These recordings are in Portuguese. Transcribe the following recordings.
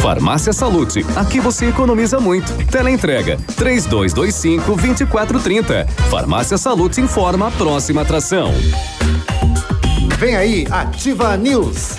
Farmácia Salute, aqui você economiza muito. Teleentrega 3225 2430. Farmácia Salute informa a próxima atração. Vem aí, Ativa News.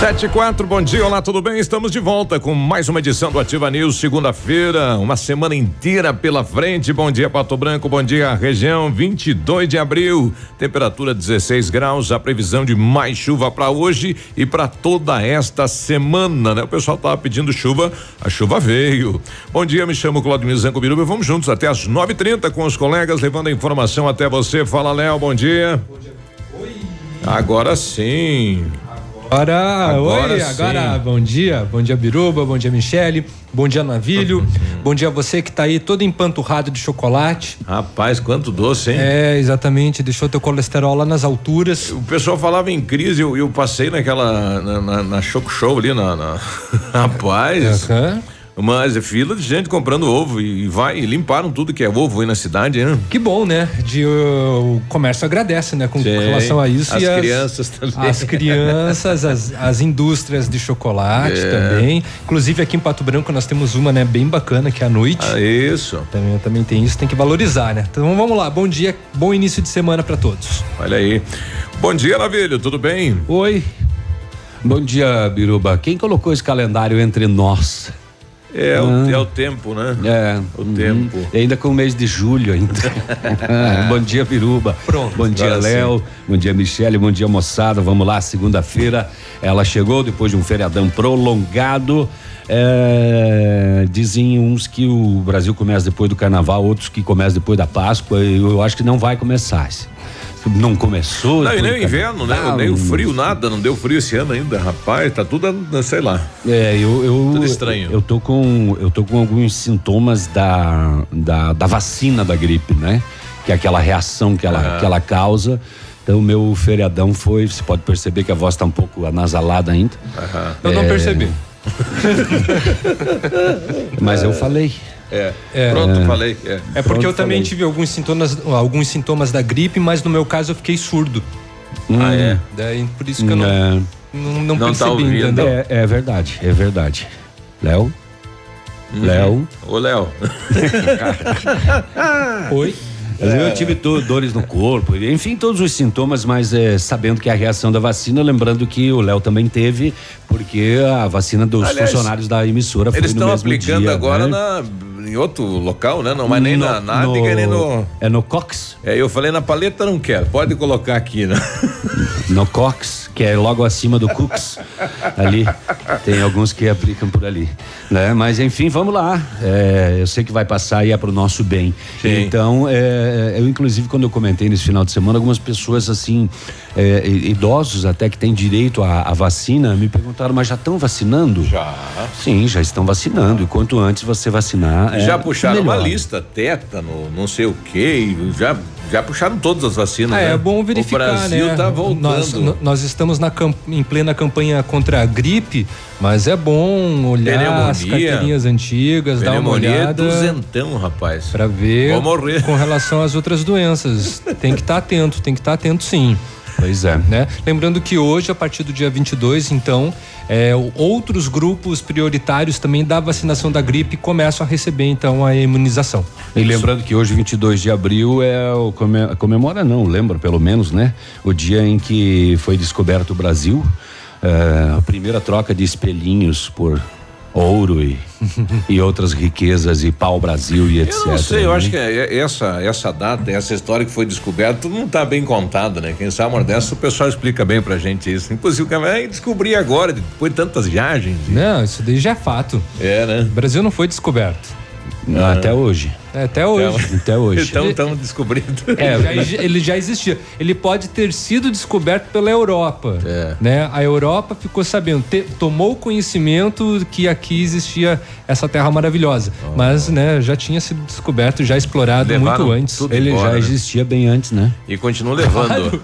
Sete e quatro, bom dia, olá, tudo bem? Estamos de volta com mais uma edição do Ativa News, segunda-feira, uma semana inteira pela frente. Bom dia, Pato Branco, bom dia, região, 22 de abril, temperatura 16 graus, a previsão de mais chuva para hoje e para toda esta semana, né? O pessoal tava pedindo chuva, a chuva veio. Bom dia, me chamo Claudio Zanco Biruba, vamos juntos até as 9:30 com os colegas, levando a informação até você. Fala, Léo, bom dia. Bom dia. Oi. Agora sim. Agora, Agora oi, sim. agora, bom dia, bom dia Biruba, bom dia Michele, bom dia Navilho, bom dia você que tá aí todo empanturrado de chocolate. Rapaz, quanto doce, hein? É, exatamente, deixou teu colesterol lá nas alturas. O pessoal falava em crise, eu, eu passei naquela. na, na, na Choco Show ali, na. na- Rapaz. Mas é fila de gente comprando ovo e, e vai, e limparam tudo que é ovo aí na cidade, né? Que bom, né? De, uh, o comércio agradece, né? Com Sim. relação a isso. As e crianças também. As crianças, as, as indústrias de chocolate É. também. Inclusive aqui em Pato Branco nós temos uma, né? Bem bacana, que é a noite. Ah, isso. Também, também tem isso, tem que valorizar, né? Então vamos lá, bom dia, bom início de semana para todos. Olha aí. Bom dia, Navilho, tudo bem? Oi. Bom dia, Biruba. Quem colocou esse calendário entre nós? É, Ah. o, é o tempo, né? É. O tempo. E ainda com o mês de julho ainda. bom dia, Biruba. Pronto. Bom dia, Léo. Bom dia, Michele. Bom dia, moçada. Vamos lá, segunda-feira. Ela chegou depois de um feriadão prolongado. É, dizem uns que o Brasil começa depois do carnaval, outros que começa depois da Páscoa. Eu acho que não vai começar. Não começou. Não, e depois nem o inverno, né? carnaval. nem o frio, nada, não deu frio esse ano ainda, rapaz, tá tudo, sei lá. É, eu, eu Tudo estranho. Eu tô com eu tô com alguns sintomas da, da, da vacina da gripe, né? Que é aquela reação que ela, que ela causa. Então, o meu feriadão foi. Você pode perceber que a voz tá um pouco anasalada ainda. Eu não É, percebi. Mas eu falei. É. É. Pronto, falei. É, É porque eu Pronto, também falei. tive alguns sintomas, alguns sintomas da gripe, mas no meu caso eu fiquei surdo. Ah, é? Daí, por isso que eu não, É, não, não Não tá percebi, ouvindo. entendeu? é, é verdade, é verdade. Léo? Uhum. Léo? Ô, Léo. Oi? Eu tive dores no corpo, enfim, todos os sintomas, mas é, sabendo que é a reação da vacina, lembrando que o Léo também teve, porque a vacina dos Aliás, funcionários da emissora foi Eles no estão mesmo aplicando dia, agora né? na, em outro local, né? Não, mas nem No- na Nádica, nem no. É no Cox? É, eu falei na paleta não quero, pode colocar aqui, né? No Cox, que é logo acima do Cux. ali. Tem alguns que aplicam por ali. Né? Mas enfim, vamos lá. É, eu sei que vai passar e é pro nosso bem. Sim. Então, é, eu, inclusive, quando eu comentei nesse final de semana, algumas pessoas assim, é, idosos até que têm direito à, à vacina, me perguntaram, mas já estão vacinando? Já. Sim, já estão vacinando. E quanto antes você vacinar. é já puxaram uma melhor. lista, tétano, não sei o quê, já, já puxaram todas as vacinas. Ah, né? é bom verificar, O Brasil né? tá voltando. Nós, nós estamos na em plena campanha contra a gripe, mas é bom olhar as Pneumonia. carteirinhas antigas, dar uma é olhada duzentão, rapaz. para ver Vou morrer. com relação às outras doenças. Tem que estar atento, tem que estar atento sim. Pois é. Né? Lembrando que hoje, a partir do dia 22, então, é, outros grupos prioritários também da vacinação da gripe começam a receber então a imunização. E lembrando que hoje, 22 de abril, é o come- comemora, não, lembra pelo menos, né? O dia em que foi descoberto o Brasil, é, a primeira troca de espelhinhos por ouro e, e outras riquezas e pau Brasil e etc. Eu não sei, eu né? acho que é- é- essa, essa data, essa história que foi descoberta, não está bem contada, né? Quem sabe uma dessa, o pessoal explica bem pra gente isso. Impossível, cara, vai descobrir agora, depois de tantas viagens. Não, isso daí já é fato. É, né? O Brasil não foi descoberto. Não, Até hoje. É, até hoje. Até hoje. Então estão descobrindo. É, ele, já, ele já existia. Ele pode ter sido descoberto pela Europa. É. Né? A Europa ficou sabendo, te- tomou conhecimento que aqui existia essa terra maravilhosa. Mas, né, já tinha sido descoberto, já explorado Levaram muito antes. Ele embora, já né? existia bem antes, né? E continua levando.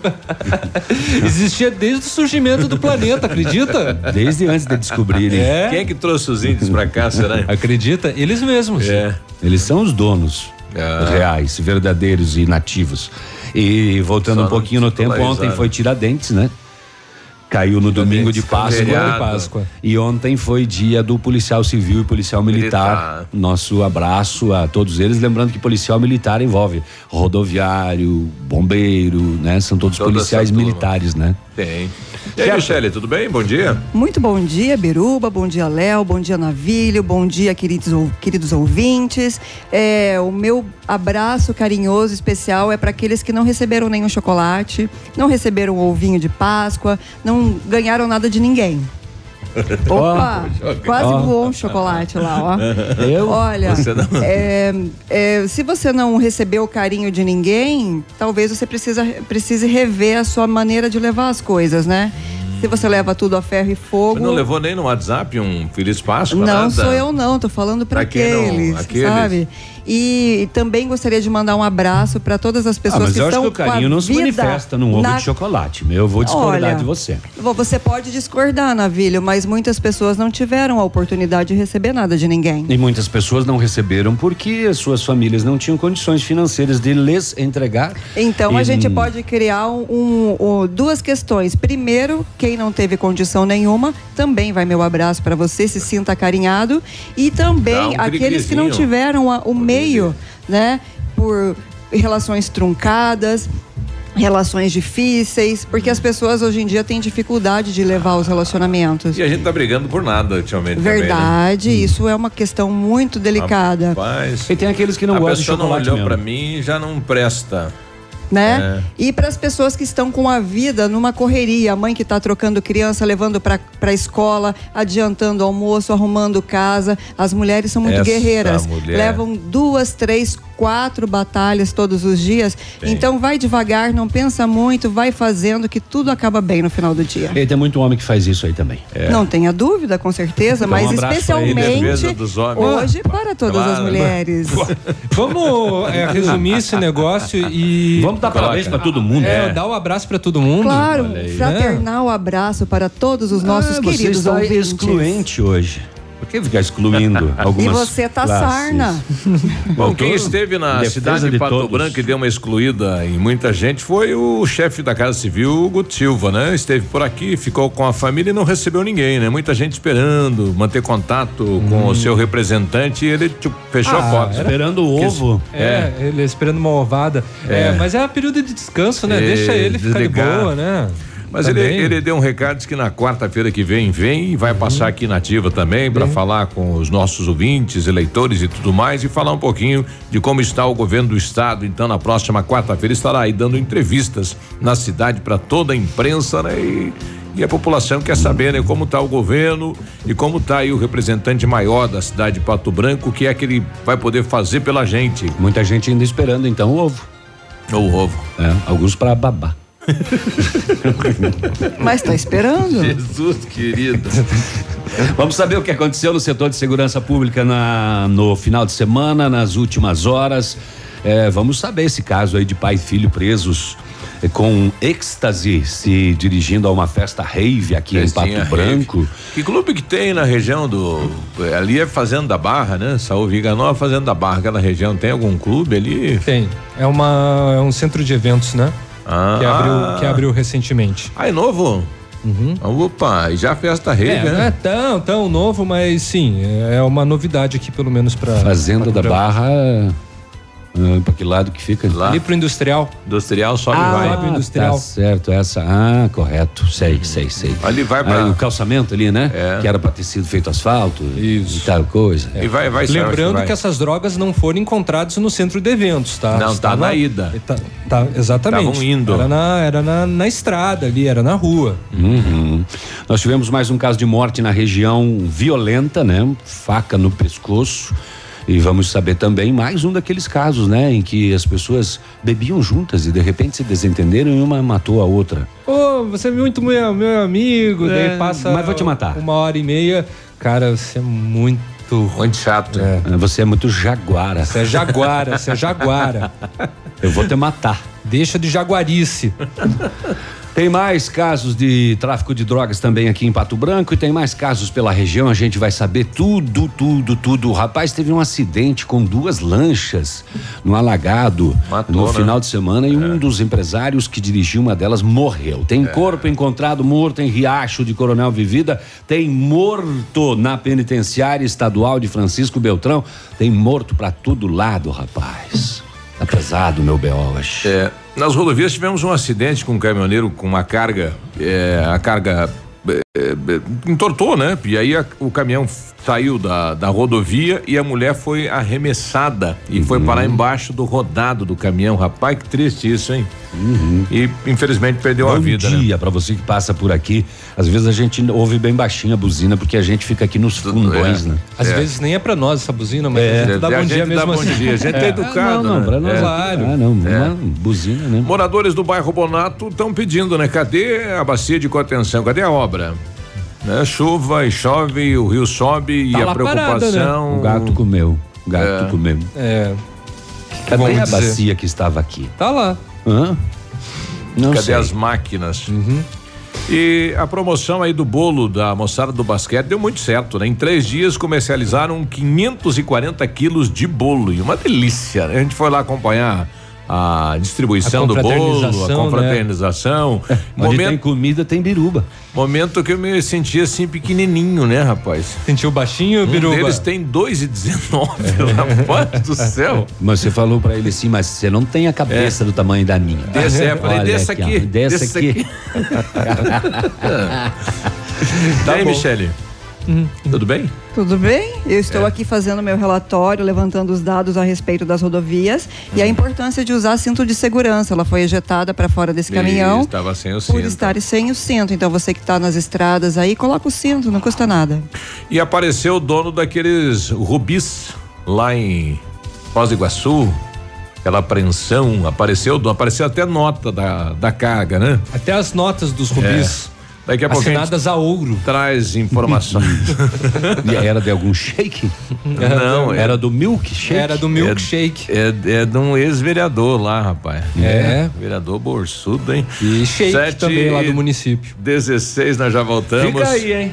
Existia desde o surgimento do planeta, acredita? Desde antes de descobrirem. É. Quem é que trouxe os índios pra cá, será? Acredita? Eles mesmos. É. Eles são os donos Ah. reais, verdadeiros e nativos. E voltando Só um pouquinho no tempo, ontem foi Tiradentes, né? Caiu no domingo de Páscoa. feriado. Páscoa. E ontem foi dia do policial civil e policial militar. Militar. Nosso abraço a todos eles. Lembrando que policial militar envolve rodoviário, bombeiro, né? São todos Toda policiais militares, né? Tem. E aí, Michele, tudo bem? Bom dia. Muito bom dia, Biruba, bom dia, Léo, bom dia, Navilho, bom dia, queridos, queridos ouvintes. É, o meu abraço carinhoso, especial, é para aqueles que não receberam nenhum chocolate, não receberam o ovinho de Páscoa, não ganharam nada de ninguém. Opa, quase Ó. voou um chocolate lá, ó. Eu? Olha, Você não. é, é, se você não recebeu o carinho de ninguém, talvez você precisa, precise rever a sua maneira de levar as coisas, né? Se você leva tudo a ferro e fogo. Você não levou nem no WhatsApp um Feliz Páscoa? Não nada? sou eu não, tô falando para Pra quem não- aqueles, aqueles. sabe? E, também gostaria de mandar um abraço para todas as Ah, pessoas mas que eu acho estão que o carinho com a não se manifesta num ovo na de chocolate. Eu vou discordar Olha, de você. Você pode discordar, Navilho, mas muitas pessoas não tiveram a oportunidade de receber nada de ninguém. E muitas pessoas não receberam porque as suas famílias não tinham condições financeiras de lhes entregar. Então a E- gente pode criar um- um- duas questões. Primeiro, quem não teve condição nenhuma, também vai meu abraço para você, se sinta acarinhado. E também um aqueles que não tiveram a- o meio, né, por relações truncadas. Relações difíceis, porque as pessoas hoje em dia têm dificuldade de levar os relacionamentos. E a gente tá brigando por nada ultimamente também, né? Verdade, isso é uma questão muito delicada. Rapaz, E tem aqueles que não a gostam de pessoa não chocolate olhou pra mim já não presta. Né? É. E para as pessoas que estão com a vida numa correria, a mãe que está trocando criança, levando para a escola, adiantando almoço, arrumando casa, as mulheres são muito Essa guerreiras, mulher. levam duas, três, quatro batalhas todos os dias. Tem. Então vai devagar, não pensa muito, vai fazendo que tudo acaba bem no final do dia. E tem muito homem que faz isso aí também. Não tenha dúvida, com certeza, Então, mas um especialmente hoje para todas as Claro. mulheres. Vamos é, resumir esse negócio e. Vamos dar Coloca. parabéns pra todo mundo. É, dar o abraço pra todo mundo. Claro, um fraternal abraço para todos os nossos Ah, você queridos está ouvintes. excluente hoje. Que ficar excluindo E algumas você tá classes? sarna. Bom, quem esteve na cidade de de Pato todos. Branco e deu uma excluída em muita gente foi o chefe da Casa Civil, Guto Silva, né? Esteve por aqui, ficou com a família e não recebeu ninguém, né? Muita gente esperando manter contato com o seu representante e ele tipo, fechou Ah, a porta. Esperando o ovo. É, ele esperando uma ovada. É, mas é período de descanso, né? É, Deixa ele ficar de boa, né? Mas ele, Também. ele deu um recado diz que na quarta-feira que vem vem e vai passar aqui na Ativa também para falar com os nossos ouvintes, eleitores e tudo mais e falar um pouquinho de como está o governo do estado. Então na próxima quarta-feira estará aí dando entrevistas na cidade para toda a imprensa, né? E, e a população quer saber, né, como está o governo e como está aí o representante maior da cidade de Pato Branco, o que é que ele vai poder fazer pela gente. Muita gente ainda esperando, então, o ovo. O ovo. É, alguns para babar. Mas tá esperando. Jesus querido. Vamos saber o que aconteceu no setor de segurança pública na, no final de semana, nas últimas horas. É, vamos saber esse caso aí de pai e filho presos eh, com êxtase se dirigindo a uma festa rave aqui em Festinha Pato rave. Branco. Que clube que tem na região do. Ali é Fazenda da Barra, né? Saúl Viganó, Fazenda da Barra, aquela região. Tem algum clube ali? Tem. É, uma, é um centro de eventos, né? Ah, Que, abriu, que abriu recentemente. Ah, é novo? Opa, e já festa rave, É, não né? é tão, tão novo, mas sim, é uma novidade aqui, pelo menos pra. Fazenda Pato da Branco. Ah, pra que lado que fica? Lá. Ali pro industrial. Industrial sobe e Ah, vai. Sobe industrial. Tá certo, essa. Ah, correto. Sei, sei, sei. Ali vai pra- Ah, o calçamento ali, né? É. Que era pra ter sido feito asfalto. Isso. E tal coisa. E vai, vai, Lembrando vai. que essas drogas não foram encontradas no centro de eventos, tá? Não, tá Estava- na ida. Tá, tá, exatamente. Estavam indo. Era, na, era na, na estrada ali, era na rua. Uhum. Nós tivemos mais um caso de morte na região violenta, né? Faca no pescoço. E vamos saber também mais um daqueles casos, né? Em que as pessoas bebiam juntas e de repente se desentenderam e uma matou a outra. Ô, você é muito meu, meu amigo, É, daí passa. mas vou te matar. Uma hora e meia. Cara, você é muito. Muito chato. É. Você é muito jaguara. Você é jaguara, você é jaguara. Eu vou te matar. Deixa de jaguarice. Tem mais casos de tráfico de drogas também aqui em Pato Branco e tem mais casos pela região. A gente vai saber tudo, tudo, tudo. O rapaz teve um acidente com duas lanchas no alagado Matou, no né? final de semana e um dos empresários que dirigiu uma delas morreu. Tem corpo encontrado morto em Riacho de Coronel Vivida. Tem morto na penitenciária estadual de Francisco Beltrão. Tem morto pra todo lado, rapaz. Tá pesado, meu B.O. É, nas rodovias tivemos um acidente com um caminhoneiro com uma carga, é, a carga é, entortou, né? E aí a- o caminhão saiu da, da rodovia e a mulher foi arremessada e foi parar embaixo do rodado do caminhão. Rapaz, que triste isso, hein? E infelizmente perdeu a Bom vida, né? dia pra você que passa por aqui. Às vezes a gente ouve bem baixinho a buzina porque a gente fica aqui nos fundões, é. né? Às vezes nem é pra nós essa buzina, mas É. a gente dá A bom gente dia dá mesmo bom assim. dia, a gente é educado, não, não, né? pra nós. É. Claro. Ah, não, uma buzina, né? Moradores do bairro Bonato estão pedindo, né? Cadê a bacia de contenção? Cadê a obra? Né? Chuva e chove, o rio sobe Tá e a parada, preocupação. O gato comeu. O gato É. comeu. É. Cadê vamos a dizer? bacia que estava aqui? Tá lá. Hã? Não Cadê sei. as máquinas? Uhum. E a promoção aí do bolo da moçada do basquete deu muito certo, né? Em três dias comercializaram 540 quilos de bolo e uma delícia. né? A gente foi lá acompanhar a distribuição A do bolo, a confraternização, né? Onde tem Momento, comida, tem biruba. momento que eu me senti assim pequenininho, né, rapaz? Sentiu baixinho, Um Biruba? deles tem 2,19, rapaz do céu. Mas você falou pra ele assim, mas você não tem a cabeça do tamanho da minha. Desse, é, falei, desse aqui, aqui, desse aqui. Tá aí, bom. Michele? Tudo bem? Tudo bem? Eu estou É. aqui fazendo meu relatório, levantando os dados a respeito das rodovias e Uhum. a importância de usar cinto de segurança. Ela foi ejetada para fora desse caminhão Estava sem o por cinto. estar sem o cinto. Então você que está nas estradas aí, coloca o cinto, não custa nada. E apareceu o dono daqueles rubis lá em Foz do Iguaçu. Aquela apreensão, apareceu, apareceu até nota da, da carga, né? Até as notas dos rubis Daqui a pouco a gente assinadas a ouro. traz informações. E era de algum shake? Não, é, Era do milkshake? Era do milkshake. é, é de um ex-vereador lá, rapaz. É. Vereador borsudo, hein? E shake Sete também lá do município. 16, nós já voltamos. Fica aí, hein?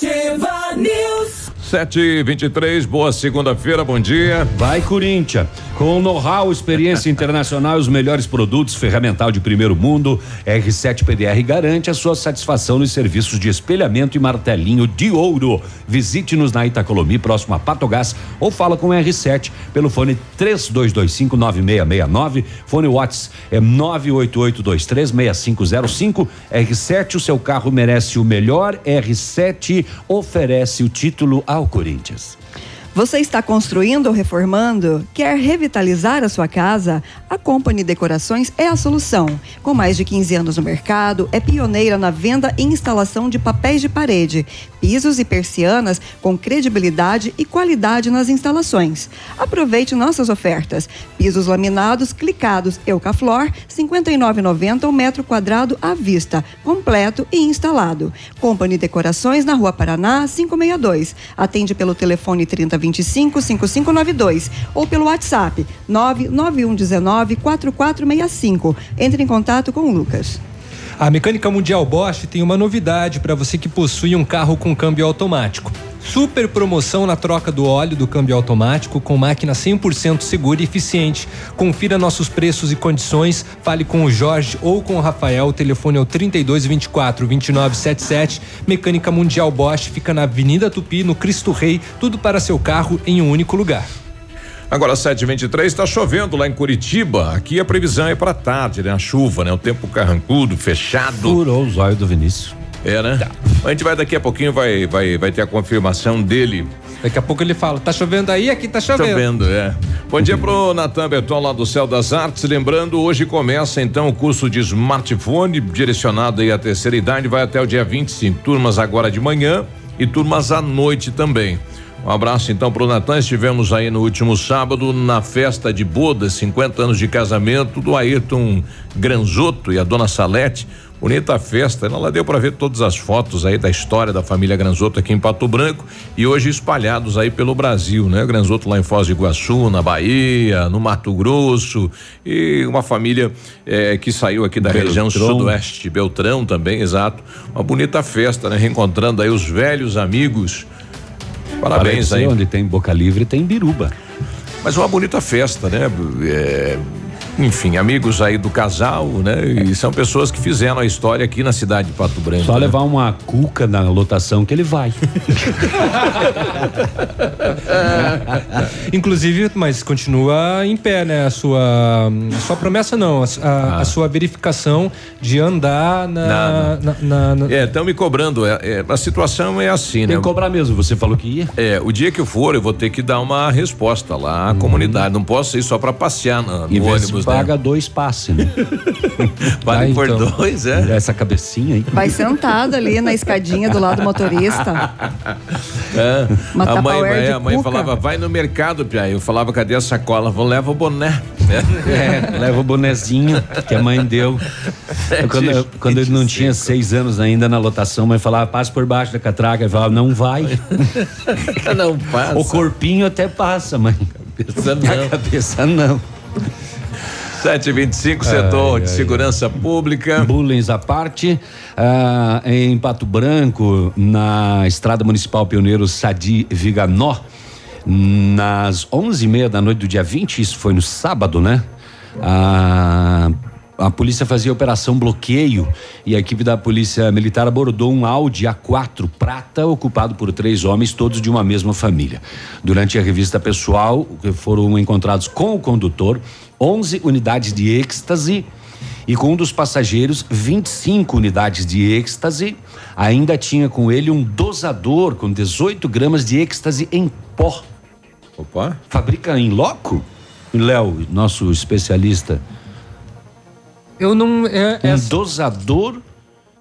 Ativa News. 7 e 23 boa segunda-feira, bom dia. Vai, Corinthians. Com know-how, experiência internacional e os melhores produtos, ferramental de primeiro mundo, R7 PDR garante a sua satisfação nos serviços de espelhamento e martelinho de ouro. Visite-nos na Itacolomi, próximo a Patogás, ou fala com o R7 pelo fone 32259669. Fone Whats é 988236505. R7, o seu carro merece o melhor. R7 oferece o título ao Corinthians. Você está construindo ou reformando? Quer revitalizar a sua casa? A Company Decorações é a solução. Com mais de 15 anos no mercado, é pioneira na venda e instalação de papéis de parede, pisos e persianas com credibilidade e qualidade nas instalações. Aproveite nossas ofertas. Pisos laminados, clicados, Eucaflor, R$ 59,90 o metro quadrado à vista, completo e instalado. Company Decorações na Rua Paraná, 562. Atende pelo telefone 3025 5592 ou pelo WhatsApp 99119 4465. Entre em contato com o Lucas. A Mecânica Mundial Bosch tem uma novidade para você que possui um carro com câmbio automático. Super promoção na troca do óleo do câmbio automático com máquina 100% segura e eficiente. Confira nossos preços e condições. Fale com o Jorge ou com o Rafael. O telefone é o 3224 2977. Mecânica Mundial Bosch fica na Avenida Tupi, no Cristo Rei. Tudo para seu carro em um único lugar. Agora 7:23 está chovendo lá em Curitiba. Aqui a previsão é para tarde, né? A chuva, né? O tempo carrancudo, fechado. Furou os olhos do Vinícius. É, né? A gente vai daqui a pouquinho vai vai vai ter a confirmação dele. Daqui a pouco ele fala, tá chovendo aí, aqui tá chovendo. Chovendo, é. Bom dia pro Natan Berton lá do Céu das Artes. Lembrando, hoje começa então o curso de smartphone direcionado aí à terceira idade, vai até o dia 25. Turmas agora de manhã e turmas à noite também. Um abraço então pro Natan. Estivemos aí no último sábado na festa de bodas, 50 anos de casamento do Ayrton Granzotto e a dona Salete. Bonita festa, ela deu para ver todas as fotos aí da história da família Granzotto aqui em Pato Branco e hoje espalhados aí pelo Brasil, né? Granzotto lá em Foz do Iguaçu, na Bahia, no Mato Grosso e uma família eh, que saiu aqui da Beltrão. região sudoeste, Beltrão também, exato. Uma bonita festa, né? Reencontrando aí os velhos amigos. Parabéns Parece aí. Onde tem boca livre tem biruba. Mas uma bonita festa, né? É, enfim, amigos aí do casal, né? E são pessoas que fizeram a história aqui na cidade de Pato Branco. Só né? levar uma cuca na lotação que ele vai. Inclusive, mas continua em pé, né? A sua, a sua promessa não, a, a- a sua verificação de andar na. Na- na- na- É, estão me cobrando. É, é, a situação é assim, né? Tem que cobrar mesmo, você falou que ia. É, o dia que eu for, eu vou ter que dar uma resposta lá à comunidade. Não posso ir só para passear na- no E se ônibus, paga né? dois passes, né? Vale Ah, por então. dois, é. Essa cabecinha aí. Vai sentado ali na escadinha do lado do motorista. É. Uma A mãe, de a mãe cuca. falava, vai no mercado, Pia. Eu falava, cadê a sacola? Vou leva o boné. É, leva o bonezinho que a mãe deu. quando eu- quando ele não tinha seis anos ainda na lotação, a mãe falava, passa por baixo da catraca. Ele falava, não vai. não passa. O corpinho até passa, mãe. Cabeça A não. cabeça não. 725, setor de segurança pública. Bullying à parte, ah, em Pato Branco, na Estrada Municipal Pioneiro Sadi Viganó, nas onze e meia da noite do dia 20, isso foi no sábado, né? Ah, a polícia fazia operação bloqueio e a equipe da polícia militar abordou um Audi A4 prata ocupado por três homens, todos de uma mesma família. Durante a revista pessoal, foram encontrados com o condutor 11 unidades de êxtase e com um dos passageiros 25 unidades de êxtase. Ainda tinha com ele um dosador com 18 gramas de êxtase em pó. Opa. Fabrica em loco? Léo, nosso especialista. Eu não. É, Um essa, dosador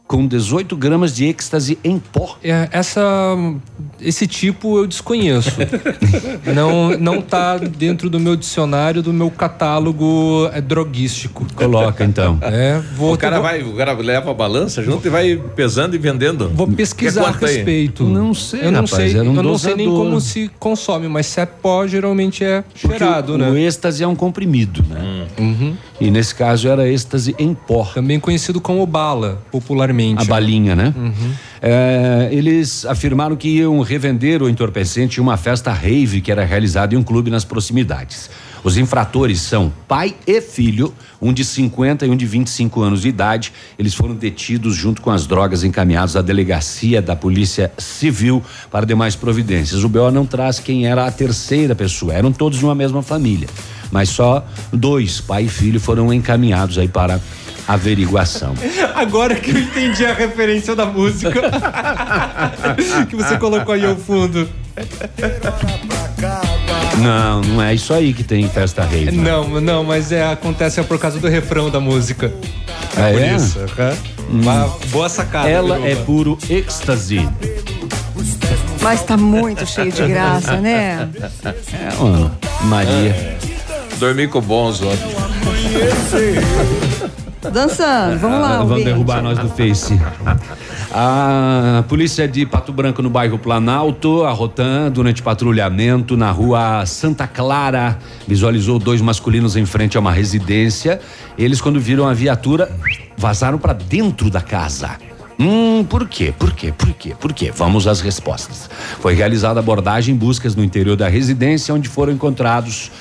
com 18 gramas de êxtase em pó. é, essa, esse tipo eu desconheço. não, não tá dentro do meu dicionário, do meu catálogo é, droguístico. Coloca então. É, vou, O cara vou, vai, o cara leva a balança junto e vai pesando e vendendo. vou pesquisar a respeito. Não sei, Eu não rapaz, sei, era um eu não sei nem dosador. como se consome, mas se é pó, geralmente é Porque cheirado, o, né? o êxtase é um comprimido, né? Uhum. E nesse caso era êxtase em pó. Também conhecido como bala, popularmente. A balinha, né? Uhum. É, eles afirmaram que iam revender o entorpecente em uma festa rave que era realizada em um clube nas proximidades. Os infratores são pai e filho, um de 50 e um de 25 anos de idade. Eles foram detidos junto com as drogas encaminhados à delegacia da Polícia Civil para demais providências. O BO não traz quem era a terceira pessoa, eram todos de uma mesma família, mas só dois, pai e filho, foram encaminhados aí para averiguação. Agora que eu entendi a referência da música que você colocou aí ao fundo. Não, não é isso aí que tem em festa rave. Não, não, mas é, acontece por causa do refrão da música. Ah, por é? isso. aham. Uma boa sacada. Ela Biruba. é puro êxtase. Mas tá muito cheio de graça, né? É, mano. Maria. Dormi com bons ontem. Dançando, vamos lá, Vamos derrubar nós do Face. A polícia de Pato Branco no bairro Planalto, a Rotan, durante patrulhamento na rua Santa Clara, visualizou dois masculinos em frente a uma residência. Eles, quando viram a viatura, vazaram para dentro da casa. Hum, por quê? Por quê? Por quê? Por quê? Vamos às respostas. Foi realizada abordagem em buscas no interior da residência, onde foram encontrados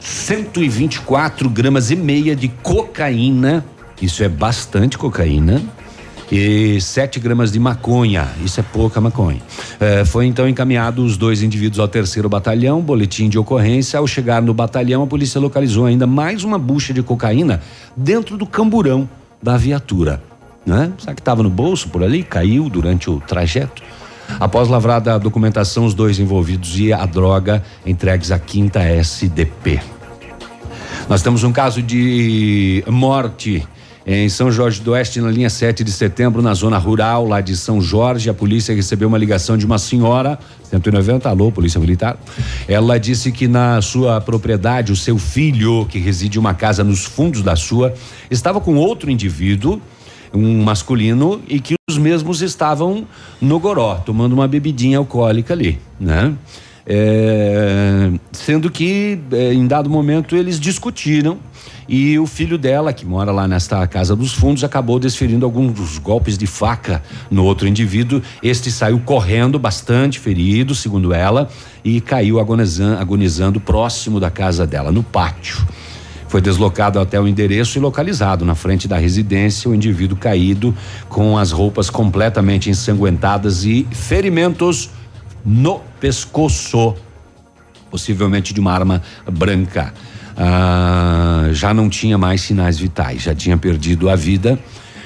124 gramas e meia de cocaína. Isso é bastante cocaína. E 7 gramas de maconha, isso é pouca maconha. Eh, foi então encaminhado os dois indivíduos ao terceiro batalhão, boletim de ocorrência. Ao chegar no batalhão, a polícia localizou ainda mais uma bucha de cocaína dentro do camburão da viatura. Né? Será que estava no bolso por ali? Caiu durante o trajeto? Após lavrada a documentação, os dois envolvidos e a droga entregues à quinta SDP. Nós temos um caso de morte em São Jorge do Oeste, na linha 7 de setembro, na zona rural lá de São Jorge. A polícia recebeu uma ligação de uma senhora, 190, alô, Polícia Militar. Ela disse que na sua propriedade, o seu filho, que reside em uma casa nos fundos da sua, estava com outro indivíduo, um masculino, e que os mesmos estavam no goró, tomando uma bebidinha alcoólica ali, né? É, sendo que é, em dado momento eles discutiram e o filho dela, que mora lá nesta casa dos fundos, acabou desferindo alguns dos golpes de faca no outro indivíduo. Este saiu correndo, bastante ferido, segundo ela, e caiu agonizando, agonizando próximo da casa dela, no pátio. Foi deslocado até o endereço e localizado na frente da residência o indivíduo caído com as roupas completamente ensanguentadas e ferimentos no pescoço, possivelmente de uma arma branca. Ah, já não tinha mais sinais vitais, já tinha perdido a vida.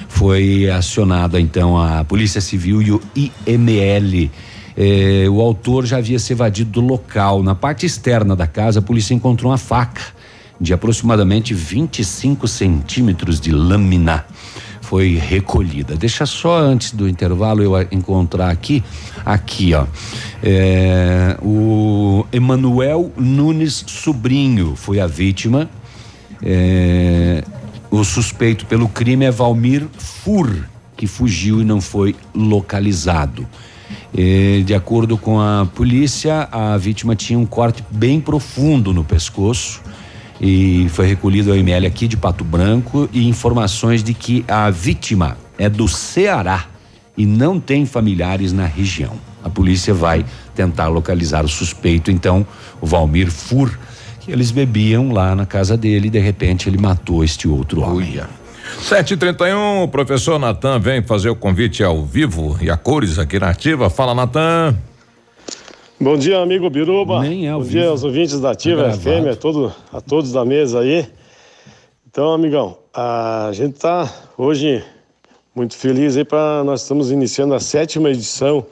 Foi acionada então a Polícia Civil e o IML. Eh, o autor já havia se evadido do local. Na parte externa da casa, a polícia encontrou uma faca de aproximadamente 25 centímetros de lâmina foi recolhida. Deixa só antes do intervalo eu encontrar aqui, aqui ó, é, o Emanuel Nunes Sobrinho foi a vítima. É, o suspeito pelo crime é Valmir Fur, que fugiu e não foi localizado. É, de acordo com a polícia, a vítima tinha um corte bem profundo no pescoço e foi recolhido ao ML aqui de Pato Branco e informações de que a vítima é do Ceará e não tem familiares na região. A polícia vai tentar localizar o suspeito, então, o Valmir Fur, que eles bebiam lá na casa dele e de repente ele matou este outro homem. 7h31, o professor Natan vem fazer o convite ao vivo e a cores aqui na ativa. Fala, Natan. Bom dia, amigo Biruba. Nem é Bom dia aos ouvintes da Ativa Tá FM, a, todo, a todos da mesa aí. Então, amigão, a gente está hoje muito feliz aí para nós estamos iniciando a sétima edição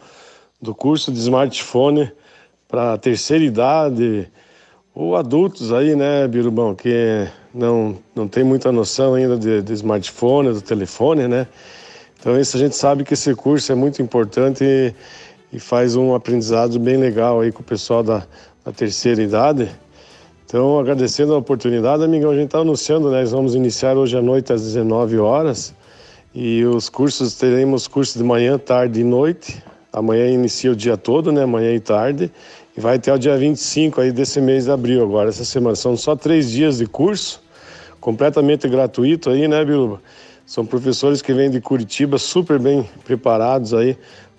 do curso de smartphone para terceira idade ou adultos aí, né, Birubão, que não, não tem muita noção ainda de, de smartphone, do telefone, né? Então isso a gente sabe que esse curso é muito importante e, e faz um aprendizado bem legal aí com o pessoal da, da terceira idade. Então, agradecendo a oportunidade, amigão, a gente está anunciando, né? Nós vamos iniciar hoje à noite às 19 horas e os cursos, teremos cursos de manhã, tarde e noite. Amanhã inicia o dia todo, né? Manhã e tarde. E vai até o dia 25 aí desse mês de abril agora, essa semana. São só três dias de curso, completamente gratuito aí, né, Biluba? São professores que vêm de Curitiba, super bem preparados aí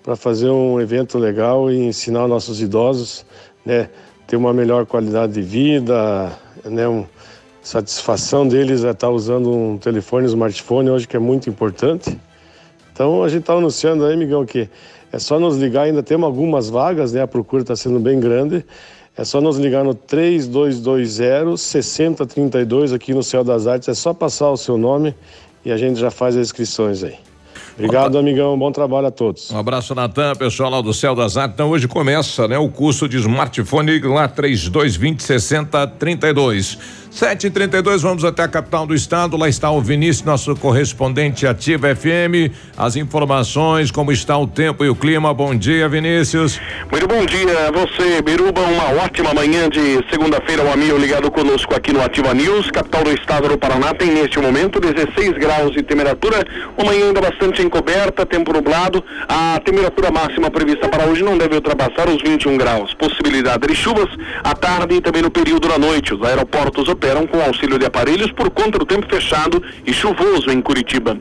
para fazer um evento legal e ensinar nossos idosos, né, ter uma melhor qualidade de vida, né, um, satisfação deles é estar usando um telefone, um smartphone hoje que é muito importante. Então a gente está anunciando aí, Miguel, que é só nos ligar, ainda temos algumas vagas, né? A procura está sendo bem grande. É só nos ligar no 3220 6032 aqui no Céu das Artes. É só passar o seu nome e a gente já faz as inscrições aí. Obrigado, amigão. Bom trabalho a todos. Um abraço, Natan, pessoal lá do Céu das Artes. Então, hoje começa, né, o curso de smartphone lá 3220 6032. 7h32, vamos até a capital do estado. Lá está o Vinícius, nosso correspondente ativa FM. As informações, como está o tempo e o clima. Bom dia, Vinícius. Muito bom dia a você, Biruba. Uma ótima manhã de segunda-feira, o amigo ligado conosco aqui no Ativa News, capital do estado do Paraná. Tem neste momento 16 graus de temperatura. Uma manhã ainda bastante encoberta, tempo nublado. A temperatura máxima prevista para hoje não deve ultrapassar os 21 graus. Possibilidade de chuvas à tarde e também no período da noite. Os aeroportos operam com auxílio de aparelhos por conta do tempo fechado e chuvoso em Curitiba.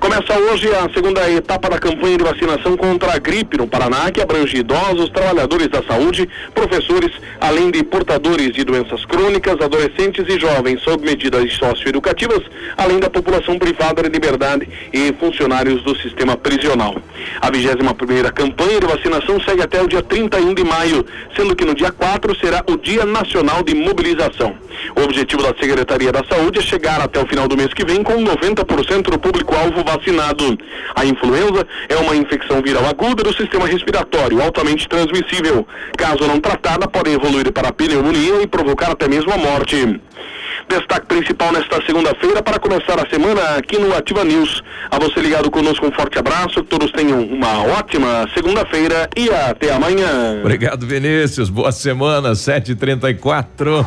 Começa hoje a segunda etapa da campanha de vacinação contra a gripe no Paraná, que abrange idosos, trabalhadores da saúde, professores, além de portadores de doenças crônicas, adolescentes e jovens sob medidas socioeducativas, além da população privada de liberdade e funcionários do sistema prisional. A 21 primeira campanha de vacinação segue até o dia 31 de maio, sendo que no dia 4 será o Dia Nacional de Mobilização. O objetivo da Secretaria da Saúde é chegar até o final do mês que vem com 90% do público-alvo vacinado. A influenza é uma infecção viral aguda do sistema respiratório, altamente transmissível. Caso não tratada, pode evoluir para pneumonia e provocar até mesmo a morte. Destaque principal nesta segunda-feira para começar a semana aqui no Ativa News. A você ligado conosco, um forte abraço, que todos tenham uma ótima segunda-feira e até amanhã. Obrigado, Vinícius. Boa semana, 7h34.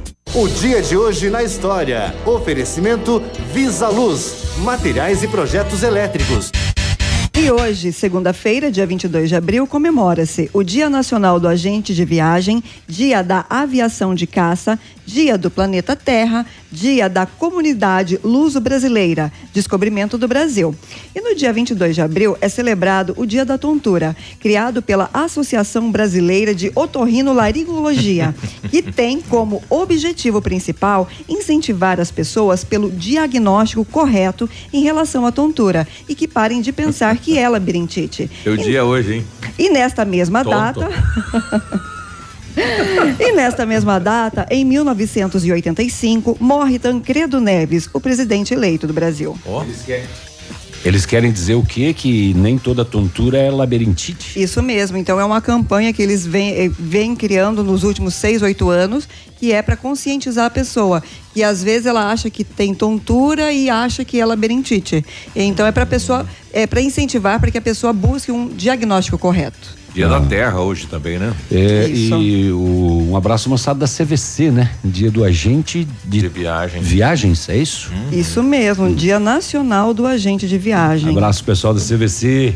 O dia de hoje na história. Oferecimento Visa Luz, materiais e projetos elétricos. E hoje, segunda-feira, dia 22 de abril, comemora-se o Dia Nacional do Agente de Viagem, Dia da Aviação de Caça, Dia do Planeta Terra, Dia da Comunidade Luso-Brasileira, Descobrimento do Brasil. E no dia 22 de abril é celebrado o Dia da Tontura, criado pela Associação Brasileira de Otorrinolaringologia, que tem como objetivo principal incentivar as pessoas pelo diagnóstico correto em relação à tontura e que parem de pensar que é labirintite. Teu dia hoje, hein? E nesta mesma Tonto. data. e nesta mesma data, em 1985, morre Tancredo Neves, o presidente eleito do Brasil. Eles querem. Eles querem dizer o quê? Que nem toda tontura é labirintite? Isso mesmo. Então é uma campanha que eles vêm, eh, vêm criando nos últimos seis, oito anos, que é para conscientizar a pessoa. Que às vezes ela acha que tem tontura e acha que é labirintite. Então é para pessoa, é para incentivar para que a pessoa busque um diagnóstico correto. Dia da Terra hoje também, né? É, Isso. e o- um abraço moçada da CVC, né? Dia do agente de, viagem. viagens, é isso? Isso mesmo, Dia Nacional do Agente de Viagem. Abraço pessoal da CVC.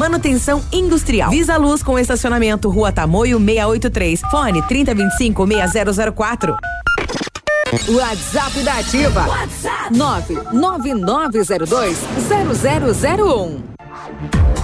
manutenção industrial. Visa Luz com estacionamento Rua Tamoio 683. Fone 3025 6004. WhatsApp da Ativa. WhatsApp 999020001.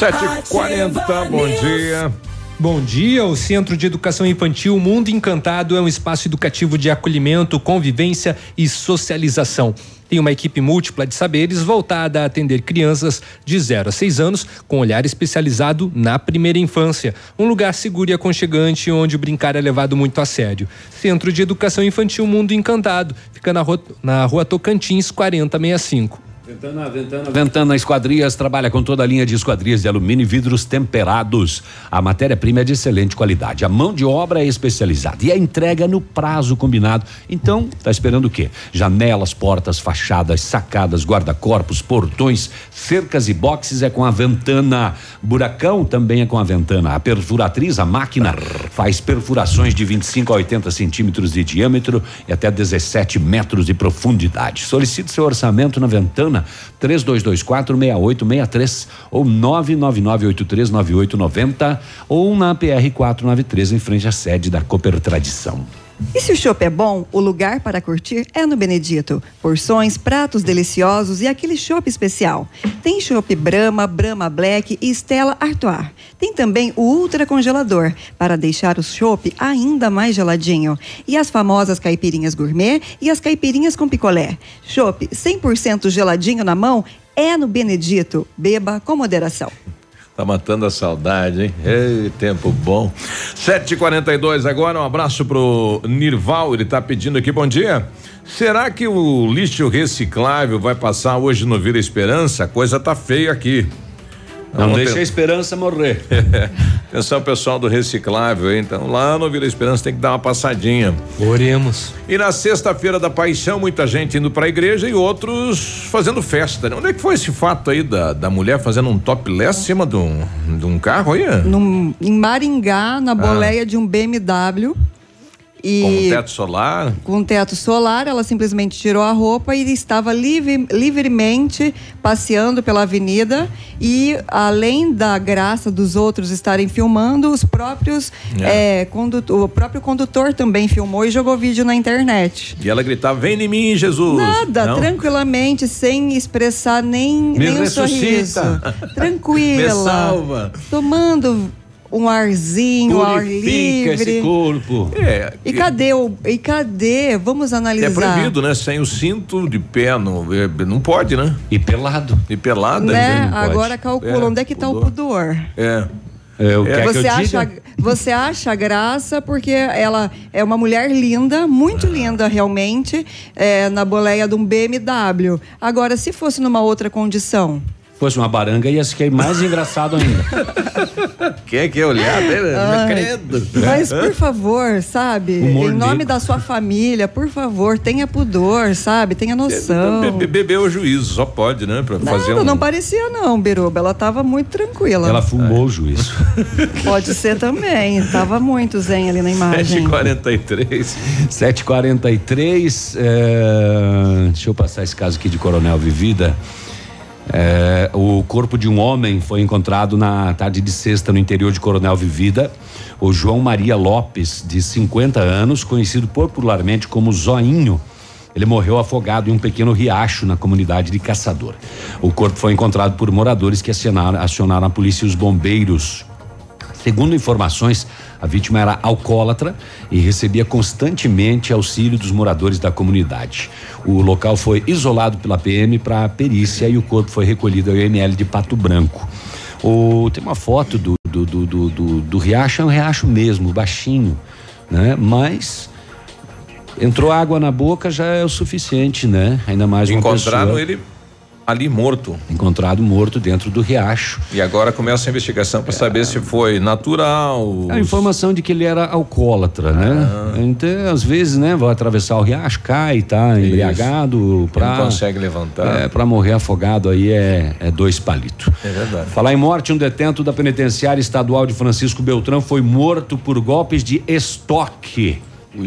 7h40, bom dia. Bom dia. O Centro de Educação Infantil Mundo Encantado é um espaço educativo de acolhimento, convivência e socialização. Tem uma equipe múltipla de saberes voltada a atender crianças de 0 a 6 anos com olhar especializado na primeira infância. Um lugar seguro e aconchegante onde o brincar é levado muito a sério. Centro de Educação Infantil Mundo Encantado. Fica na rua, na rua Tocantins 4065. Ventana, Ventana, Ventana Esquadrias trabalha com toda a linha de esquadrias de alumínio e vidros temperados. A matéria-prima é de excelente qualidade. A mão de obra é especializada e a entrega no prazo combinado. Então, tá esperando o quê? Janelas, portas, fachadas, sacadas, guarda-corpos, portões, cercas e boxes é com a Ventana. Buracão também é com a Ventana. A perfuratriz, a máquina, faz perfurações de 25 a 80 centímetros de diâmetro e até 17 metros de profundidade. Solicite seu orçamento na Ventana 3224 6863 ou 999839890 ou na PR 493 em frente à sede da Cooper Tradição. E se o chopp é bom, o lugar para curtir é no Benedito. Porções, pratos deliciosos e aquele chopp especial. Tem chopp Brahma, Brahma Black e Stella Artois. Tem também o ultra congelador para deixar o chopp ainda mais geladinho. E as famosas caipirinhas gourmet e as caipirinhas com picolé. Chopp 100% geladinho na mão é no Benedito. Beba com moderação. Tá matando a saudade, hein? Ei, tempo bom. 7h42 agora, um abraço pro Nirval, ele tá pedindo aqui, bom dia. Será que o lixo reciclável vai passar hoje no Vila Esperança? A coisa tá feia aqui. Não Vamos deixa a esperança morrer. Atenção, pessoal do reciclável, hein? então lá no Vila Esperança tem que dar uma passadinha. Oremos. E na sexta-feira da Paixão, muita gente indo pra igreja e outros fazendo festa. Né? Onde é que foi esse fato aí da, da mulher fazendo um topless em cima de um, de um carro aí? Num- em Maringá, na boleia de um BMW. E Com teto solar? com teto solar, ela simplesmente tirou a roupa e estava livre- livremente passeando pela avenida. E além da graça dos outros estarem filmando, os próprios É. eh, condutor- o próprio condutor também filmou e jogou vídeo na internet. E ela gritava: Vem em mim, Jesus. Nada, Não? tranquilamente, sem expressar nem, Me nem um sorriso. Tranquila. Me salva. Tomando um arzinho, ao ar Purifica esse livre. corpo. É. E cadê o. E cadê? Vamos analisar. É proibido, né? Sem o cinto de pé, não, é, não pode, né? E pelado. E pelada. Né? não pode. Agora calcula É, onde é que está o pudor. É. É, o É. que é que Você eu acha, você acha graça porque ela é uma mulher linda, muito linda realmente, é, na boleia de um BMW. Agora, se fosse numa outra condição, Fosse uma baranga, ia ser mais engraçado ainda. Quem é que é olhar? né? Ai, Credo. Mas, por favor, sabe? Humor em nome negro. da sua família, por favor, tenha pudor, sabe? Tenha noção. Be- be- Bebeu o juízo, só pode, né? Pra fazer Não, um. não parecia não, Biruba. Ela tava muito tranquila. Ela fumou o juiz. Pode ser também. Tava muito zen ali na imagem. 7h43. 743. é, deixa eu passar esse caso aqui de Coronel Vivida. É, o corpo de um homem foi encontrado na tarde de sexta no interior de Coronel Vivida. O João Maria Lopes, de 50 anos, conhecido popularmente como Zoinho. Ele morreu afogado em um pequeno riacho na comunidade de Caçador. O corpo foi encontrado por moradores que acionaram, acionaram a polícia e os bombeiros. Segundo informações, a vítima era alcoólatra e recebia constantemente auxílio dos moradores da comunidade. O local foi isolado pela PM para perícia e o corpo foi recolhido ao IML de Pato Branco. O, tem uma foto do, do, do, do, do, do riacho, é um riacho mesmo, baixinho, né? Mas entrou água na boca já é o suficiente, né? Ainda mais uma Encontraram pessoa ele ali morto. encontrado morto dentro do riacho. E agora começa a investigação para saber se foi natural. A informação de que ele era alcoólatra, né? Ah. Então, às vezes, né, vai atravessar o riacho, cai, tá embriagado pra. Não consegue levantar. É, pra morrer afogado aí é, é dois palitos. É verdade. Falar em morte, um detento da penitenciária estadual de Francisco Beltrão foi morto por golpes de estoque.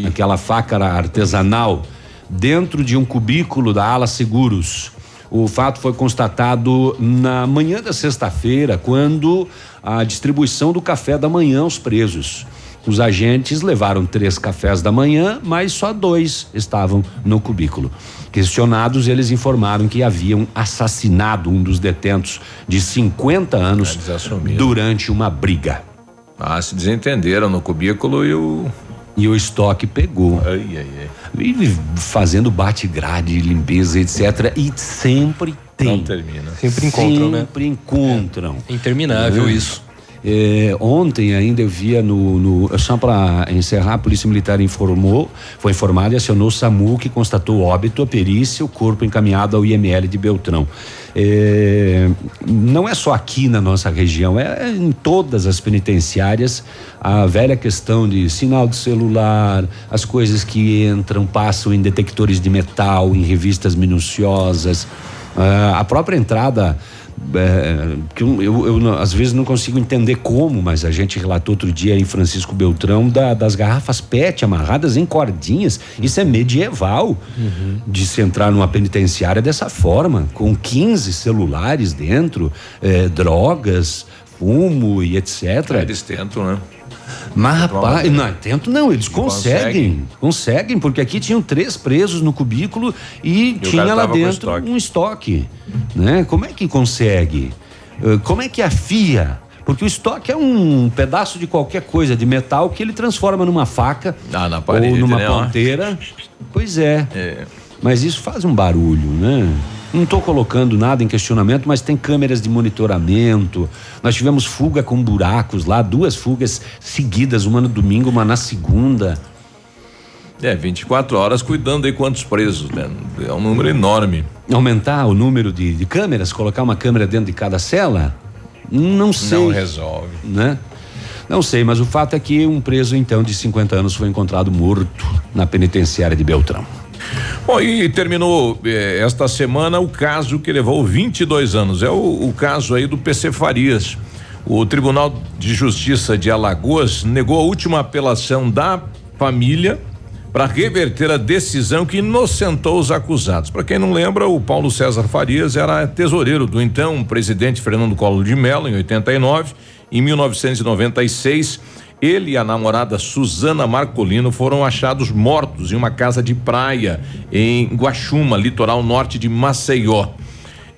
Aquela faca artesanal dentro de um cubículo da ala seguros. O fato foi constatado na manhã da sexta-feira, quando a distribuição do café da manhã aos presos. Os agentes levaram três cafés da manhã, mas só dois estavam no cubículo. Questionados, eles informaram que haviam assassinado um dos detentos de 50 anos durante uma briga. Ah, se desentenderam no cubículo e o. E o estoque pegou. Ai, ai, ai. E fazendo bate-grade, limpeza, etc. E sempre tem. Não termina. Sempre encontram, né? Sempre encontram. É interminável Né? isso. É, ontem ainda eu via no, no só para encerrar, a Polícia Militar informou, foi informada e acionou o SAMU que constatou óbito, a perícia, o corpo encaminhado ao IML de Beltrão. É, não é só aqui na nossa região, é em todas as penitenciárias a velha questão de sinal de celular, as coisas que entram, passam em detectores de metal, em revistas minuciosas, ah, a própria entrada é, que eu, eu, eu não- às vezes não consigo entender como, mas a gente relatou outro dia em Francisco Beltrão da- das garrafas PET amarradas em cordinhas. Isso é medieval de se entrar numa penitenciária dessa forma, com 15 celulares dentro, é, drogas, fumo e etc. Eles tentam, né? Mas, rapaz, não, tento não, eles conseguem. conseguem, conseguem, porque aqui tinham três presos no cubículo e, o tinha lá dentro estoque. um estoque, né? Como é que consegue? Eh, Como é que afia? Porque o estoque é um pedaço de qualquer coisa de metal que ele transforma numa faca Ah, na parede, ou numa né, ponteira. Pois é. É. Mas isso faz um barulho, né? Não estou colocando nada em questionamento, mas tem câmeras de monitoramento. Nós tivemos fuga com buracos lá, duas fugas seguidas, uma no domingo, uma na segunda. É, 24 horas cuidando aí quantos presos, né? É um número enorme. Aumentar o número de, de câmeras, colocar uma câmera dentro de cada cela? Não sei. Não resolve. Né? Não sei, mas o fato é que um preso, então, de 50 anos foi encontrado morto na penitenciária de Beltrão. Bom, e terminou eh, esta semana o caso que levou 22 anos. É o, o caso aí do PC Farias. O Tribunal de Justiça de Alagoas negou a última apelação da família para reverter a decisão que inocentou os acusados. Para quem não lembra, o Paulo César Farias era tesoureiro do então presidente Fernando Collor de Mello em 89. Em 1996, ele e a namorada Suzana Marcolino foram achados mortos em uma casa de praia em Guaxuma, litoral norte de Maceió.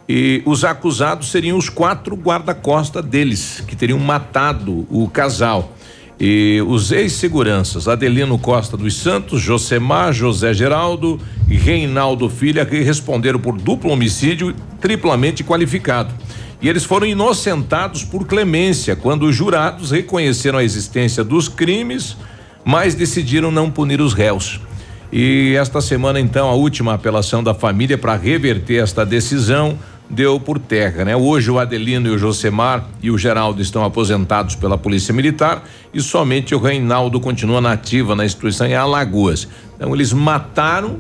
E os acusados seriam os quatro guarda-costa deles, que teriam matado o casal. E os ex-seguranças, Adelino Costa dos Santos, Josemar, José Geraldo e Reinaldo Filha, que responderam por duplo homicídio triplamente qualificado. E eles foram inocentados por clemência quando os jurados reconheceram a existência dos crimes, mas decidiram não punir os réus. E esta semana, então, a última apelação da família para reverter esta decisão deu por terra, né? Hoje o Adelino e o Josemar e o Geraldo estão aposentados pela Polícia Militar e somente o Reinaldo continua na ativa na instituição em Alagoas. Então eles mataram,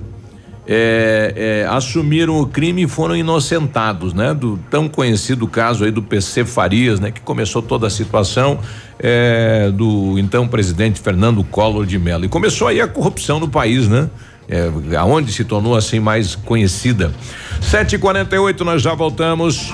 é, é, assumiram o crime e foram inocentados, né? Do tão conhecido caso aí do PC Farias, né? Que começou toda a situação é, do então presidente Fernando Collor de Mello. E começou aí a corrupção no país, né? É, aonde se tornou assim mais conhecida. 7h48, nós já voltamos.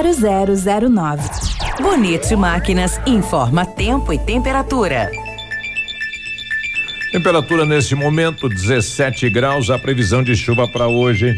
0009. Bonito Máquinas informa tempo e temperatura. Temperatura nesse momento 17 graus, a previsão de chuva para hoje.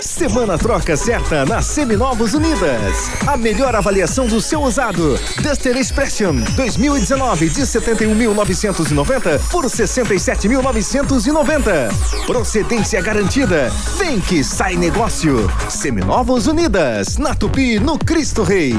Semana troca certa na Seminovos Unidas. A melhor avaliação do seu usado. Duster Expression 2019 de 71.990 por 67.990. Procedência garantida. Vem que sai negócio. Seminovos Unidas, na Tupi, no Cristo Rei.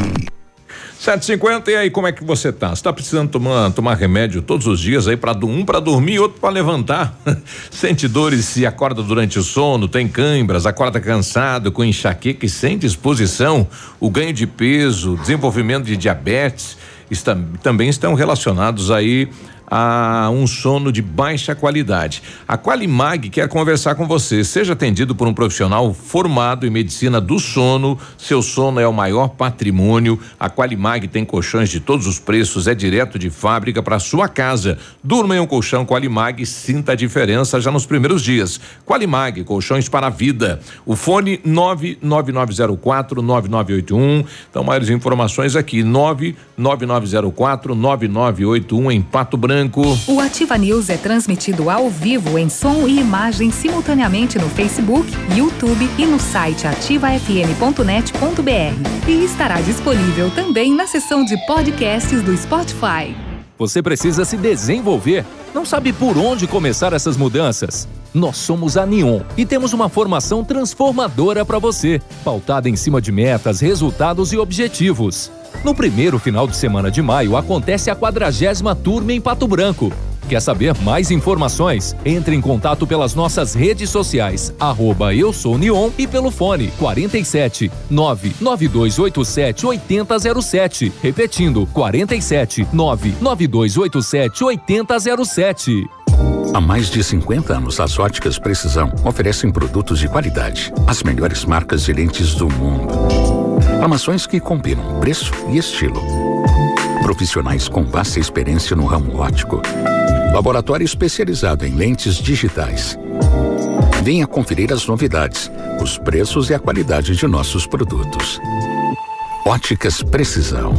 750 e aí, como é que você tá? Você tá precisando tomar, tomar remédio todos os dias aí para um para dormir, outro para levantar. Sente dores se acorda durante o sono, tem câimbras, acorda cansado, com enxaqueca e sem disposição, o ganho de peso, desenvolvimento de diabetes, está, também estão relacionados aí a um sono de baixa qualidade. A Qualimag quer conversar com você. Seja atendido por um profissional formado em medicina do sono. Seu sono é o maior patrimônio. A Qualimag tem colchões de todos os preços, é direto de fábrica para sua casa. Durma em um colchão Qualimag, sinta a diferença já nos primeiros dias. Qualimag, colchões para a vida. O fone 99904 9981. Então, maiores informações aqui: 99904 9981 em Pato Branco. O Ativa News é transmitido ao vivo em som e imagem simultaneamente no Facebook, YouTube e no site ativafm.net.br. E estará disponível também na seção de podcasts do Spotify. Você precisa se desenvolver. Não sabe por onde começar essas mudanças? Nós somos a Neon e temos uma formação transformadora para você, pautada em cima de metas, resultados e objetivos. No primeiro final de semana de maio acontece a quadragésima turma em Pato Branco. Quer saber mais informações? Entre em contato pelas nossas redes sociais, arroba eu sou Neon e pelo fone 47 99287 8007. Repetindo, 47 99287 8007. Há mais de 50 anos, as óticas Precisão oferecem produtos de qualidade, as melhores marcas de lentes do mundo. Armações que combinam preço e estilo. Profissionais com vasta experiência no ramo óptico. Laboratório especializado em lentes digitais. Venha conferir as novidades, os preços e a qualidade de nossos produtos. Óticas Precisão.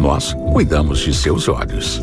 Nós cuidamos de seus olhos.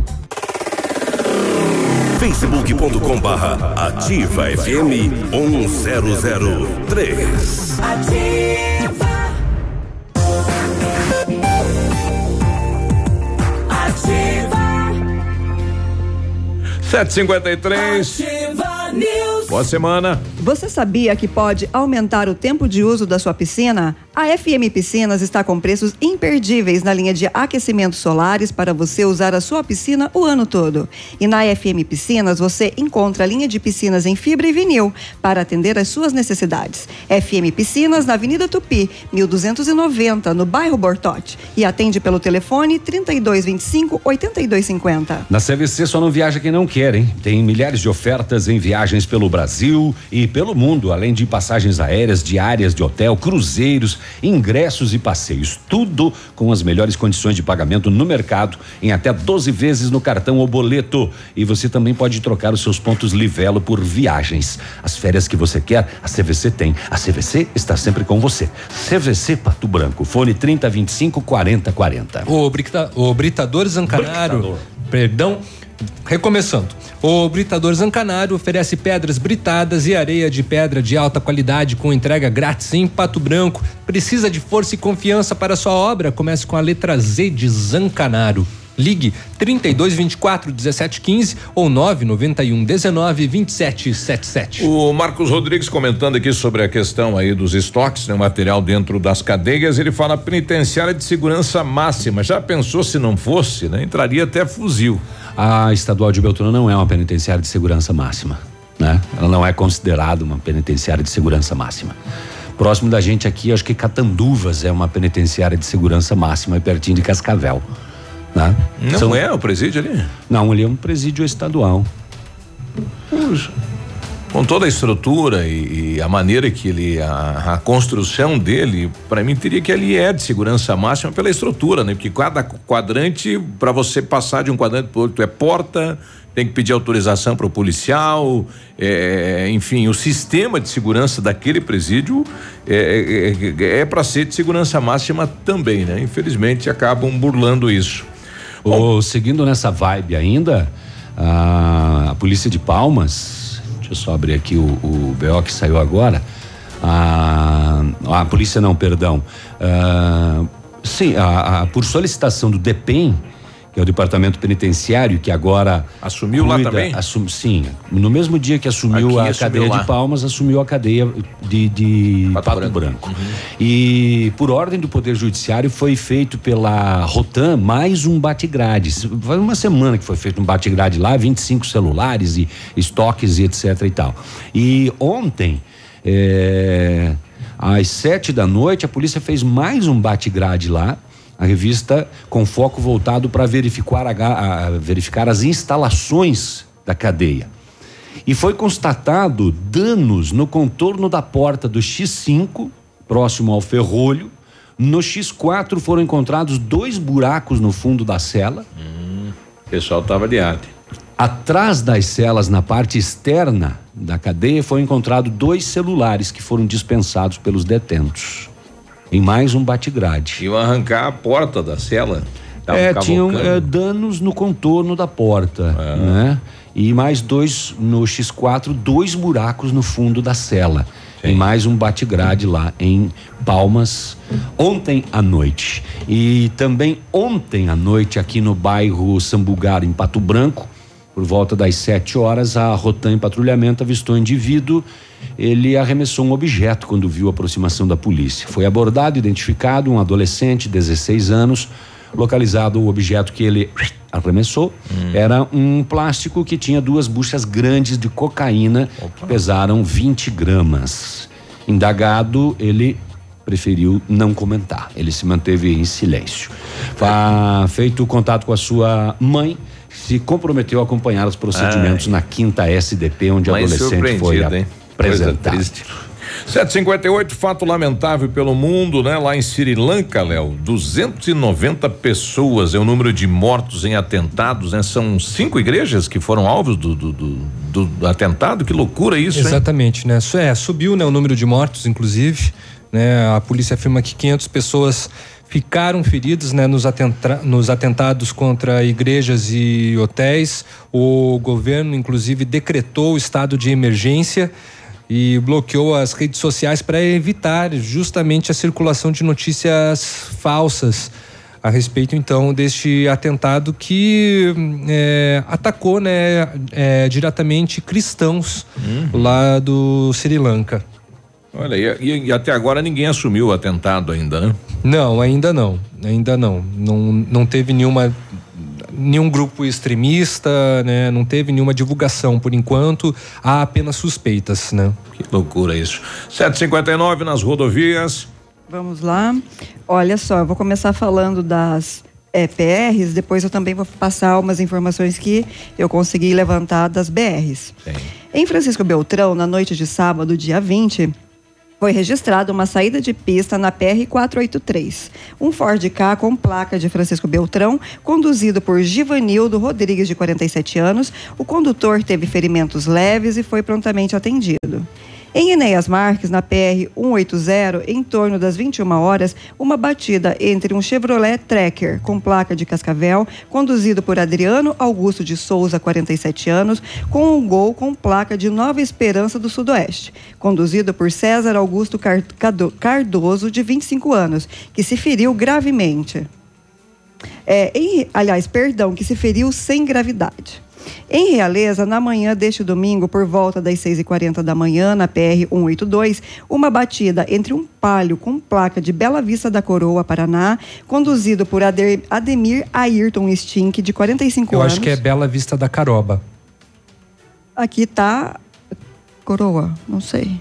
facebook.com barra ativa FM 1003. Ativa. Ativa. 753. Ativa News. Boa semana. Você sabia que pode aumentar o tempo de uso da sua piscina? A FM Piscinas está com preços imperdíveis na linha de aquecimentos solares para você usar a sua piscina o ano todo. E na FM Piscinas você encontra a linha de piscinas em fibra e vinil para atender às suas necessidades. FM Piscinas na Avenida Tupi, 1290, no bairro Bortote. E atende pelo telefone 3225 8250. Na CVC só não viaja quem não quer, hein? Tem milhares de ofertas em viagens pelo Brasil e pelo mundo, além de passagens aéreas, diárias de hotel, cruzeiros, ingressos e passeios. Tudo com as melhores condições de pagamento no mercado, em até 12 vezes no cartão ou boleto. E você também pode trocar os seus pontos Livelo por viagens. As férias que você quer, a CVC tem. A CVC está sempre com você. CVC Pato Branco, fone 3025 4040. O, brita, o Britador Zancanaro, Britador. perdão, recomeçando. O Britador Zancanaro oferece pedras britadas e areia de pedra de alta qualidade com entrega grátis em Pato Branco. Precisa de força e confiança para sua obra? Comece com a letra Z de Zancanaro. Ligue 32 24 17 15 ou 991 19 27 77. O Marcos Rodrigues comentando aqui sobre a questão aí dos estoques, né, material dentro das cadeias, ele fala penitenciária de segurança máxima. Já pensou se não fosse, né? Entraria até fuzil. A estadual de Beltrão não é uma penitenciária de segurança máxima, né? Ela não é considerada uma penitenciária de segurança máxima. Próximo da gente aqui, acho que Catanduvas é uma penitenciária de segurança máxima, pertinho de Cascavel. Né? Não São- é o presídio ali? Não, ali é um presídio estadual. Puxa. Com toda a estrutura e, e a maneira que ele, a, a construção dele, para mim teria que ali é de segurança máxima pela estrutura, né? Porque cada quadrante, para você passar de um quadrante para outro, é porta, tem que pedir autorização para o policial, é, enfim, o sistema de segurança daquele presídio é, é, é para ser de segurança máxima também, né? Infelizmente acabam burlando isso. Ou seguindo nessa vibe ainda, a, a polícia de Palmas, deixa eu só abrir aqui o, o BO que saiu agora. A, a polícia não, perdão. Ah, sim, a, a- por solicitação do DEPEN, que é o Departamento Penitenciário, que agora assumiu lá também? Assum, sim, no mesmo dia que assumiu Aqui a cadeia lá. de Palmas, assumiu a cadeia de, de Pato, Branco. Uhum. E por ordem do Poder Judiciário foi feito pela Rotan mais um bate-grade. Foi uma semana que foi feito um bate-grade lá, 25 celulares e estoques e etc e tal. E ontem, é, às sete da noite, a polícia fez mais um bate-grade lá. A revista com foco voltado para verificar, a verificar as instalações da cadeia. E foi constatado danos no contorno da porta do X5, próximo ao ferrolho. No X4 foram encontrados dois buracos no fundo da cela. O pessoal tava de arte. Atrás das celas, na parte externa da cadeia, foi encontrado dois celulares que foram dispensados pelos detentos. Em mais um bate-grade. Iam arrancar a porta da cela. É, tinham é, danos no contorno da porta, É. né? E mais dois no X4, dois buracos no fundo da cela. Em mais um bate-grade lá em Palmas, ontem à noite. E também ontem à noite, aqui no bairro Sambugar, em Pato Branco, por volta das 7 horas, a Rotan em patrulhamento avistou um indivíduo. Ele arremessou um objeto quando viu a aproximação da polícia. Foi abordado, identificado, um adolescente, 16 anos. Localizado o objeto que ele arremessou, era um plástico que tinha duas buchas grandes de cocaína que pesaram 20 gramas. Indagado, ele preferiu não comentar. Ele se manteve em silêncio. Fa- feito o contato com a sua mãe, se comprometeu a acompanhar os procedimentos na quinta SDP, onde o adolescente foi hein? Coisa apresentado. triste. 758, fato lamentável pelo mundo, né? Lá em Sri Lanka, Léo, 290 pessoas é o número de mortos em atentados, né? São cinco igrejas que foram alvos do, do, do- do atentado. Que loucura isso, hein? Exatamente, né? Su- É, subiu né, o número de mortos, inclusive. Né? A polícia afirma que 500 pessoas ficaram feridas né, nos, atenta- nos atentados contra igrejas e hotéis. O governo, inclusive, decretou o estado de emergência e bloqueou as redes sociais para evitar justamente a circulação de notícias falsas a respeito então deste atentado que hum, é, atacou né, é, diretamente cristãos lá do Sri Lanka. Olha, e, e até agora ninguém assumiu o atentado ainda, né? Não, ainda não, ainda não. Não, não teve nenhuma nenhum grupo extremista, né? Não teve nenhuma divulgação por enquanto. Há apenas suspeitas, né? Que loucura isso. 759 nas rodovias. Vamos lá. Olha só, eu vou começar falando das eh, PRs, depois eu também vou passar umas informações que eu consegui levantar das BRs. Em Francisco Beltrão, na noite de sábado, dia 20, foi registrada uma saída de pista na PR 483. Um Ford K com placa de Francisco Beltrão, conduzido por Givanildo Rodrigues, de 47 anos. O condutor teve ferimentos leves e foi prontamente atendido. Em Enéas Marques, na PR 180, em torno das 21 horas, uma batida entre um Chevrolet Tracker com placa de Cascavel, conduzido por Adriano Augusto de Souza, 47 anos, com um Gol com placa de Nova Esperança do Sudoeste, conduzido por César Augusto Cardoso, de 25 anos, que se feriu gravemente. É, em- aliás, perdão, que se feriu sem gravidade. Em Realeza, na manhã deste domingo, por volta das 6h40 da manhã, na PR 182, uma batida entre um palio com placa de Bela Vista da Coroa, Paraná, conduzido por Ade- Ademir Ayrton Stink, de 45 Eu anos. acho que é Bela Vista da Caroba. Aqui tá Coroa, não sei.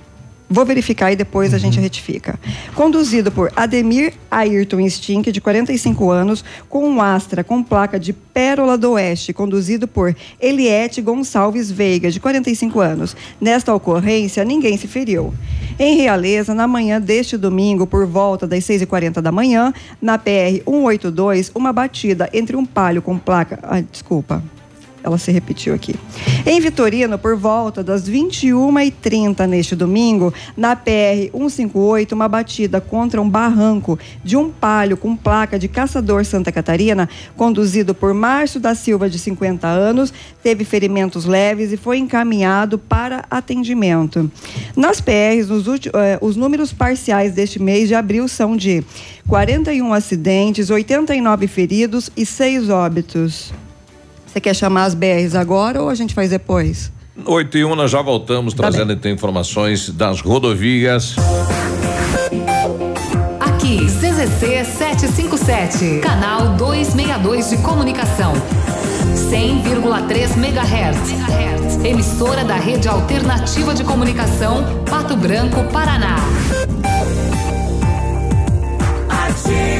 Vou verificar e depois a gente retifica. Conduzido por Ademir Ayrton Stink, de 45 anos, com um Astra com placa de Pérola do Oeste, conduzido por Eliette Gonçalves Veiga, de 45 anos. Nesta ocorrência, ninguém se feriu. Em Realeza, na manhã deste domingo, por volta das 6h40 da manhã, na PR 182, uma batida entre um palio com placa. Ai, desculpa. Ela se repetiu aqui. Em Vitorino, por volta das 21h30 neste domingo, na PR 158, uma batida contra um barranco de um palio com placa de Caçador Santa Catarina, conduzido por Márcio da Silva, de 50 anos, teve ferimentos leves e foi encaminhado para atendimento. Nas PRs, ulti- eh, os números parciais deste mês de abril são de 41 acidentes, 89 feridos e 6 óbitos. Você quer chamar as BRs agora ou a gente faz depois? 8 e 1, nós já voltamos trazendo então informações das rodovias. Aqui, CZC 757, canal 262 de comunicação. 100,3 MHz. Emissora da Rede Alternativa de Comunicação, Pato Branco, Paraná. Ativa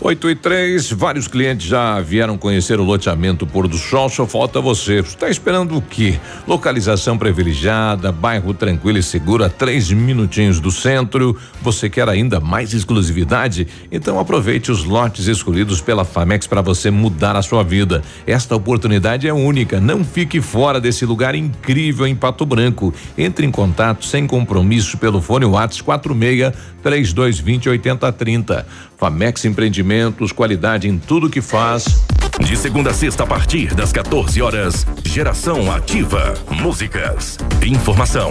8 e 3, vários clientes já vieram conhecer o loteamento Pôr do Sol, só falta você. Está esperando o quê? Localização privilegiada, bairro tranquilo e seguro, a três minutinhos do centro. Você quer ainda mais exclusividade? Então aproveite os lotes escolhidos pela Famex para você mudar a sua vida. Esta oportunidade é única. Não fique fora desse lugar incrível em Pato Branco. Entre em contato sem compromisso pelo fone WhatsApp 46 3220 8030. Famex Qualidade em tudo que faz. De segunda a sexta, a partir das 14 horas, Geração Ativa. Músicas, informação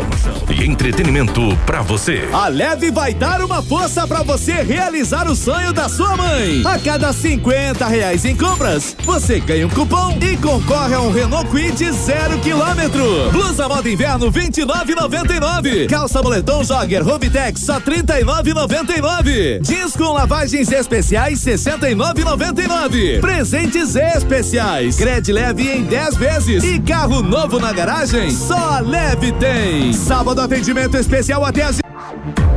e entretenimento pra você. A Leve vai dar uma força pra você realizar o sonho da sua mãe. A cada 50 reais em compras, você ganha um cupom e concorre a um Renault Quid zero quilômetro. Blusa moda inverno 29,99. Calça moletom jogger Hobitex só 39,99. Jeans com lavagens especiais 69,99. Presentes especiais. Cred leve em 10 vezes e carro novo na garagem. Só Leve tem. Sábado atendimento especial até as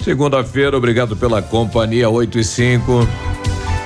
Segunda-feira, obrigado pela companhia 8 e 5.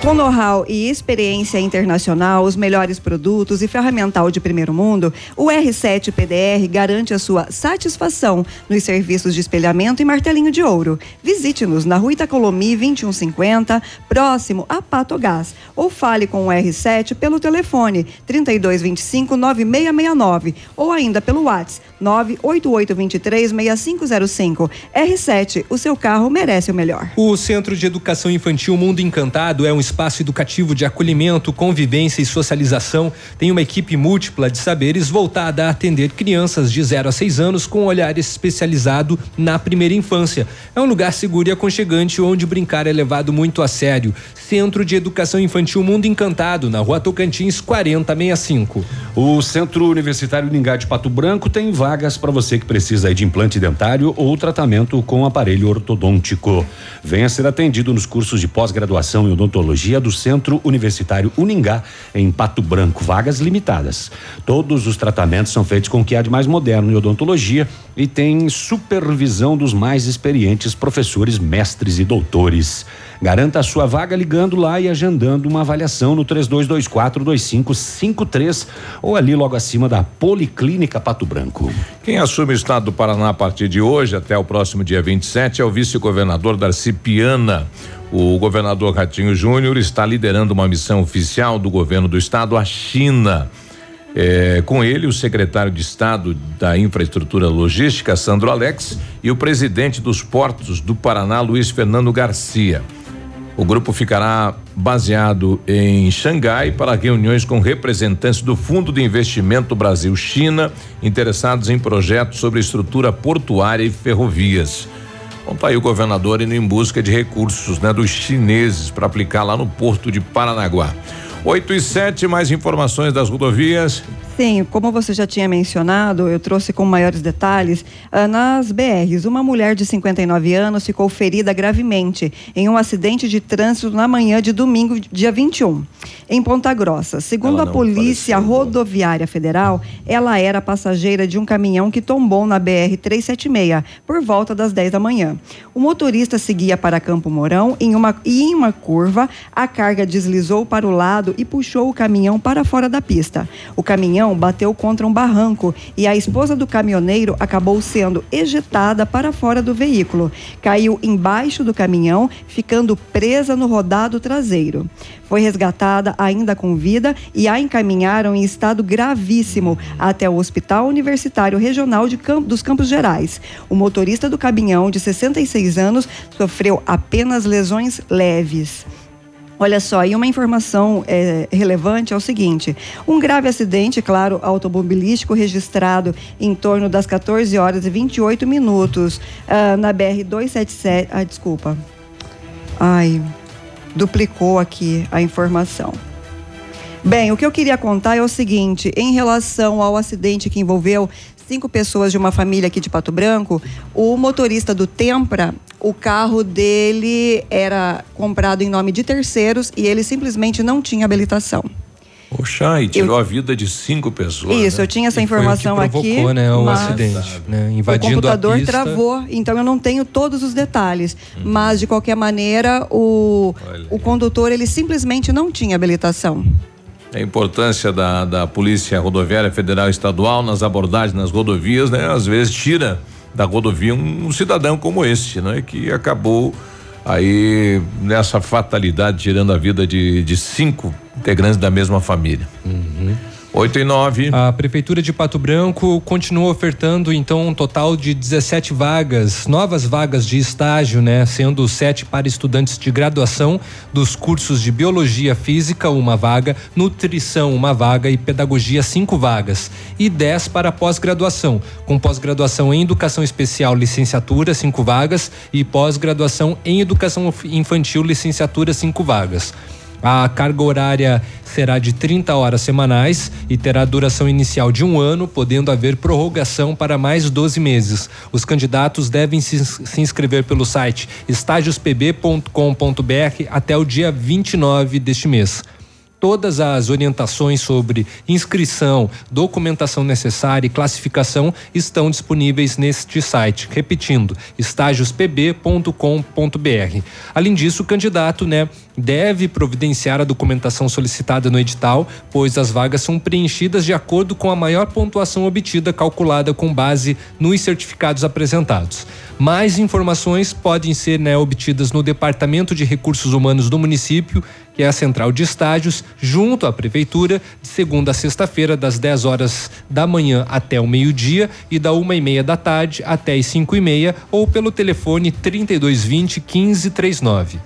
Com know-how e experiência internacional, os melhores produtos e ferramental de primeiro mundo, o R7 PDR garante a sua satisfação nos serviços de espelhamento e martelinho de ouro. Visite-nos na Rua Itacolomi 2150, próximo a Pato Gás, ou fale com o R7 pelo telefone 3225 9669 ou ainda pelo WhatsApp 98823 6505. R7, o seu carro merece o melhor. O Centro de Educação Infantil Mundo Encantado é um espaço educativo de acolhimento, convivência e socialização. Tem uma equipe múltipla de saberes voltada a atender crianças de 0 a 6 anos com um olhar especializado na primeira infância. É um lugar seguro e aconchegante onde brincar é levado muito a sério. Centro de Educação Infantil Mundo Encantado, na Rua Tocantins 4065. O Centro Universitário Lingá de Pato Branco tem vagas para você que precisa de implante dentário ou tratamento com aparelho ortodôntico. Venha ser atendido nos cursos de pós-graduação em odontologia do Centro Universitário Uningá, em Pato Branco. Vagas limitadas. Todos os tratamentos são feitos com o que há de mais moderno em odontologia e tem supervisão dos mais experientes professores, mestres e doutores. Garanta a sua vaga ligando lá e agendando uma avaliação no 32242553 ou ali logo acima da Policlínica Pato Branco. Quem assume o estado do Paraná a partir de hoje até o próximo dia 27 é o vice-governador Darcy Piana. O governador Ratinho Júnior está liderando uma missão oficial do governo do estado à China. É, com ele, o secretário de Estado da Infraestrutura Logística, Sandro Alex, e o presidente dos Portos do Paraná, Luiz Fernando Garcia. O grupo ficará baseado em Xangai para reuniões com representantes do Fundo de Investimento Brasil-China interessados em projetos sobre estrutura portuária e ferrovias. Bom, tá aí o governador indo em busca de recursos, né, dos chineses para aplicar lá no porto de Paranaguá. 8 e 7, mais informações das rodovias. Sim, como você já tinha mencionado, eu trouxe com maiores detalhes. ah, nas BRs, uma mulher de 59 anos ficou ferida gravemente em um acidente de trânsito na manhã de domingo, dia 21, em Ponta Grossa. Segundo a Polícia Rodoviária Federal, ela era passageira de um caminhão que tombou na BR 376 por volta das 10 da manhã. O motorista seguia para Campo Mourão em uma, e em uma curva, a carga deslizou para o lado e puxou o caminhão para fora da pista. O caminhão bateu contra um barranco e a esposa do caminhoneiro acabou sendo ejetada para fora do veículo. Caiu embaixo do caminhão, ficando presa no rodado traseiro. Foi resgatada ainda com vida e a encaminharam em estado gravíssimo até o Hospital Universitário Regional de Cam- dos Campos Gerais. O motorista do caminhão, de 66 anos, sofreu apenas lesões leves. Olha só, e uma informação eh, relevante é o seguinte: um grave acidente, claro, automobilístico registrado em torno das 14 horas e 28 minutos ah, na BR 277. Ah, desculpa. Ai, duplicou aqui a informação. Bem, o que eu queria contar é o seguinte: em relação ao acidente que envolveu cinco pessoas de uma família aqui de Pato Branco, o motorista do Tempra, o carro dele era comprado em nome de terceiros e ele simplesmente não tinha habilitação. Poxa, e tirou a vida de cinco pessoas. Isso, né? eu tinha essa informação provocou, aqui. né, o mas acidente, né, O invadindo computador a pista. travou, então eu não tenho todos os detalhes. Uhum. Mas, de qualquer maneira, o, o condutor, ele simplesmente não tinha habilitação. A importância da, da Polícia Rodoviária Federal e Estadual nas abordagens nas rodovias, né? Às vezes tira da rodovia um, cidadão como este, né? Que acabou aí nessa fatalidade tirando a vida de, de cinco integrantes da mesma família. Uhum. 8 e 9. A Prefeitura de Pato Branco continua ofertando, então, um total de 17 vagas, novas vagas de estágio, né? Sendo sete para estudantes de graduação dos cursos de Biologia Física, uma vaga, Nutrição, uma vaga e Pedagogia, cinco vagas. E 10 para pós-graduação, com pós-graduação em Educação Especial, licenciatura, cinco vagas, e pós-graduação em Educação Infantil, licenciatura, cinco vagas. A carga horária será de 30 horas semanais e terá duração inicial de um ano, podendo haver prorrogação para mais 12 meses. Os candidatos devem se, se inscrever pelo site estágiospb.com.br até o dia 29 deste mês. Todas as orientações sobre inscrição, documentação necessária e classificação estão disponíveis neste site. Repetindo, estágiospb.com.br. Além disso, o candidato, né, deve providenciar a documentação solicitada no edital, pois as vagas são preenchidas de acordo com a maior pontuação obtida calculada com base nos certificados apresentados. Mais informações podem ser né, obtidas no Departamento de Recursos Humanos do município, que é a central de estágios, junto à prefeitura, de segunda a sexta-feira, das 10 horas da manhã até o meio-dia e da uma e meia da tarde até as cinco e meia, ou pelo telefone 3220 1539.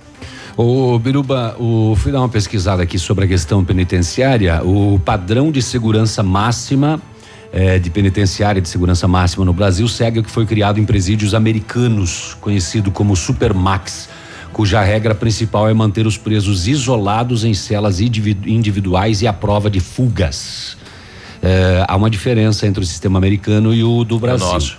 Ô, Biruba, o, fui dar uma pesquisada aqui sobre a questão penitenciária. O padrão de segurança máxima eh, de penitenciária de segurança máxima no Brasil segue o que foi criado em presídios americanos, conhecido como Supermax, cuja regra principal é manter os presos isolados em celas individu individuais e à prova de fugas. Eh, há uma diferença entre o sistema americano e o do Brasil. nosso.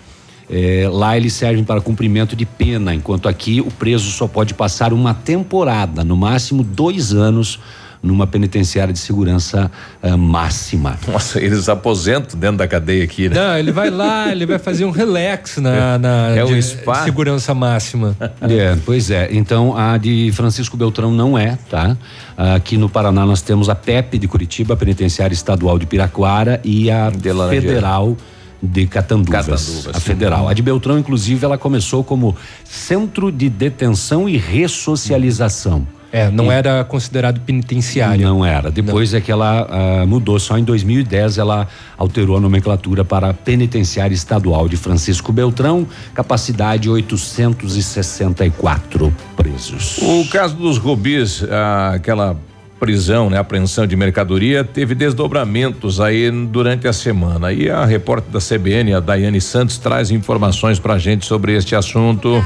É, lá eles servem para cumprimento de pena, enquanto aqui o preso só pode passar uma temporada, no máximo dois anos, numa penitenciária de segurança eh, máxima. Nossa, eles aposentam dentro da cadeia aqui, né? Não, ele vai lá, ele vai fazer um relax na, na É o de- spa? segurança máxima. É, pois é. Então a de Francisco Beltrão não é, tá? Aqui no Paraná nós temos a PEP de Curitiba, a Penitenciária Estadual de Piraquara e a. Federal de Catanduvas. Catanduvas, a sim. Federal. A de Beltrão, inclusive, ela começou como Centro de Detenção e Ressocialização. É, não era considerado penitenciário. Não era. Depois é que ela ah, mudou. Só em 2010 ela alterou a nomenclatura para Penitenciária Estadual de Francisco Beltrão, capacidade 864 presos. O caso dos rubis, ah, aquela prisão, né, apreensão de mercadoria, teve desdobramentos aí durante a semana. E a repórter da CBN, a Daiane Santos, traz informações pra gente sobre este assunto.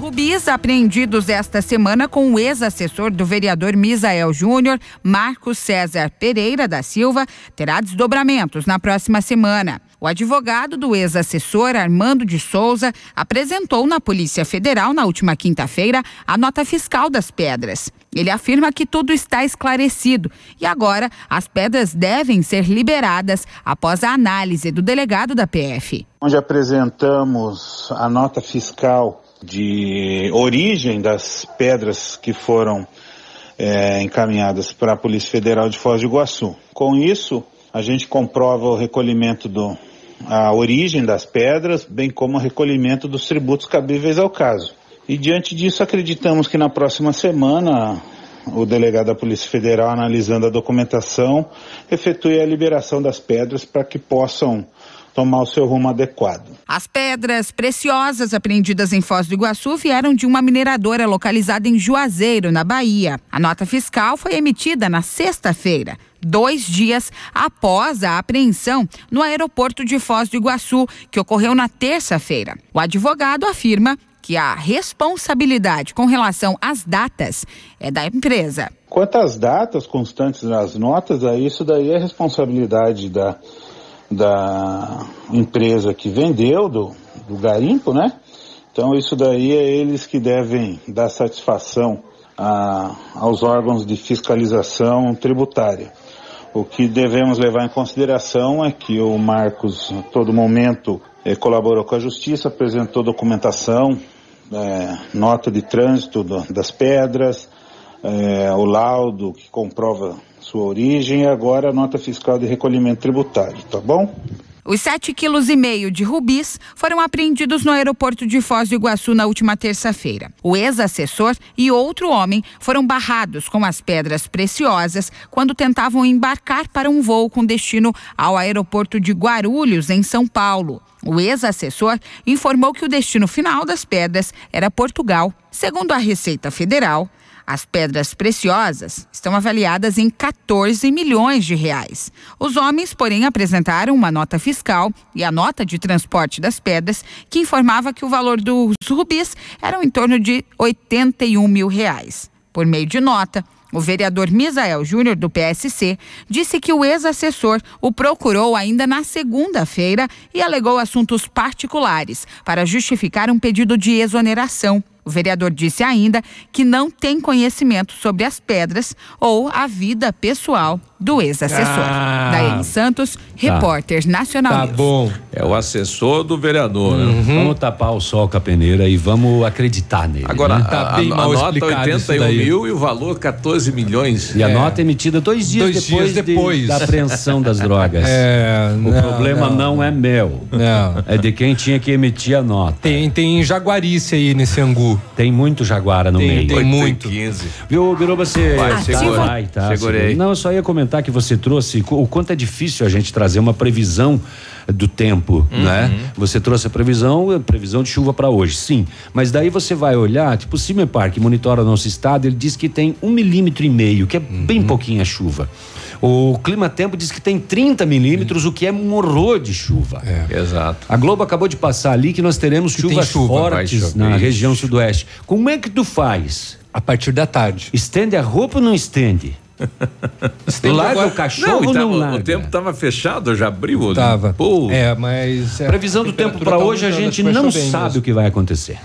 Rubis apreendidos esta semana com o ex-assessor do vereador Misael Júnior, Marcos César Pereira da Silva, terá desdobramentos na próxima semana. O advogado do ex-assessor Armando de Souza apresentou na Polícia Federal na última quinta-feira a nota fiscal das pedras. Ele afirma que tudo está esclarecido e agora as pedras devem ser liberadas após a análise do delegado da PF. onde apresentamos a nota fiscal de origem das pedras que foram eh, encaminhadas para a Polícia Federal de Foz do Iguaçu. Com isso, a gente comprova o recolhimento do a origem das pedras, bem como o recolhimento dos tributos cabíveis ao caso. E diante disso, acreditamos que na próxima semana o delegado da Polícia Federal, analisando a documentação, efetue a liberação das pedras para que possam tomar o seu rumo adequado. As pedras preciosas apreendidas em Foz do Iguaçu vieram de uma mineradora localizada em Juazeiro, na Bahia. A nota fiscal foi emitida na sexta-feira, dois dias após a apreensão no aeroporto de Foz do Iguaçu, que ocorreu na terça-feira. O advogado afirma que a responsabilidade com relação às datas é da empresa. Quanto às datas constantes nas notas, aí isso daí é responsabilidade da, da empresa que vendeu, do, do garimpo, né? Então isso daí é eles que devem dar satisfação a, aos órgãos de fiscalização tributária. O que devemos levar em consideração é que o Marcos, a todo momento, eh, colaborou com a Justiça, apresentou documentação, eh, nota de trânsito do- das pedras, eh, o laudo que comprova sua origem e agora a nota fiscal de recolhimento tributário, tá bom? Os 7,5 kg de rubis foram apreendidos no aeroporto de Foz do Iguaçu na última terça-feira. O ex-assessor e outro homem foram barrados com as pedras preciosas quando tentavam embarcar para um voo com destino ao aeroporto de Guarulhos, em São Paulo. O ex-assessor informou que o destino final das pedras era Portugal. Segundo a Receita Federal, as pedras preciosas estão avaliadas em 14 milhões de reais. Os homens, porém, apresentaram uma nota fiscal e a nota de transporte das pedras que informava que o valor dos rubis era em torno de 81 mil reais. Por meio de nota, o vereador Misael Júnior, do PSC, disse que o ex-assessor o procurou ainda na segunda-feira e alegou assuntos particulares para justificar um pedido de exoneração. O vereador disse ainda que não tem conhecimento sobre as pedras ou a vida pessoal do ex-assessor. Ah. Daí Santos, repórter nacional. Tá News. bom. É o assessor do vereador, né? Uhum. Vamos tapar o sol com a peneira e vamos acreditar nele. Agora, né? a, a, a nota 81 mil e o valor 14 milhões. E a É. nota é emitida dois dias Dois depois, dias de- depois. da apreensão das drogas. É, o não, problema não. não. é meu. Não. É de quem tinha que emitir a nota. Tem, tem jaguarice aí nesse angu. Tem muito jaguara no Tem- meio. tem e muito. 15. Viu, Biruba, você... Vai, segura. Vai, tá, Segurei. segura. Não, eu só ia comentar que você trouxe o quanto é difícil a gente trazer uma previsão do tempo, Uhum. né? Você trouxe a previsão, a previsão de chuva para hoje, sim. Mas daí você vai olhar, tipo o Cimepar, que monitora nosso estado, ele diz que tem um milímetro e meio, que é Uhum. bem pouquinha chuva. O Clima Tempo diz que tem 30 milímetros, o que é um horror de chuva. Exato. A Globo acabou de passar ali que nós teremos Que chuvas chuva. Fortes na região sudoeste. Como é que tu faz? A partir da tarde. Estende a roupa ou não estende? Estende larga agora- o cachorro Não, e não tava- o tempo tava fechado, já abriu. Tava. Pô, É, mas. é, Previsão do tempo para tá hoje a gente não sabe mesmo. o que vai acontecer.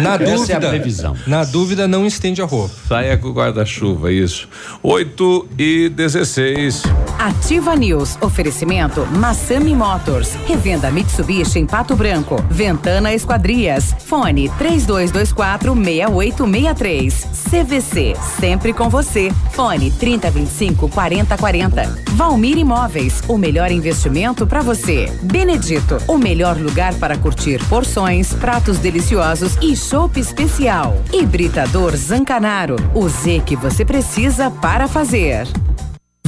Na Essa dúvida, é a previsão. Na dúvida, não estende a roupa. saia com o guarda-chuva, isso. 8 e 16. Ativa News. Oferecimento Massami Motors. Revenda Mitsubishi em Pato Branco. Ventana Esquadrias. Fone 3224 6863. CVC. Sempre com você. Fone 3025 4040. Valmir Imóveis. O melhor investimento para você. Benedito. O melhor lugar para curtir porções, pratos deliciosos e chopp especial. Hibridador Zancanaro. O Z que você precisa para fazer.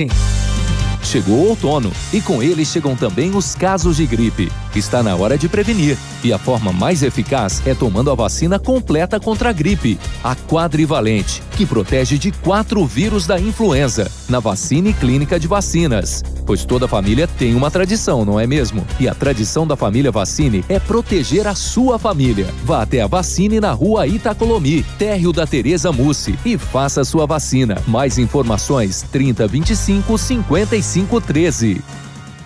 amazing. Chegou o outono e com ele chegam também os casos de gripe. Está na hora de prevenir e a forma mais eficaz é tomando a vacina completa contra a gripe, a quadrivalente, que protege de quatro vírus da influenza, na vacina e clínica de vacinas. Pois toda família tem uma tradição, não é mesmo? E a tradição da família Vacine é proteger a sua família. Vá até a Vacine na rua Itacolomi, térreo da Tereza Mussi, e faça sua vacina. Mais informações 3025 5513.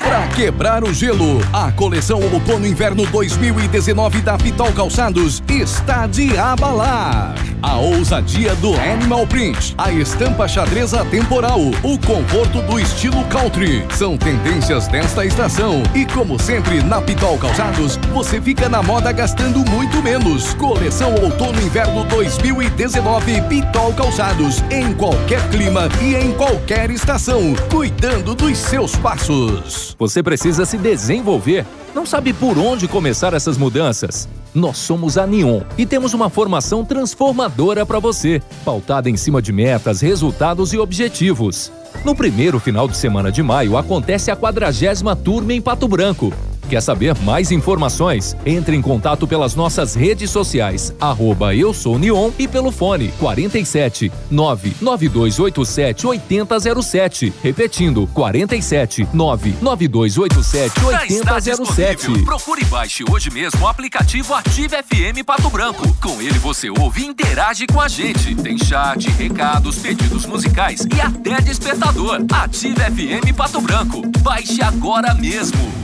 Pra quebrar o gelo, a coleção Outono Inverno 2019 da Pitol Calçados está de abalar. A ousadia do Animal Print, a estampa xadreza temporal, o conforto do estilo country são tendências desta estação. E como sempre, na Pitol Calçados, você fica na moda gastando muito menos. Coleção Outono Inverno 2019 Pitol Calçados, em qualquer clima e em qualquer estação, cuidando dos seus passos. Você precisa se desenvolver. Não sabe por onde começar essas mudanças? Nós somos a Neon e temos uma formação transformadora para você, pautada em cima de metas, resultados e objetivos. No primeiro final de semana de maio acontece a quadragésima turma em Pato Branco. Quer saber mais informações? Entre em contato pelas nossas redes sociais, arroba eu sou Neon e pelo fone 47 99287 8007. Repetindo, 47 99287 Já está disponível. 8007. Procure e baixe hoje mesmo o aplicativo Ative FM Pato Branco. Com ele você ouve e interage com a gente. Tem chat, recados, pedidos musicais e até despertador. Ative FM Pato Branco. Baixe agora mesmo.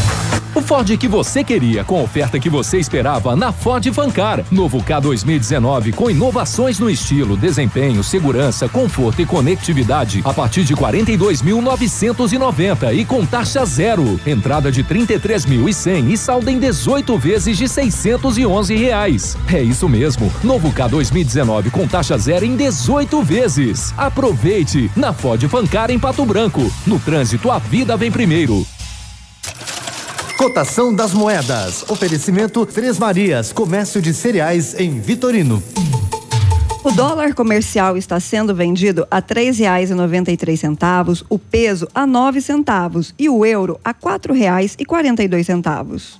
Ford que você queria, com a oferta que você esperava na Ford Fancar. Novo K 2019 com inovações no estilo, desempenho, segurança, conforto e conectividade a partir de 42.990 e com taxa zero. Entrada de 33.100 e saldo em 18 vezes de 611 reais. É isso mesmo. Novo K 2019 com taxa zero em 18 vezes. Aproveite na Ford Fancar em Pato Branco. No trânsito a vida vem primeiro. Cotação das moedas. Oferecimento Três Marias, comércio de cereais em Vitorino. O dólar comercial está sendo vendido a três reais e noventa e três centavos, o peso a nove centavos e o euro a quatro reais e quarenta e dois centavos.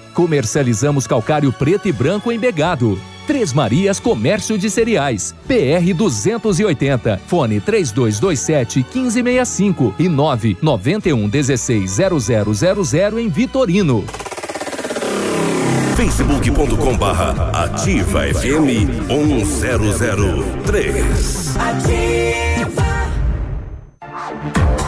Comercializamos calcário preto e branco embegado. Três Marias Comércio de Cereais. PR 280. Fone 3227 1565 e 991 16 0000 em Vitorino. facebook.com barra ativa FM 1003. Ativa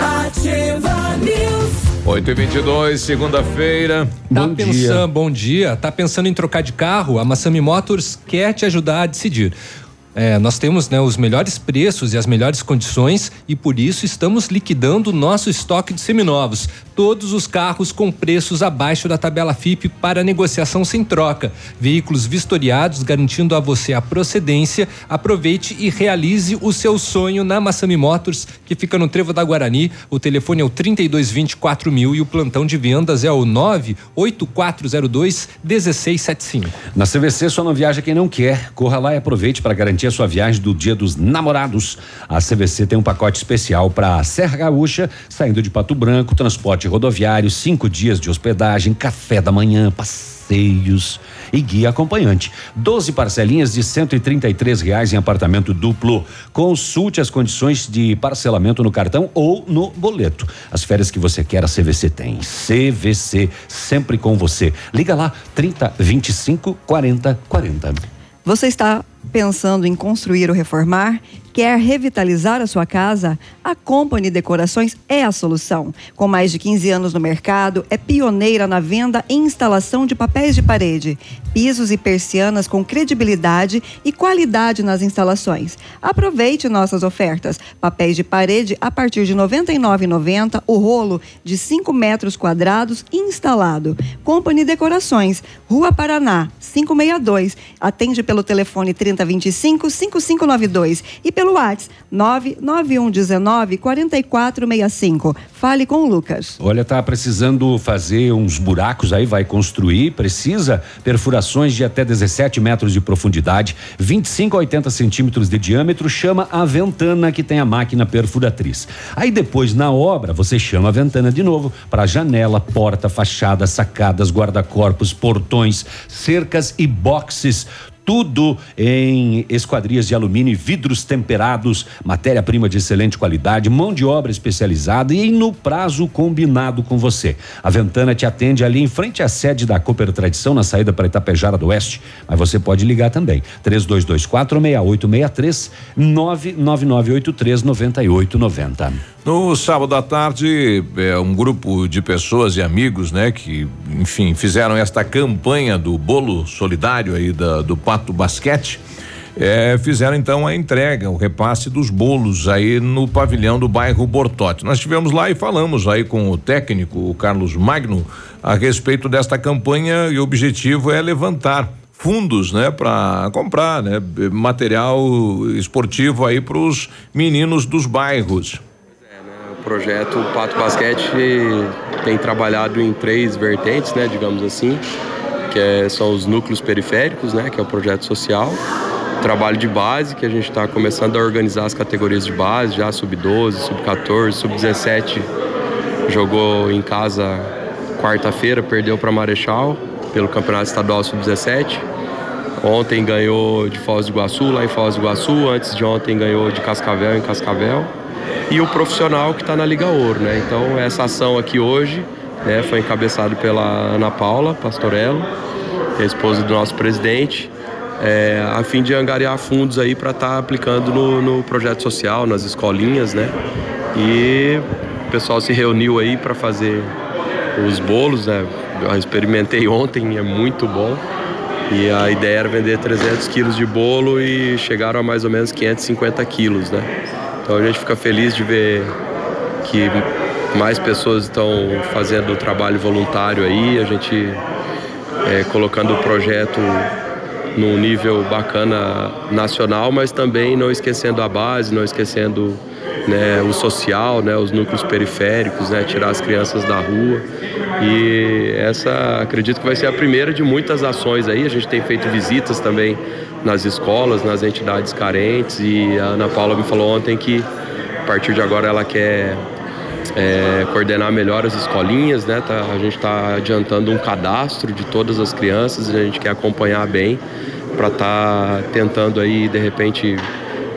Ativa News. 8 e 22 segunda-feira. Tá pensando, bom dia. Tá pensando em trocar de carro? A Massami Motors quer te ajudar a decidir. É, nós temos né, os melhores preços e as melhores condições e por isso estamos liquidando o nosso estoque de seminovos. Todos os carros com preços abaixo da tabela FIP para negociação sem troca. Veículos vistoriados garantindo a você a procedência. Aproveite e realize o seu sonho na Massami Motors, que fica no Trevo da Guarani. O telefone é o 3224 mil e o plantão de vendas é o 98402 1675. Na CVC só não viaja quem não quer. Corra lá e aproveite para garantir a sua viagem do Dia dos Namorados. A CVC tem um pacote especial para Serra Gaúcha, saindo de Pato Branco, transporte rodoviário, cinco dias de hospedagem, café da manhã, passeios e guia acompanhante. 12 parcelinhas de três reais em apartamento duplo. Consulte as condições de parcelamento no cartão ou no boleto. As férias que você quer, a CVC tem. CVC, sempre com você. Liga lá, 30 25 40 40. Você está pensando em construir ou reformar? Quer revitalizar a sua casa? A Company Decorações é a solução. Com mais de 15 anos no mercado, é pioneira na venda e instalação de papéis de parede, pisos e persianas com credibilidade e qualidade nas instalações. Aproveite nossas ofertas. Papéis de parede a partir de R$ 99,90 o rolo de 5 metros quadrados instalado. Company Decorações, Rua Paraná, 562. Atende pelo telefone 3025 5592 e pelo WhatsApp 99119 4465. Fale com o Lucas. Olha, tá precisando fazer uns buracos aí, vai construir, precisa perfurações de até 17 metros de profundidade, 25 a 80 centímetros de diâmetro, chama a Ventana que tem a máquina perfuratriz. Aí depois na obra você chama a Ventana de novo para janela, porta, fachada, sacadas, guarda-corpos, portões, cercas e boxes tudo em esquadrias de alumínio e vidros temperados, matéria-prima de excelente qualidade, mão de obra especializada e no prazo combinado com você. A Ventana te atende ali em frente à sede da Cooper Tradição, na saída para Itapejara do Oeste, mas você pode ligar também. 3224 6863 99983 9890. No sábado à tarde, é, um grupo de pessoas e amigos, né, que, enfim, fizeram esta campanha do bolo solidário aí da, do Pato Basquete. É, fizeram então a entrega, o repasse dos bolos aí no pavilhão do bairro Bortote. Nós estivemos lá e falamos aí com o técnico, o Carlos Magno, a respeito desta campanha e o objetivo é levantar fundos, né, para comprar, né, material esportivo aí para os meninos dos bairros. Projeto Pato Basquete tem trabalhado em três vertentes, né, digamos assim, que é, são os núcleos periféricos, né, que é o projeto social, trabalho de base, que a gente está começando a organizar as categorias de base, já sub-12, sub-14, sub-17, jogou em casa quarta-feira, perdeu para Marechal pelo Campeonato Estadual Sub-17. Ontem ganhou de Foz do Iguaçu, lá em Foz do Iguaçu. Antes de ontem ganhou de Cascavel, em Cascavel. E o profissional que está na Liga Ouro, né? Então, essa ação aqui hoje né, foi encabeçada pela Ana Paula Pastorello, que é a esposa do nosso presidente, é, a fim de angariar fundos aí para estar tá aplicando no, no projeto social, nas escolinhas, né? E o pessoal se reuniu aí para fazer os bolos, né? Eu experimentei ontem, é muito bom. E a ideia era vender 300 quilos de bolo e chegaram a mais ou menos 550 quilos, né? Então a gente fica feliz de ver que mais pessoas estão fazendo trabalho voluntário aí, a gente é, colocando o projeto num nível bacana nacional, mas também não esquecendo a base, não esquecendo né, o social, né, os núcleos periféricos, né, tirar as crianças da rua. E essa acredito que vai ser a primeira de muitas ações aí. A gente tem feito visitas também nas escolas, nas entidades carentes e a Ana Paula me falou ontem que a partir de agora ela quer é, coordenar melhor as escolinhas, né? Tá, a gente está adiantando um cadastro de todas as crianças a gente quer acompanhar bem para estar tá tentando aí de repente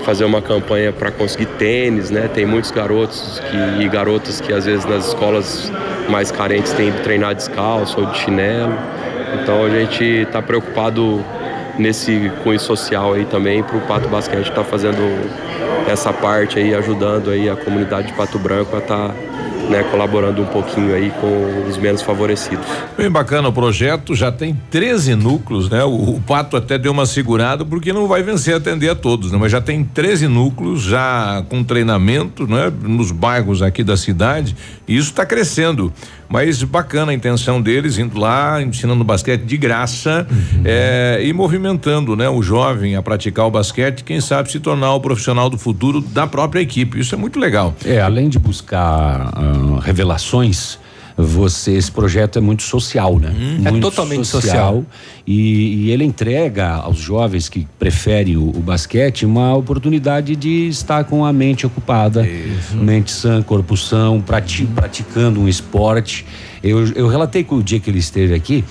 fazer uma campanha para conseguir tênis, né? Tem muitos garotos que, e garotas que às vezes nas escolas mais carentes têm que treinar descalço ou de chinelo. Então a gente está preocupado nesse cunho social aí também para o Pato Basquete estar tá fazendo essa parte aí, ajudando aí a comunidade de Pato Branco a estar tá né, colaborando um pouquinho aí com os menos favorecidos. Bem bacana o projeto, já tem 13 núcleos, né? O, o, Pato até deu uma segurada porque não vai vencer atender a todos, né? Mas já tem 13 núcleos já com treinamento, né? Nos bairros aqui da cidade e isso está crescendo. Mas bacana a intenção deles, indo lá, ensinando basquete de graça uhum. é, e movimentando né, o jovem a praticar o basquete, quem sabe se tornar o profissional do futuro da própria equipe. Isso é muito legal. É, além de buscar uh, revelações você esse projeto é muito social, né? Hum, muito é totalmente social, social. E, e, ele entrega aos jovens que preferem o, o, basquete uma oportunidade de estar com a mente ocupada, Isso. mente sã, corpo são, prati, praticando um esporte. Eu, eu relatei com o dia que ele esteve aqui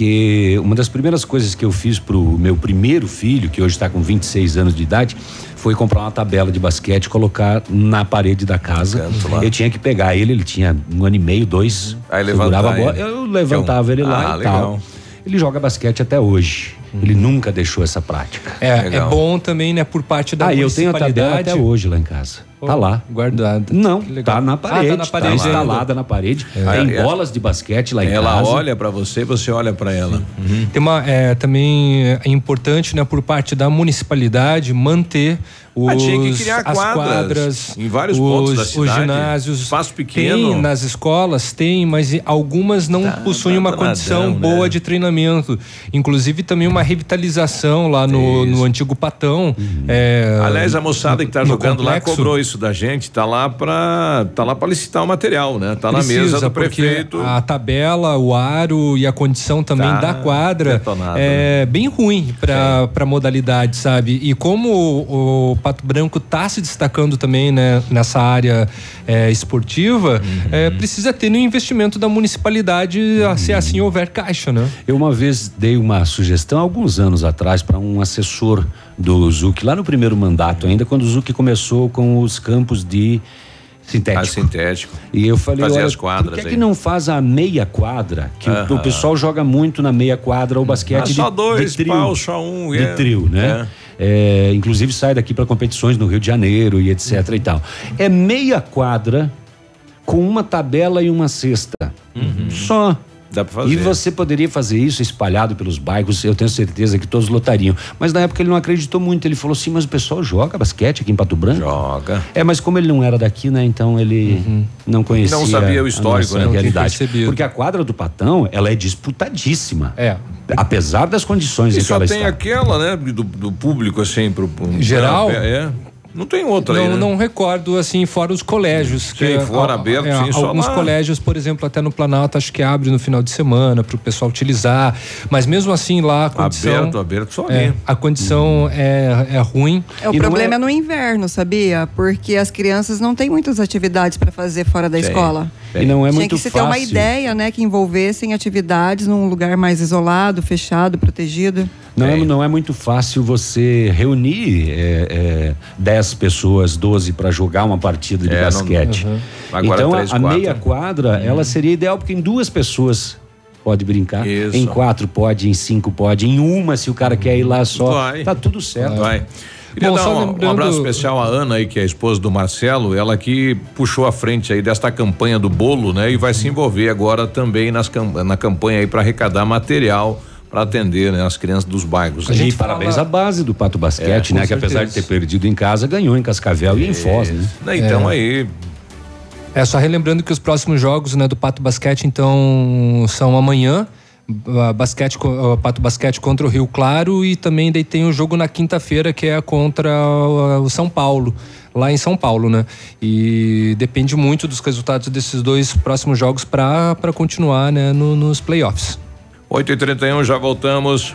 que uma das primeiras coisas que eu fiz pro meu primeiro filho, que hoje está com 26 anos de idade, foi comprar uma tabela de basquete e colocar na parede da casa. Eu tinha que pegar ele, ele tinha um ano e meio, dois. Aí levantava a bola, eu levantava ele lá ah, e legal. tal. Ele joga basquete até hoje. Hum. Ele nunca deixou essa prática. É, é bom também, né, por parte da ah, eu tenho a tabela até hoje lá em casa. Tá lá. Guardada. Não, tá na parede. Ah, tá na parede. Tá instalada na parede. É. Tem bolas de basquete lá em ela casa. Ela olha para você, você olha para ela. Uhum. Tem uma, é, também é importante, né, por parte da municipalidade manter os, ah, tinha que criar quadras, quadras, em vários os, pontos da cidade. Os ginásios. Espaço pequeno. Tem nas escolas, tem, mas algumas não tá, possuem tá uma condição nadão, boa né? de treinamento. Inclusive também uma revitalização lá no, no antigo Patão. Uhum. É, Aliás, a moçada que está jogando complexo. lá cobrou isso serviço da gente tá lá para tá lá para licitar o material, né? Tá na Precisa, mesa do prefeito. A tabela, o aro e a condição também Tá da quadra detonado, é bem ruim para para modalidade, sabe? E como o, o Pato Branco tá se destacando também, né, nessa área é, esportiva, é, precisa ter um investimento da municipalidade se assim houver caixa, né? Eu uma vez dei uma sugestão alguns anos atrás para um assessor do Zuc, lá no primeiro mandato ainda, quando o Zuc começou com os campos de sintético. Ah, sintético. E eu falei, Fazer olha, as quadras por que, é que não faz a meia quadra? Que o- Aham. o, pessoal joga muito na meia quadra o basquete Ah, de, só dois de trio. paus, só um, De é. trio, né? É, inclusive sai daqui para competições no Rio de Janeiro e etc e tal. É meia quadra com uma tabela e uma cesta. Só. Dá pra fazer. E você poderia fazer isso espalhado pelos bairros, eu tenho certeza que todos lotariam. Mas na época ele não acreditou muito. Ele falou assim: mas o pessoal joga basquete aqui em Pato Branco? Joga. É, mas como ele não era daqui, né? Então ele não conhecia. Não sabia o histórico, né? Não tinha realidade. percebido. Porque a quadra do Patão, ela é disputadíssima. É. Apesar das condições E em que só ela tem está. aquela, né, do, do público assim pro, pro Geral? É. Não tem outra não, aí, né? não recordo assim fora os colégios Sim, fora a- aberto, é, sim, só alguns lá. colégios por exemplo até no Planalto acho que abre no final de semana para o pessoal utilizar mas mesmo assim lá a condição Aberto, aberto só é, a condição é, é ruim É, o E problema é... no inverno, sabia? Porque as crianças não têm muitas atividades para fazer fora da escola. E não é Tinha muito que se ter uma fácil. ideia, né, que envolvessem atividades num lugar mais isolado, fechado, protegido. Não é, não é muito fácil você reunir é, é, 10 pessoas, 12 para jogar uma partida de É, não- basquete. Uhum. Agora então três, a, a meia quadra, ela seria ideal porque em duas pessoas pode brincar, Isso. em quatro pode, em cinco pode, em uma se o cara quer ir lá só, Vai. tá tudo certo. Vai. Queria Bom, dar um, um lembrando- abraço especial à Ana aí, que é a esposa do Marcelo, ela que puxou a frente aí desta campanha do bolo, né? E vai se envolver agora também nas, na campanha aí para arrecadar material para atender né, as crianças dos bairros. A gente parabéns à base do Pato Basquete, É, né? Que apesar de certeza. ter perdido em casa, ganhou em Cascavel e em Foz, né? Né, Então É. aí, É, só relembrando que os próximos jogos né, do Pato Basquete, então, são amanhã. Basquete, Pato Basquete contra o Rio Claro e também daí tem o jogo na quinta-feira que é contra o São Paulo, lá em São Paulo, né? E depende muito dos resultados desses dois próximos jogos para continuar né, no- nos playoffs. 8h31, já voltamos.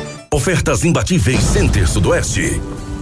Ofertas imbatíveis Center Sudoeste.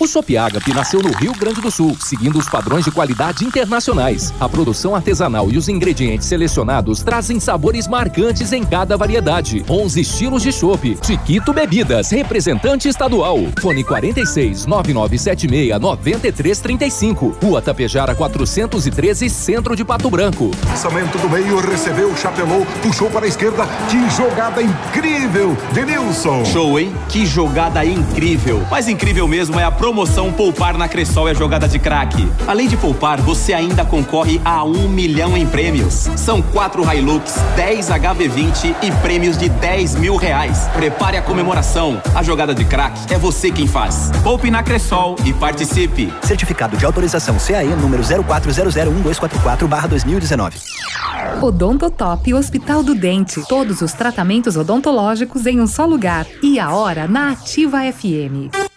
O Chopp Agape nasceu no Rio Grande do Sul, seguindo os padrões de qualidade internacionais. A produção artesanal e os ingredientes selecionados trazem sabores marcantes em cada variedade. 11 estilos de chopp. Chiquito Bebidas, representante estadual. Fone 46 9976 9335. Rua Tapejara 413, Centro de Pato Branco. Lançamento do meio, recebeu, chapelou, puxou para a esquerda. Que jogada incrível, Denilson. Show, hein? Que jogada incrível. Mais incrível mesmo é a promoção Poupar na Cressol é jogada de craque. Além de poupar, você ainda concorre a um milhão em prêmios. São quatro Hilux, 10 HB20 e prêmios de 10 mil reais. Prepare a comemoração. A jogada de craque é você quem faz. Poupe na Cressol e participe. Certificado de autorização CAE número 04001244/2019. Odontotop Hospital do Dente. Todos os tratamentos odontológicos em um só lugar. E a hora na Ativa FM.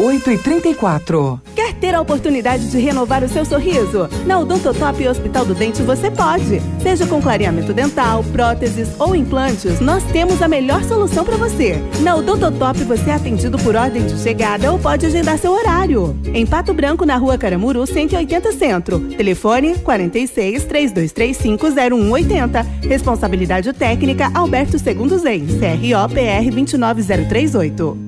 8 e 34 Quer ter a oportunidade de renovar o seu sorriso? Na Odontotop Hospital do Dente você pode. Seja com clareamento dental, próteses ou implantes, nós temos a melhor solução para você. Na Odontotop você é atendido por ordem de chegada ou pode agendar seu horário. Em Pato Branco, na rua Caramuru, 180 Centro. Telefone 46 3235 0180. Responsabilidade técnica Alberto Segundo Zen. CRO PR 29038.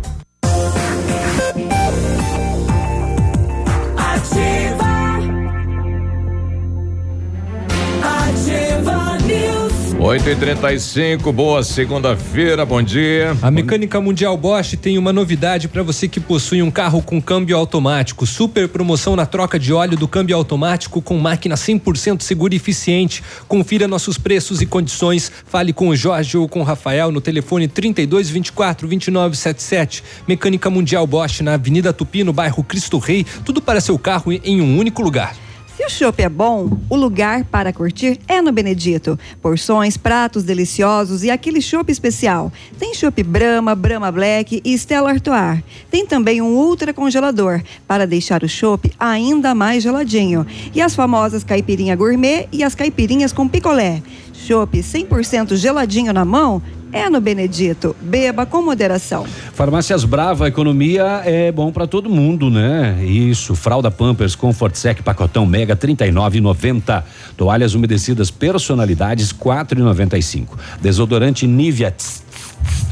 Ativa. 8 e 35 boa segunda-feira, bom dia. A Mecânica Mundial Bosch tem uma novidade para você que possui um carro com câmbio automático. Super promoção na troca de óleo do câmbio automático com máquina 100% segura e eficiente. Confira nossos preços e condições. Fale com o Jorge ou com o Rafael no telefone 32 24 29 77. Mecânica Mundial Bosch na Avenida Tupi, no bairro Cristo Rei. Tudo para seu carro em um único lugar. Se o chopp é bom, o lugar para curtir é no Benedito. Porções, pratos deliciosos e aquele chopp especial. Tem chopp Brahma, Brahma Black e Stella Artois. Tem também um ultra congelador para deixar o chopp ainda mais geladinho. E as famosas caipirinha gourmet e as caipirinhas com picolé. Chopp 100% geladinho na mão é no Benedito. Beba com moderação. Farmácias Brava, economia é bom para todo mundo, né? Isso, fralda Pampers, Comfort Sec, pacotão Mega 39,90. Toalhas umedecidas personalidades 4,95. Desodorante Nivea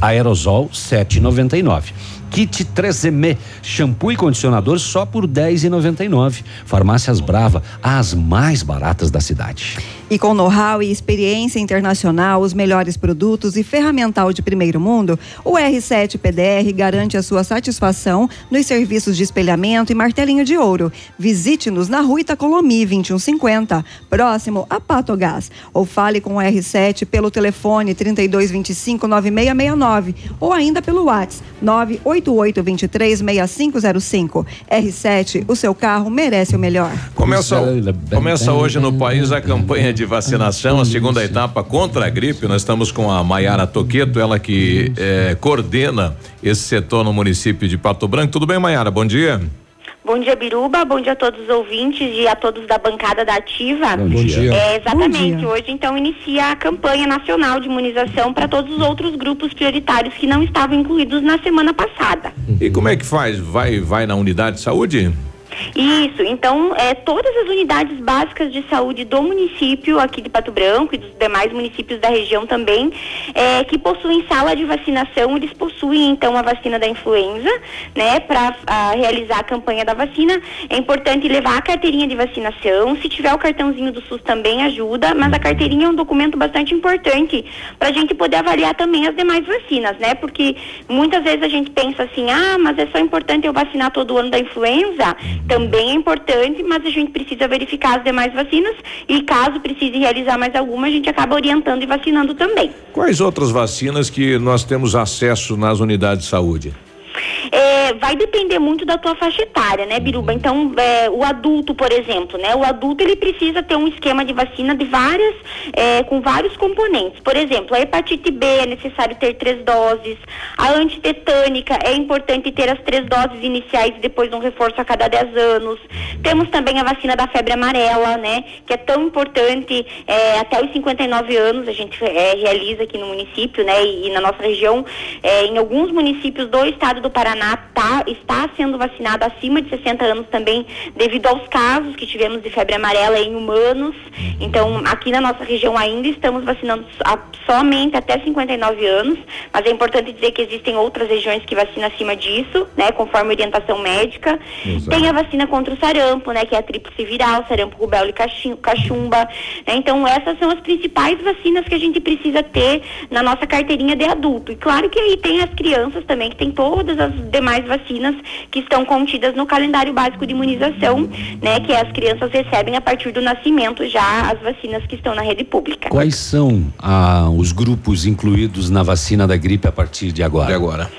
Aerosol 7,99. Kit 3M, shampoo e condicionador só por 10,99. Farmácias Brava, as mais baratas da cidade. E com know-how e experiência internacional, os melhores produtos e ferramental de primeiro mundo, o R7 PDR garante a sua satisfação nos serviços de espelhamento e martelinho de ouro. Visite-nos na rua Itacolomi 2150, próximo a Patogás. Ou fale com o R7 pelo telefone 3225 9669 ou ainda pelo WhatsApp 988 23 6505. R7, o seu carro merece o melhor. Começa, começa hoje no país a campanha de vacinação, a segunda etapa contra a gripe. Nós estamos com a Maiara Toqueto, ela que eh, coordena esse setor no município de Pato Branco. Tudo bem, Maiara? Bom dia. Bom dia, Biruba. Bom dia a todos os ouvintes e a todos da bancada da Ativa. Bom dia. É, exatamente. Bom dia. Hoje, então, inicia a campanha nacional de imunização para todos os outros grupos prioritários que não estavam incluídos na semana passada. E como é que faz? Vai, vai na unidade de saúde? Isso, então, é, todas as unidades básicas de saúde do município aqui de Pato Branco e dos demais municípios da região também, é, que possuem sala de vacinação, eles possuem então a vacina da influenza, né, para realizar a campanha da vacina. É importante levar a carteirinha de vacinação, se tiver o cartãozinho do SUS também ajuda, mas a carteirinha é um documento bastante importante para a gente poder avaliar também as demais vacinas, né, porque muitas vezes a gente pensa assim, ah, mas é só importante eu vacinar todo ano da influenza, também é importante, mas a gente precisa verificar as demais vacinas e caso precise realizar mais alguma, a gente acaba orientando e vacinando também. Quais outras vacinas que nós temos acesso nas unidades de saúde? É, vai depender muito da tua faixa etária, né, Biruba? Então, é, o adulto, por exemplo, né? O adulto ele precisa ter um esquema de vacina de várias, é, com vários componentes. Por exemplo, a hepatite B é necessário ter três doses. A antitetânica é importante ter as três doses iniciais e depois um reforço a cada 10 anos. Temos também a vacina da febre amarela, né? Que é tão importante é, até os 59 anos. A gente é, realiza aqui no município, né? E, e na nossa região, é, em alguns municípios do estado do Paraná tá, está sendo vacinado acima de 60 anos também, devido aos casos que tivemos de febre amarela em humanos. Então, aqui na nossa região ainda estamos vacinando a- somente até 59 anos, mas é importante dizer que existem outras regiões que vacinam acima disso, né, conforme orientação médica. Exato. Tem a vacina contra o sarampo, né, que é a tríplice viral, sarampo, rubéola e cachumba. né? Então, essas são as principais vacinas que a gente precisa ter na nossa carteirinha de adulto. E claro que aí tem as crianças também, que tem todas as demais vacinas que estão contidas no calendário básico de imunização, né, que as crianças recebem a partir do nascimento já as vacinas que estão na rede pública. Quais são ah, os grupos incluídos na vacina da gripe a partir de agora? De agora.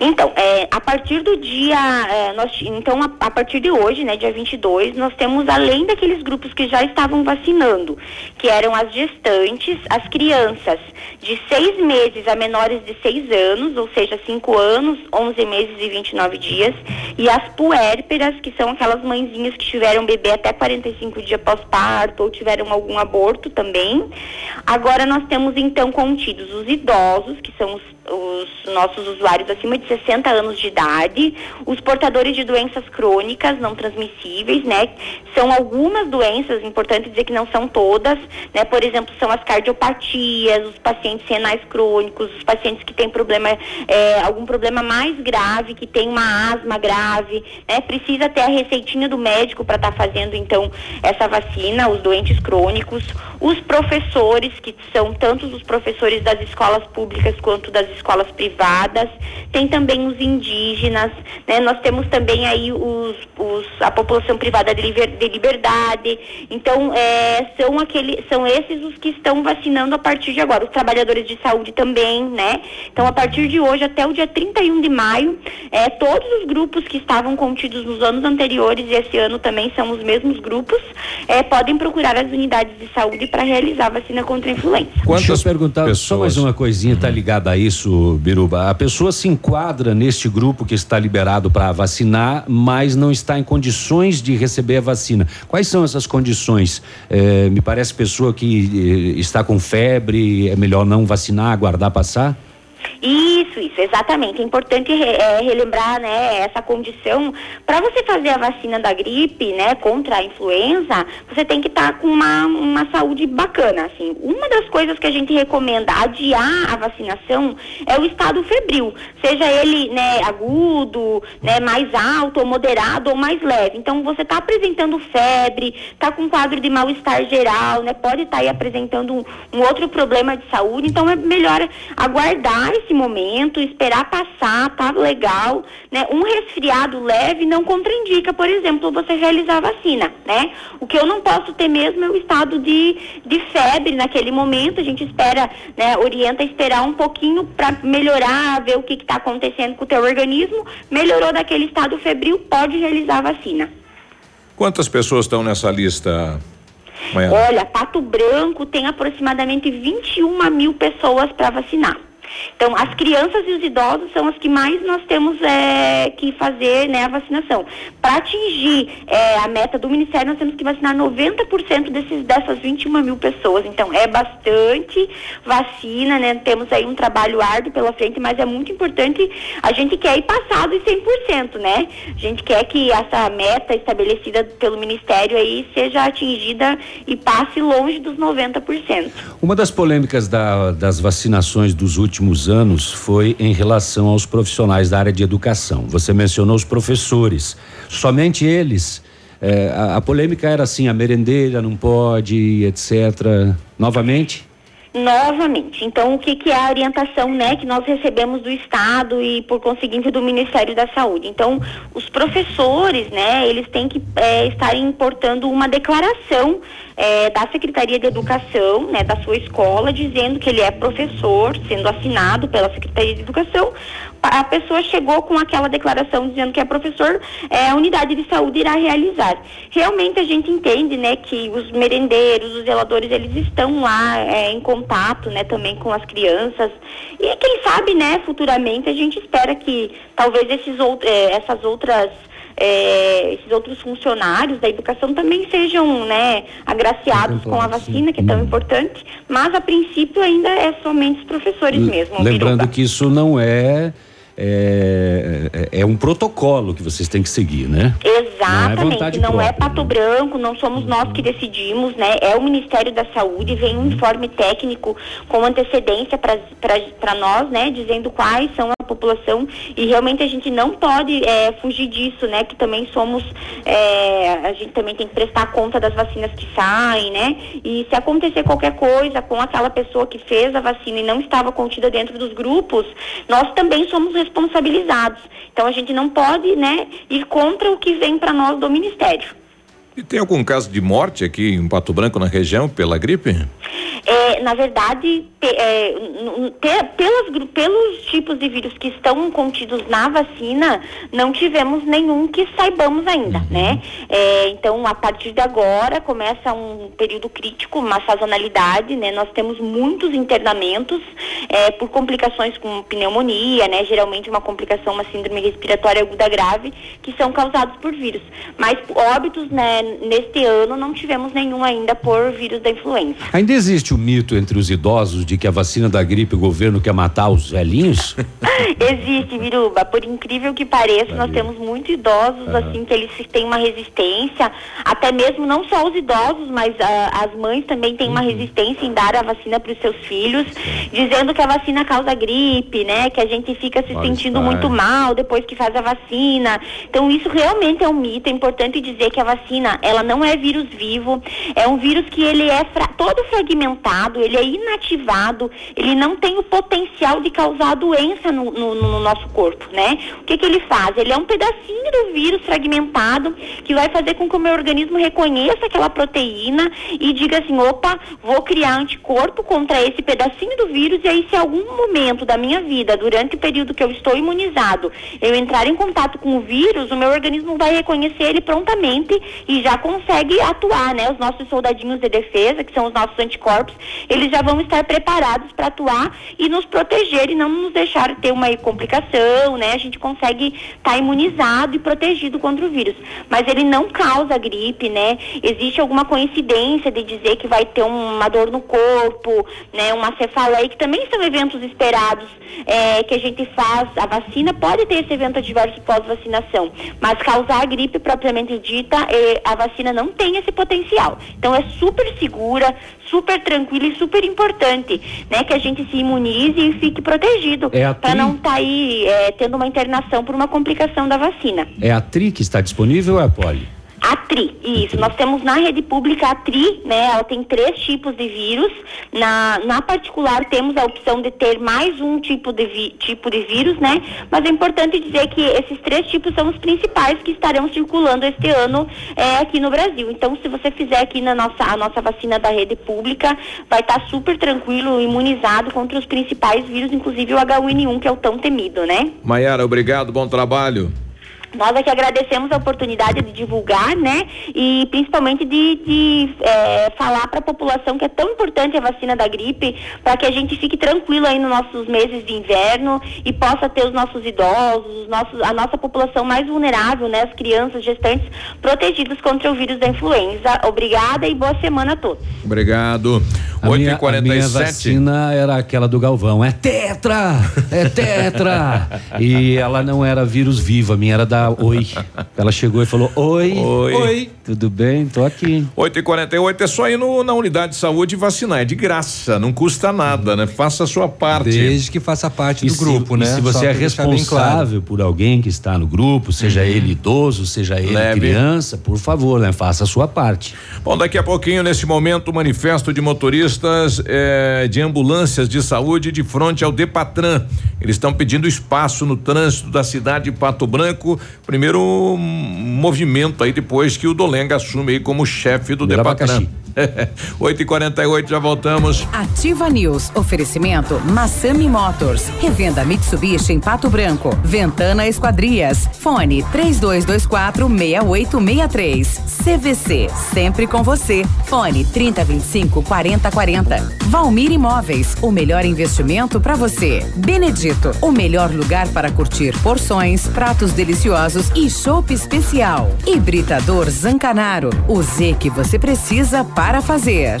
Então, é, a partir do dia, é, nós, então a, a partir de hoje, né, dia 22, nós temos além daqueles grupos que já estavam vacinando, que eram as gestantes, as crianças de seis meses a menores de seis anos, ou seja, cinco anos, 11 meses e 29 dias, e as puérperas, que são aquelas mãezinhas que tiveram bebê até 45 dias pós-parto ou tiveram algum aborto também. Agora nós temos então contidos os idosos, que são os, os nossos usuários acima de 60 anos de idade, os portadores de doenças crônicas não transmissíveis, né? São algumas doenças, importante dizer que não são todas, né? Por exemplo, são as cardiopatias, os pacientes renais crônicos, os pacientes que têm problema, é, algum problema mais grave, que tem uma asma grave, né? Precisa ter a receitinha do médico para estar fazendo então essa vacina, os doentes crônicos, os professores, que são tanto os professores das escolas públicas quanto das escolas privadas, tem também os indígenas, né? Nós temos também aí os, os- a população privada de, liber- de liberdade. Então, é, são aquele, são esses os que estão vacinando a partir de agora. Os trabalhadores de saúde também, né? Então, a partir de hoje até o dia 31 de maio, é, todos os grupos que estavam contidos nos anos anteriores e esse ano também são os mesmos grupos, é, podem procurar as unidades de saúde para realizar a vacina contra a influenza. Deixa eu perguntar só mais uma coisinha, tá ligada a isso, Biruba. A pessoa se enquadra neste grupo que está liberado para vacinar, mas não está em condições de receber a vacina. Quais são essas condições? Eh, me parece pessoa que eh, está com febre, é melhor não vacinar, aguardar passar? Isso, isso, exatamente. É importante é, relembrar, né, essa condição. Para você fazer a vacina da gripe, né, contra a influenza, você tem que estar com uma, uma saúde bacana, assim. Uma das coisas que a gente recomenda adiar a vacinação é o estado febril, seja ele, né, agudo, né, mais alto ou moderado ou mais leve. Então, você está apresentando febre, está com quadro de mal-estar geral, né, pode estar aí apresentando um, um outro problema de saúde, então é melhor aguardar esse momento, esperar passar, tá legal, né? Um resfriado leve não contraindica, por exemplo, você realizar a vacina, né? O que eu não posso ter mesmo é o estado de, de febre naquele momento, a gente espera, né, orienta a esperar um pouquinho para melhorar, ver o que está acontecendo com o teu organismo, melhorou daquele estado febril, pode realizar a vacina. Quantas pessoas estão nessa lista? Olha, Pato Branco tem aproximadamente 21 mil pessoas para vacinar. Então, as crianças e os idosos são as que mais nós temos é, que fazer né, a vacinação. Para atingir é, a meta do Ministério, nós temos que vacinar 90% desses, dessas 21 mil pessoas. Então, é bastante vacina, né? Temos aí um trabalho árduo pela frente, mas é muito importante. A gente quer ir passado de 100%, né? A gente quer que essa meta estabelecida pelo Ministério aí seja atingida e passe longe dos 90%. Uma das polêmicas da- das vacinações dos últimos anos foi em relação aos profissionais da área de educação. Você mencionou os professores. Somente eles. eh, a, a polêmica era assim: a merendeira não pode, etc. Novamente? Novamente. Então, o que, que é a orientação né, que nós recebemos do Estado e, por conseguinte, do Ministério da Saúde? Então, os professores, né, eles têm que é, estar importando uma declaração é, da Secretaria de Educação, né, da sua escola, dizendo que ele é professor, sendo assinado pela Secretaria de Educação. A pessoa chegou com aquela declaração dizendo que é professor, é, a unidade de saúde irá realizar. Realmente a gente entende, né, que os merendeiros, os zeladores, eles estão lá é, em contato, né, também com as crianças. E quem sabe, né, futuramente a gente espera que talvez esses out é, essas outras é, esses outros funcionários da educação também sejam né, agraciados com a vacina, que é tão importante, mas a princípio ainda é somente os professores mesmo. Lembrando Biruba. que isso não é, é é é um protocolo que vocês têm que seguir, né? Exatamente, vontade não é própria, Pato Branco, não somos nós que decidimos, né? É o Ministério da Saúde, vem um informe técnico com antecedência para nós, né? Dizendo quais são população e realmente a gente não pode é, fugir disso, né? Que também somos, é, a gente também tem que prestar conta das vacinas que saem, né? E se acontecer qualquer coisa com aquela pessoa que fez a vacina e não estava contida dentro dos grupos, nós também somos responsabilizados. Então a gente não pode, né, ir contra o que vem para nós do Ministério. E tem algum caso de morte aqui em Pato Branco, na região, pela gripe? É, na verdade, te- é, te- pelas gru- pelos tipos de vírus que estão contidos na vacina, não tivemos nenhum que saibamos ainda, né? É, então, a partir de agora, começa um período crítico, uma sazonalidade, né? Nós temos muitos internamentos é, por complicações com pneumonia, né? Geralmente uma complicação, uma síndrome respiratória aguda grave, que são causados por vírus. Mas óbitos, né, neste ano, não tivemos nenhum ainda por vírus da influenza. Ainda existe o mito entre os idosos de que a vacina da gripe o governo quer matar os velhinhos? Existe, Viruba. Por incrível que pareça, nós temos muitos idosos, Aham. assim, que eles têm uma resistência, até mesmo não só os idosos, mas ah, as mães também têm uma resistência em dar a vacina para os seus filhos, dizendo que a vacina causa gripe, né? Que a gente fica se sentindo muito mal depois que faz a vacina. Então, isso realmente é um mito. É importante dizer que a vacina, ela não é vírus vivo, é um vírus que ele é fra- todo fragmentado, ele é inativado, ele não tem o potencial de causar doença no, no- no nosso corpo, né? O que que ele faz? Ele é um pedacinho do vírus fragmentado que vai fazer com que o meu organismo reconheça aquela proteína e diga assim, opa, vou criar anticorpo contra esse pedacinho do vírus e aí se algum momento da minha vida, durante o período que eu estou imunizado, eu entrar em contato com o vírus, o meu organismo vai reconhecer ele prontamente e já consegue atuar, né? Os nossos soldadinhos de defesa, que são os nossos anticorpos, eles já vão estar preparados para atuar e nos proteger e não nos deixar ter uma complicação, né? A gente consegue estar imunizado e protegido contra o vírus. Mas ele não causa gripe, né? Existe alguma coincidência de dizer que vai ter uma dor no corpo, né? Uma cefaleia, que também são eventos esperados é, que a gente faz. A vacina pode ter esse evento adverso pós-vacinação, mas causar a gripe propriamente dita, eh, a vacina não tem esse potencial. Então é super segura, super tranquila e super importante, né? Que a gente se imunize e fique protegido É a não estar aí eh, tendo uma internação por uma complicação da vacina. É a TRI que está disponível ou é a Poli? A TRI, isso. Nós temos na rede pública a TRI, né? Ela tem três tipos de vírus. Na, na particular, temos a opção de ter mais um tipo de, vi- tipo de vírus, né? Mas é importante dizer que esses três tipos são os principais que estarão circulando este ano é, aqui no Brasil. Então, se você fizer aqui na nossa, a nossa vacina da rede pública, vai estar super tranquilo, imunizado contra os principais vírus, inclusive o H1N1, que é o tão temido, né? Maiara, obrigado, bom trabalho. Nós é que agradecemos a oportunidade de divulgar, né? E principalmente de, de, é, falar para a população que é tão importante a vacina da gripe, para que a gente fique tranquilo aí nos nossos meses de inverno e possa ter os nossos idosos, os nossos, a nossa população mais vulnerável, né? As crianças, gestantes, protegidos contra o vírus da influenza. Obrigada e boa semana a todos. Obrigado. A minha, a minha 8h47. vacina era aquela do Galvão. É tetra! É tetra! e ela não era vírus vivo, a minha era da Oi. Ela chegou e falou: Oi. Oi. Oi. Tudo bem, tô aqui. 8 e 48 é só ir no, na unidade de saúde e vacinar. É de graça, não custa nada, né? Faça a sua parte. Desde que faça parte E do se- grupo, e né? se Só você é deixar bem responsável por alguém que está no grupo, seja ele idoso, seja ele Leve. criança, por favor, né? Faça a sua parte. Bom, daqui a pouquinho, nesse momento, o manifesto de motoristas eh, de ambulâncias de saúde de frente ao Depatran. Eles estão pedindo espaço no trânsito da cidade de Pato Branco. Primeiro movimento aí depois que o Dolenga assume aí como chefe do Depatran. 8 e 48 já voltamos. Ativa News. Oferecimento Massami Motors. Revenda Mitsubishi em Pato Branco. Ventana Esquadrias. Fone 3224 6863. CVC. Sempre com você. Fone 3025 4040. Valmir Imóveis. O melhor investimento para você. Benedito. O melhor lugar para curtir porções, pratos deliciosos e chopp especial. Hibridador Zancanaro. O Z que você precisa para fazer.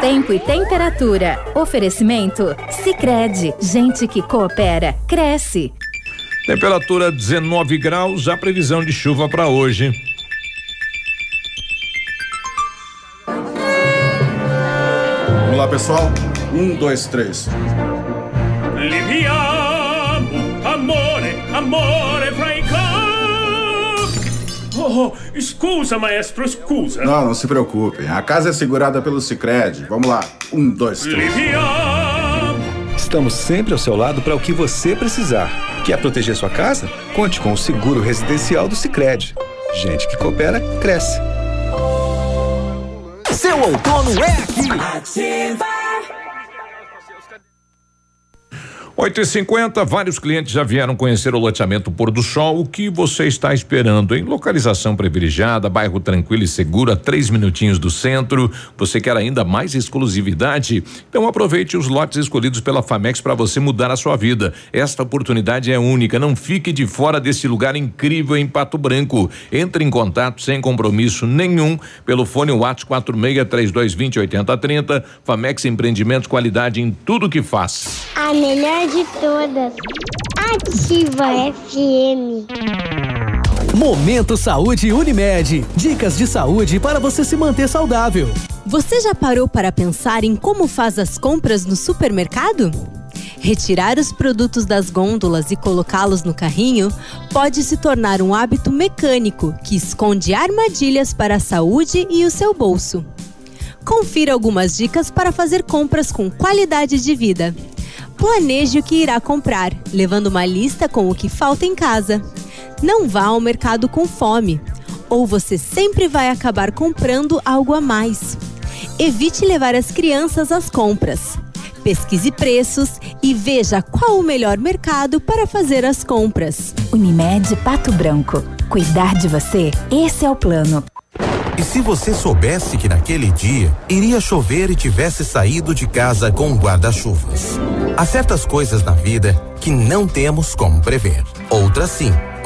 Tempo e temperatura. Oferecimento? Sicredi Gente que coopera, cresce. Temperatura 19 graus, a previsão de chuva para hoje. Vamos lá, pessoal. Um, dois, três. Liviamo, Oh, oh, scusa, maestro, scusa. Não, não se preocupem. A casa é segurada pelo Cicred. Vamos lá. Um, dois, três. Estamos sempre ao seu lado para o que você precisar. Quer proteger sua casa? Conte com o seguro residencial do Sicredi. Gente que coopera cresce. Seu outono é aqui. Ativa. 8 e 50 vários clientes já vieram conhecer o loteamento Pôr do Sol. O que você está esperando, em Localização privilegiada, bairro tranquilo e seguro, a três minutinhos do centro. Você quer ainda mais exclusividade? Então aproveite os lotes escolhidos pela Famex para você mudar a sua vida. Esta oportunidade é única. Não fique de fora desse lugar incrível em Pato Branco. Entre em contato sem compromisso nenhum pelo fone WhatsApp 463220 8030. Famex Empreendimentos, qualidade em tudo que faz. A melhor de todas. Ativa FM. Momento Saúde Unimed. Dicas de saúde para você se manter saudável. Você já parou para pensar em como faz as compras no supermercado? Retirar os produtos das gôndolas e colocá-los no carrinho pode se tornar um hábito mecânico que esconde armadilhas para a saúde e o seu bolso. Confira algumas dicas para fazer compras com qualidade de vida. Planeje o que irá comprar, levando uma lista com o que falta em casa. Não vá ao mercado com fome, ou você sempre vai acabar comprando algo a mais. Evite levar as crianças às compras. Pesquise preços e veja qual o melhor mercado para fazer as compras. Unimed Pato Branco. Cuidar de você, esse é o plano. E se você soubesse que naquele dia iria chover e tivesse saído de casa com um guarda-chuvas? Há certas coisas na vida que não temos como prever. Outras sim.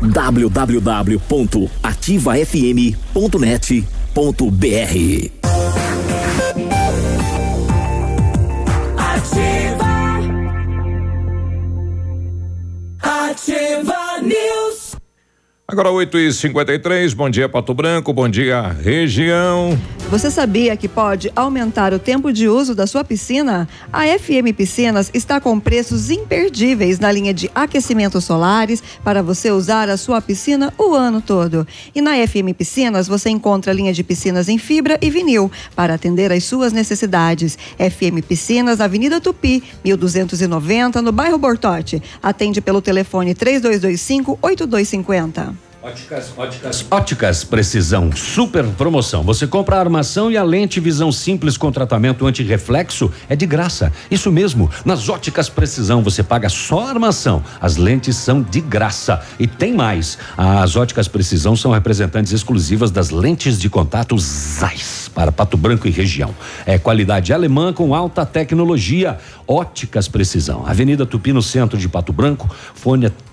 www.ativafm.net.br Ativa. Ativa News. Agora 8 e 53 bom dia Pato Branco, bom dia região. Você sabia que pode aumentar o tempo de uso da sua piscina? A FM Piscinas está com preços imperdíveis na linha de aquecimentos solares para você usar a sua piscina o ano todo. E na FM Piscinas você encontra a linha de piscinas em fibra e vinil para atender às suas necessidades. FM Piscinas, Avenida Tupi, 1290, no bairro Bortote. Atende pelo telefone 3225 8250. Óticas, óticas, óticas Precisão, super promoção. Você compra a armação e a lente visão simples com tratamento anti-reflexo é de graça. Isso mesmo, nas Óticas Precisão você paga só a armação. As lentes são de graça. E tem mais. As Óticas Precisão são representantes exclusivas das lentes de contato Zeiss para Pato Branco e região. É qualidade alemã com alta tecnologia. Óticas Precisão. Avenida Tupi no centro de Pato Branco. Fone é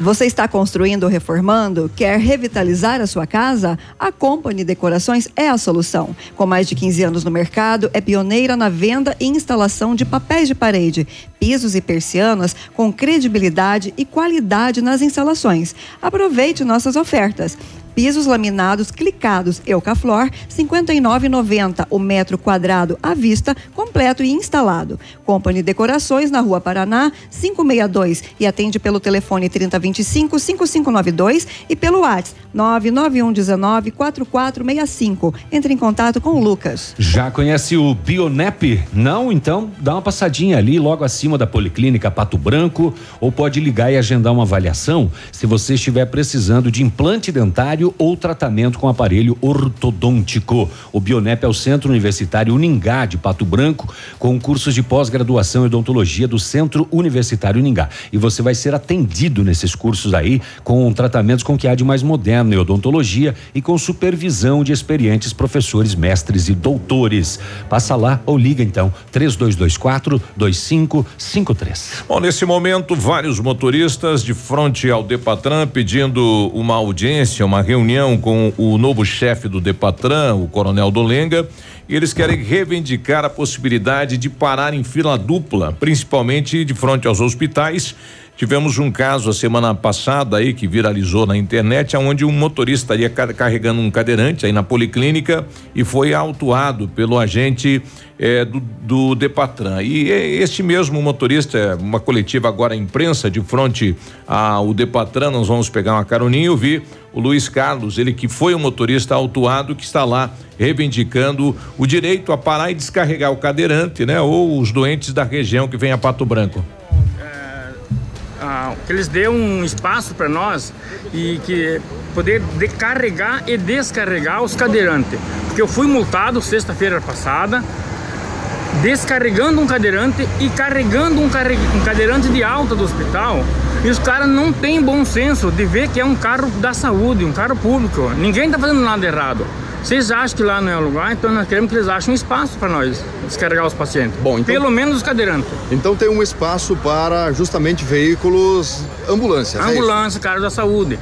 Você está construindo ou reformando? Quer revitalizar a sua casa? A Company Decorações é a solução. Com mais de 15 anos no mercado, é pioneira na venda e instalação de papéis de parede, pisos e persianas com credibilidade e qualidade nas instalações. Aproveite nossas ofertas pisos laminados clicados Eucaflor, 59,90 o metro quadrado à vista, completo e instalado. Company Decorações na Rua Paraná, 562 e atende pelo telefone 3025 5592 e pelo WhatsApp 99119 4465. Entre em contato com o Lucas. Já conhece o Bionep? Não? Então dá uma passadinha ali logo acima da Policlínica Pato Branco ou pode ligar e agendar uma avaliação se você estiver precisando de implante dentário ou tratamento com aparelho ortodôntico. O Bionep é o Centro Universitário Uningá de Pato Branco, com cursos de pós-graduação em odontologia do Centro Universitário Uningá. E você vai ser atendido nesses cursos aí com tratamentos com que há de mais moderno em odontologia e com supervisão de experientes professores, mestres e doutores. Passa lá ou liga então 3224 2553. Bom, nesse momento, vários motoristas de frente ao Depatran pedindo uma audiência, uma reunião com o novo chefe do Depatran, o Coronel Dolenga, e eles querem reivindicar a possibilidade de parar em fila dupla, principalmente de frente aos hospitais. Tivemos um caso a semana passada aí que viralizou na internet, onde um motorista estaria carregando um cadeirante aí na policlínica e foi autuado pelo agente eh, do, do Depatran. E eh, este mesmo motorista, uma coletiva agora imprensa de frente ao Depatran, nós vamos pegar uma caroninha e ouvir o Luiz Carlos, ele que foi o motorista autuado que está lá reivindicando o direito a parar e descarregar o cadeirante, né? Ou os doentes da região que vem a Pato Branco. Que eles dêem um espaço para nós e que poder de carregar e descarregar os cadeirantes. Porque eu fui multado sexta-feira passada, descarregando um cadeirante e carregando um, carre... um cadeirante de alta do hospital. E os caras não têm bom senso de ver que é um carro da saúde, um carro público. Ninguém está fazendo nada errado. Vocês acham que lá não é o lugar, então nós queremos que eles achem um espaço para nós descarregar os pacientes. Bom, então, Pelo menos os cadeirantes. Então tem um espaço para justamente veículos ambulâncias. é Ambulância, carro da saúde.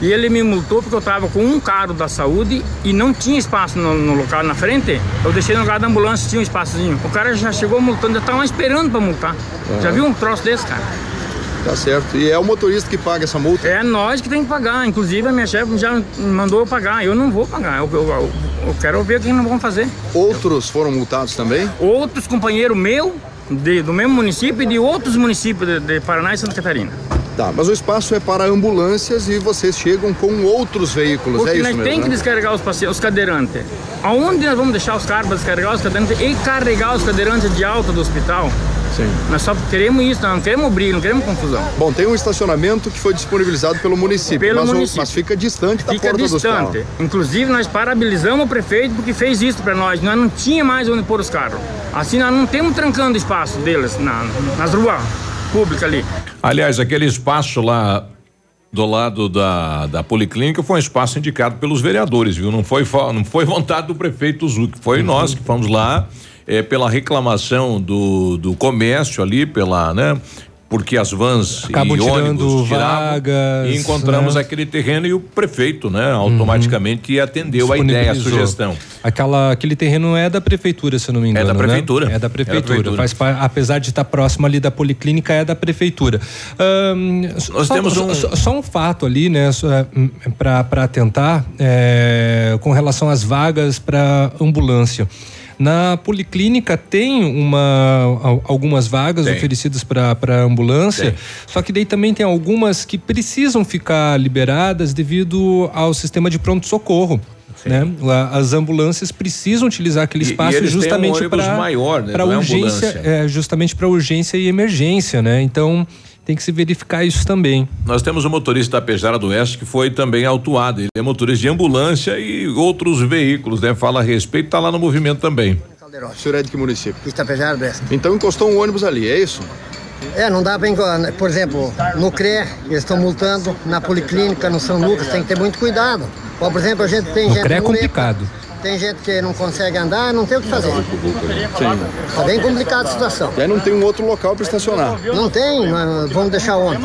E ele me multou porque eu estava com um carro da saúde e não tinha espaço no, no local na frente. Eu deixei no lugar da ambulância, tinha um espaçozinho. O cara já chegou multando, já estava esperando para multar. Já viu um troço desse, cara? Tá certo. E é o motorista que paga essa multa? É nós que tem que pagar. Inclusive, a minha chefe já mandou eu pagar. Eu não vou pagar. Eu, eu- eu- eu quero ver o que não vão fazer. Outros foram multados também? Outros companheiros meu de- do mesmo município e de outros municípios de, de Paraná e Santa Catarina. Tá, mas o espaço é para ambulâncias e vocês chegam com outros veículos, Porque é isso nós mesmo, temos que né? descarregar os, pacientes, os cadeirantes. Aonde nós vamos deixar os carros para descarregar os cadeirantes e carregar os cadeirantes de alta do hospital? Sim. Nós só queremos isso, nós não queremos briga, não queremos confusão. Bom, tem um estacionamento que foi disponibilizado pelo município, Pelo mas, o- município. mas fica distante da Fica porta do distante. Inclusive, nós parabenizamos o prefeito porque fez isso para nós. Nós não tinha mais onde pôr os carros. Assim, nós não temos trancando espaço deles na, nas ruas públicas ali. Aliás, aquele espaço lá do lado da, da Policlínica foi um espaço indicado pelos vereadores, viu? Não foi, não foi vontade do prefeito Zuc, foi nós que fomos lá eh, pela reclamação do, do comércio ali, pela, né? Porque as vans Acabam e tirando ônibus tiravam vagas, e encontramos né? aquele terreno e o prefeito, né? Automaticamente atendeu a ideia, a sugestão. Aquela, aquele terreno é da prefeitura, se eu não me engano. da né? prefeitura. É da É da prefeitura. prefeitura. Faz apesar de estar próximo ali da policlínica, é da prefeitura. Ahn, Nós só, temos um- só, só um fato ali, né, para atentar é, com relação às vagas para ambulância. Na policlínica tem uma, al- algumas vagas Tem. oferecidas para ambulância, só que daí também tem algumas que precisam ficar liberadas devido ao sistema de pronto-socorro. Né? As ambulâncias precisam utilizar aquele E- e espaço têm um justamente ônibus para maior, né? para é urgência, é, justamente para urgência e emergência, né? Então tem que se verificar isso também. Nós temos um motorista da Pejara do Oeste que foi também autuado. Ele é motorista de ambulância e outros veículos, né? Fala a respeito, está lá no movimento também. O senhor é de que município? Itapejara do Oeste. Então encostou um ônibus ali, é isso? É, não dá bem, por exemplo, no CRE, eles estão multando, na Policlínica, no São Lucas, tem que ter muito cuidado. Por exemplo, a gente tem No gente CRE é muleta, complicado. Tem gente que não consegue andar, não tem o que fazer. Sim. Tá bem complicada a situação. E aí não tem um outro local para estacionar. Não tem, mas vamos deixar onde?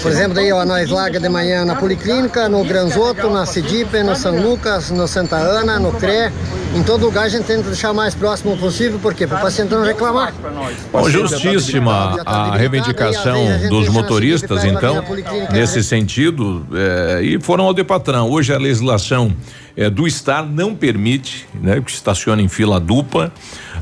Por exemplo, daí, ó, nós larga de manhã na Policlínica, no Granzoto, na Cidipe, no São Lucas, no Santa Ana, no CRE. Em todo lugar a gente tenta deixar o mais próximo possível, por quê? Para o paciente não reclamar. Bom, justíssima a reivindicação dos motoristas, então, nesse sentido, eh, e foram ao Depatran. Hoje a legislação eh, do Estado não permite né, que estacione em fila dupla.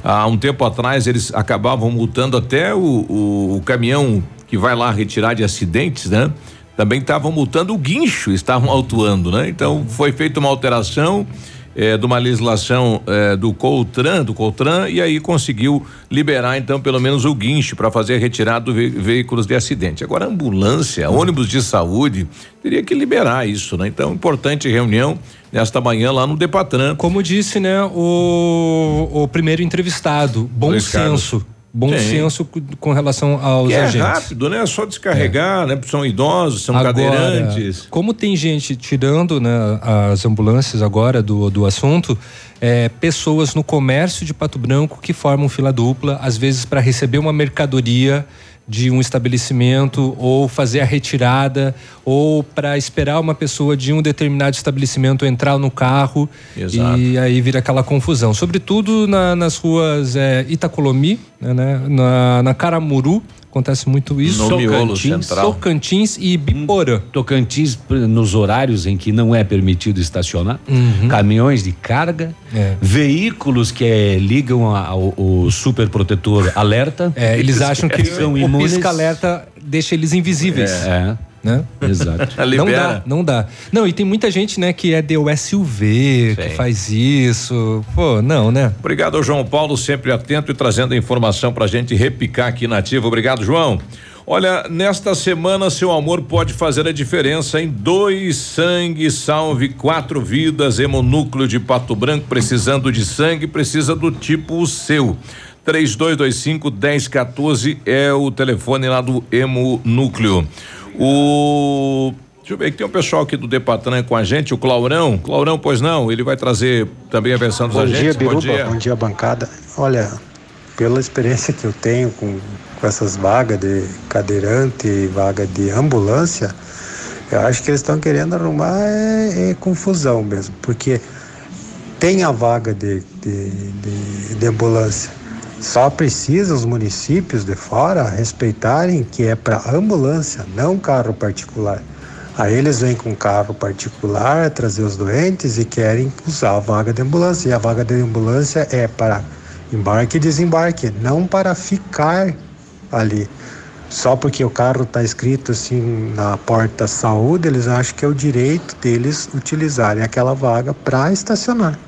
Há um tempo atrás eles acabavam multando até o, o- o caminhão que vai lá retirar de acidentes, né? Também estavam multando o guincho, estavam autuando, né? Então foi feita uma alteração eh, de uma legislação eh, do Coltran, do Coltran, e aí conseguiu liberar então pelo menos o guincho para fazer a retirada de veículos de acidente. Agora ambulância, ônibus de saúde, teria que liberar isso, né? Então importante reunião nesta manhã lá no Depatran. Como disse, né, o, o primeiro entrevistado, bom Luiz Carlos. Bom Sim. senso com- relação aos Que é agentes. rápido, né? É só descarregar, né? São idosos, são Agora, cadeirantes. Como tem gente tirando né, as ambulâncias agora do, do assunto, é, pessoas no comércio de Pato Branco que formam fila dupla, às vezes para receber uma mercadoria de um estabelecimento ou fazer a retirada ou para esperar uma pessoa de um determinado estabelecimento entrar no carro Exato. e aí vira aquela confusão. Sobretudo na- nas ruas é, Itacolomi, né, na, na Caramuru, acontece muito isso. No Tocantins, central. Tocantins e Biporã. Tocantins, nos horários em que não é permitido estacionar, Uhum. caminhões de carga, É. veículos que eh, ligam a- ao, o super protetor alerta. É, eles acham que são o imunes. pisca-alerta deixa eles invisíveis. É. Né? Exato. Não dá, não dá. Não, e tem muita gente, né, que é de SUV, que Sim. faz isso. Pô, não, né? Obrigado ao João Paulo, sempre atento e trazendo a informação pra gente repicar aqui na ativa. Obrigado, João. Olha, nesta semana seu amor pode fazer a diferença em dois sangue, salve quatro vidas, hemonúcleo de Pato Branco, precisando de sangue, precisa do tipo o seu. 3225 1014 é o telefone lá do Hemonúcleo. O Deixa eu ver que tem um pessoal aqui do Depatran com a gente, o Claurão. Claurão, pois não, ele vai trazer também a versão dos Bom agentes. dia, Biruba. Bom dia. bancada. Olha, pela experiência que eu tenho com, com essas vagas de cadeirante e vaga de ambulância, eu acho que eles estão querendo arrumar é, é confusão mesmo, porque tem a vaga de, de, de, de ambulância Só precisa os municípios de fora respeitarem que é para ambulância, não carro particular. Aí eles vêm com carro particular trazer os doentes e querem usar a vaga de ambulância. E a vaga de ambulância é para embarque e desembarque, não para ficar ali. Só porque o carro está escrito assim na porta saúde, eles acham que é o direito deles utilizarem aquela vaga para estacionar.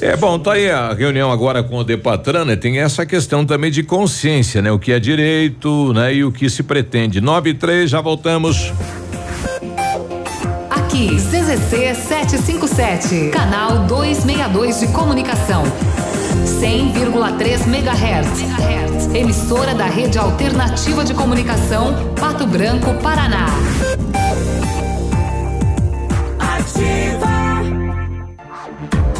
É bom, tá aí a reunião agora com o Depatran, né? Tem essa questão também de consciência, né? O que é direito, né? E o que se pretende. Nove e três, já voltamos. Aqui, CZC 757, canal 262 de comunicação. 100,3 MHz. Emissora da Rede Alternativa de Comunicação, Pato Branco, Paraná. Ativa.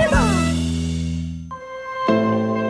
Viva!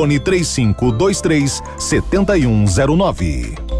Fone 3523 7109.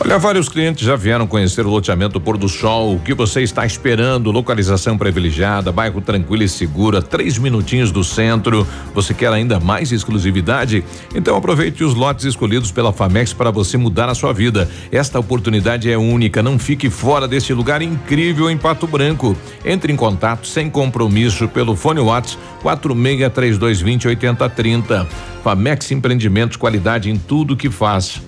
Olha, vários clientes já vieram conhecer o loteamento Pôr do Sol. O que você está esperando? Localização privilegiada, bairro tranquilo e seguro, três minutinhos do centro. Você quer ainda mais exclusividade? Então aproveite os lotes escolhidos pela Famex para você mudar a sua vida. Esta oportunidade é única. Não fique fora deste lugar incrível em Pato Branco. Entre em contato sem compromisso pelo fone WhatsApp 463220 8030. Famex Empreendimentos, qualidade em tudo que faz.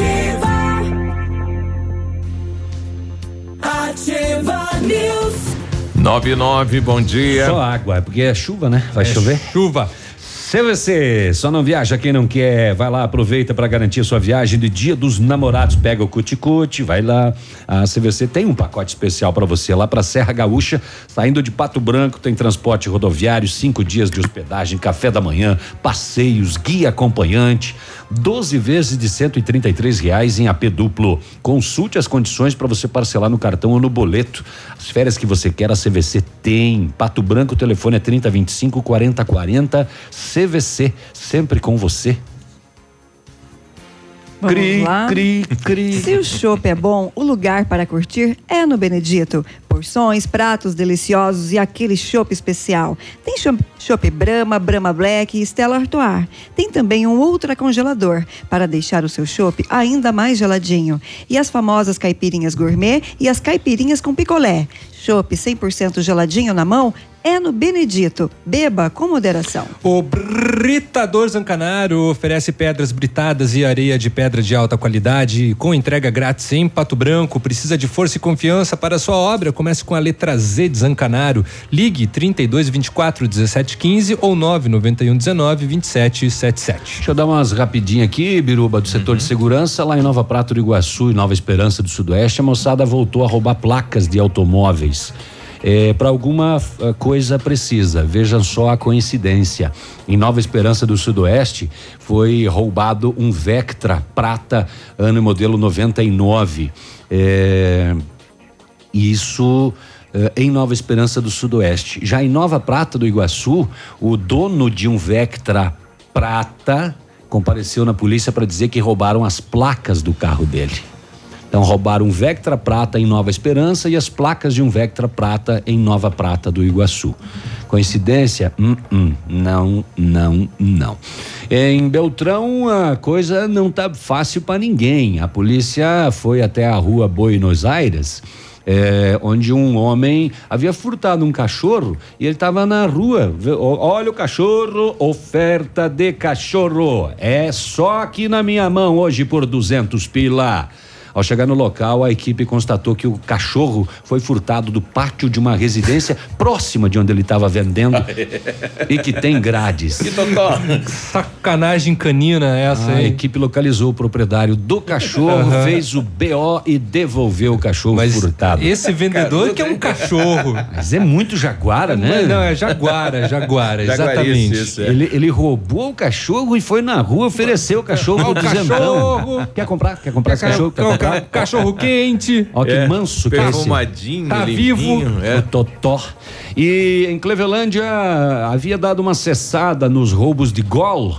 Ativa. Ativa News. 99, bom dia. Só água, é porque é chuva, né? Vai chover? Chuva. CVC, só não viaja quem não quer. Vai lá, aproveita para garantir a sua viagem de Dia dos Namorados. Pega o cuticute, vai lá. A CVC tem um pacote especial para você lá para Serra Gaúcha, saindo de Pato Branco, tem transporte rodoviário, cinco dias de hospedagem, café da manhã, passeios, guia acompanhante. 12 vezes de 133 reais em AP duplo. Consulte as condições para você parcelar no cartão ou no boleto. As férias que você quer, a CVC tem. Pato Branco, o telefone é 3025 4040. CVC, sempre com você. Vamos Cri, lá. cri, cri. Se o chopp é bom, o lugar para curtir é no Benedito. Porções, pratos deliciosos e aquele chopp especial. Tem chopp- chopp Brahma, Brahma Black e Stella Artois. Tem também um ultra congelador para deixar o seu chopp ainda mais geladinho. E as famosas caipirinhas gourmet e as caipirinhas com picolé. Chopp 100% geladinho na mão é no Benedito. Beba com moderação. O Britador Zancanaro oferece pedras britadas e areia de pedra de alta qualidade com entrega grátis em Pato Branco. Precisa de força e confiança para a sua obra? Comece com a letra Z de Zancanaro. Ligue 32 24 17 15 ou 991 19 27 77. Deixa eu dar umas rapidinhas aqui, Biruba, do setor de segurança, lá em Nova Prata do Iguaçu e Nova Esperança do Sudoeste, a moçada voltou a roubar placas de automóveis. É, para alguma eh, coisa precisa. Vejam só a coincidência. Em Nova Esperança do Sudoeste foi roubado um Vectra prata, ano e modelo 99. É, isso eh, em Nova Esperança do Sudoeste. Já em Nova Prata do Iguaçu, o dono de um Vectra prata compareceu na polícia para dizer que roubaram as placas do carro dele. Então roubaram um Vectra prata em Nova Esperança e as placas de um Vectra prata em Nova Prata do Iguaçu. Coincidência? Hum, hum, não, não, não. Em Beltrão a coisa não tá fácil para ninguém. A polícia foi até a rua Buenos Aires. é, onde um homem havia furtado um cachorro e ele estava na rua. Olha o cachorro, oferta de cachorro. É só aqui na minha mão hoje por 200 pila. Ao chegar no local, a equipe constatou que o cachorro foi furtado do pátio de uma residência próxima de onde ele estava vendendo e que tem grades. Que Sacanagem canina essa, A hein? equipe localizou o proprietário do cachorro, Aham. fez o BO e devolveu o cachorro furtado. Esse vendedor que é um cachorro. Mas é muito jaguara, né? Não, é jaguara, jaguara, exatamente. Ele, ele roubou o cachorro e foi na rua oferecer o cachorro Ó, por o duzentão. cachorro. Quer comprar? Quer comprar esse cachorro? Quer quer- comprar? cachorro quente. Ó, que É, manso que é esse. perfumadinho, Tá limpinho, vivo. é. O Totó. E em Clevelândia havia dado uma cessada nos roubos de gol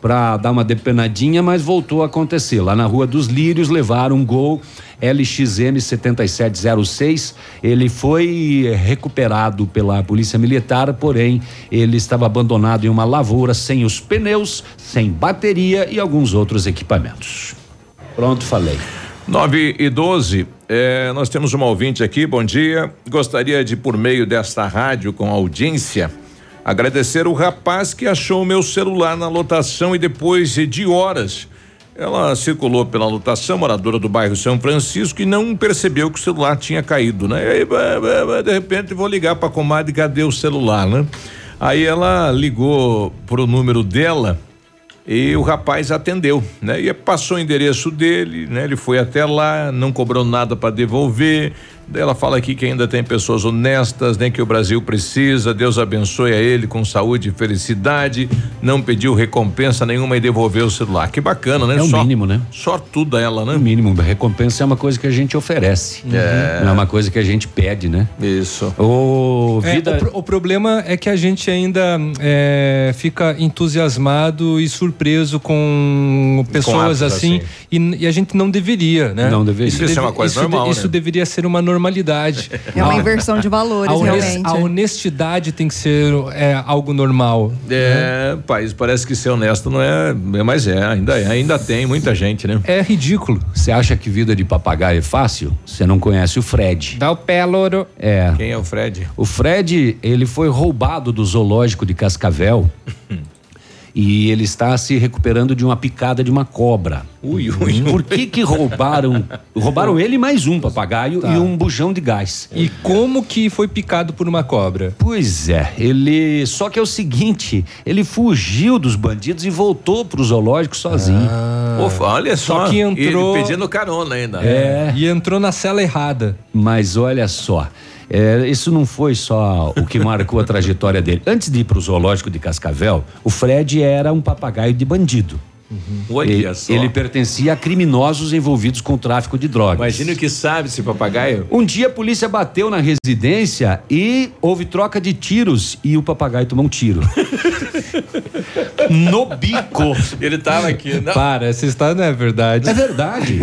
para dar uma depenadinha, mas voltou a acontecer. Lá na Rua dos Lírios levaram um gol LXM 7706. Ele foi recuperado pela Polícia Militar, porém ele estava abandonado em uma lavoura sem os pneus, sem bateria e alguns outros equipamentos. Pronto, falei. 9 e 12, eh, nós temos uma ouvinte aqui, bom dia. Gostaria de, por meio desta rádio com audiência, agradecer o rapaz que achou o meu celular na lotação e depois de horas. Ela circulou pela lotação, moradora do bairro São Francisco, e não percebeu que o celular tinha caído, né? Aí, de repente, vou ligar pra comadre, cadê o celular, né? Aí ela ligou pro número dela e o rapaz atendeu, né? E passou o endereço dele, né? Ele foi até lá, não cobrou nada para devolver. Ela fala aqui que ainda tem pessoas honestas, né? Que o Brasil precisa. Deus abençoe a ele com saúde e felicidade. Não pediu recompensa nenhuma e devolveu o celular. Que bacana, né? É o mínimo, né? Sortuda ela, né? O mínimo. Recompensa é uma coisa que a gente oferece. É. Não é uma coisa que a gente pede, né? Isso. O É, vida. o, pro- o problema é que a gente ainda é, fica entusiasmado e surpreso com pessoas atos assim, assim. E, e a gente não deveria, né? Não deveria. Isso é uma coisa isso normal, Isso né? deveria ser uma normalidade. É uma A- inversão de valores, a, realmente. a honestidade tem que ser é, algo normal. É, país parece que ser honesto não é, é, mas é, ainda é, ainda tem muita gente, né? É ridículo. Você acha que vida de papagaio é fácil? Você não conhece o Fred. Dá o pé, louro. É. Quem é o Fred? O Fred, ele foi roubado do zoológico de Cascavel. E ele está se recuperando de uma picada de uma cobra. Ui, ui, Por que que roubaram? Roubaram ele e mais um papagaio Tá. e um bujão de gás. E como que foi picado por uma cobra? Pois é, ele. Só que é o seguinte, ele fugiu dos bandidos e voltou pro zoológico sozinho. Pô, olha só, Só que entrou- ele pedindo carona ainda. É. E entrou na cela errada. Mas olha só, é, isso não foi só o que marcou a trajetória dele. Antes de ir pro zoológico de Cascavel, o Fred era um papagaio de bandido. Olha Ele, só. ele pertencia a criminosos envolvidos com tráfico de drogas. Imagina o que sabe esse papagaio. Um dia a polícia bateu na residência e houve troca de tiros e o papagaio tomou um tiro. no bico. Ele tava aqui. Não. Para, essa história não é verdade. É verdade.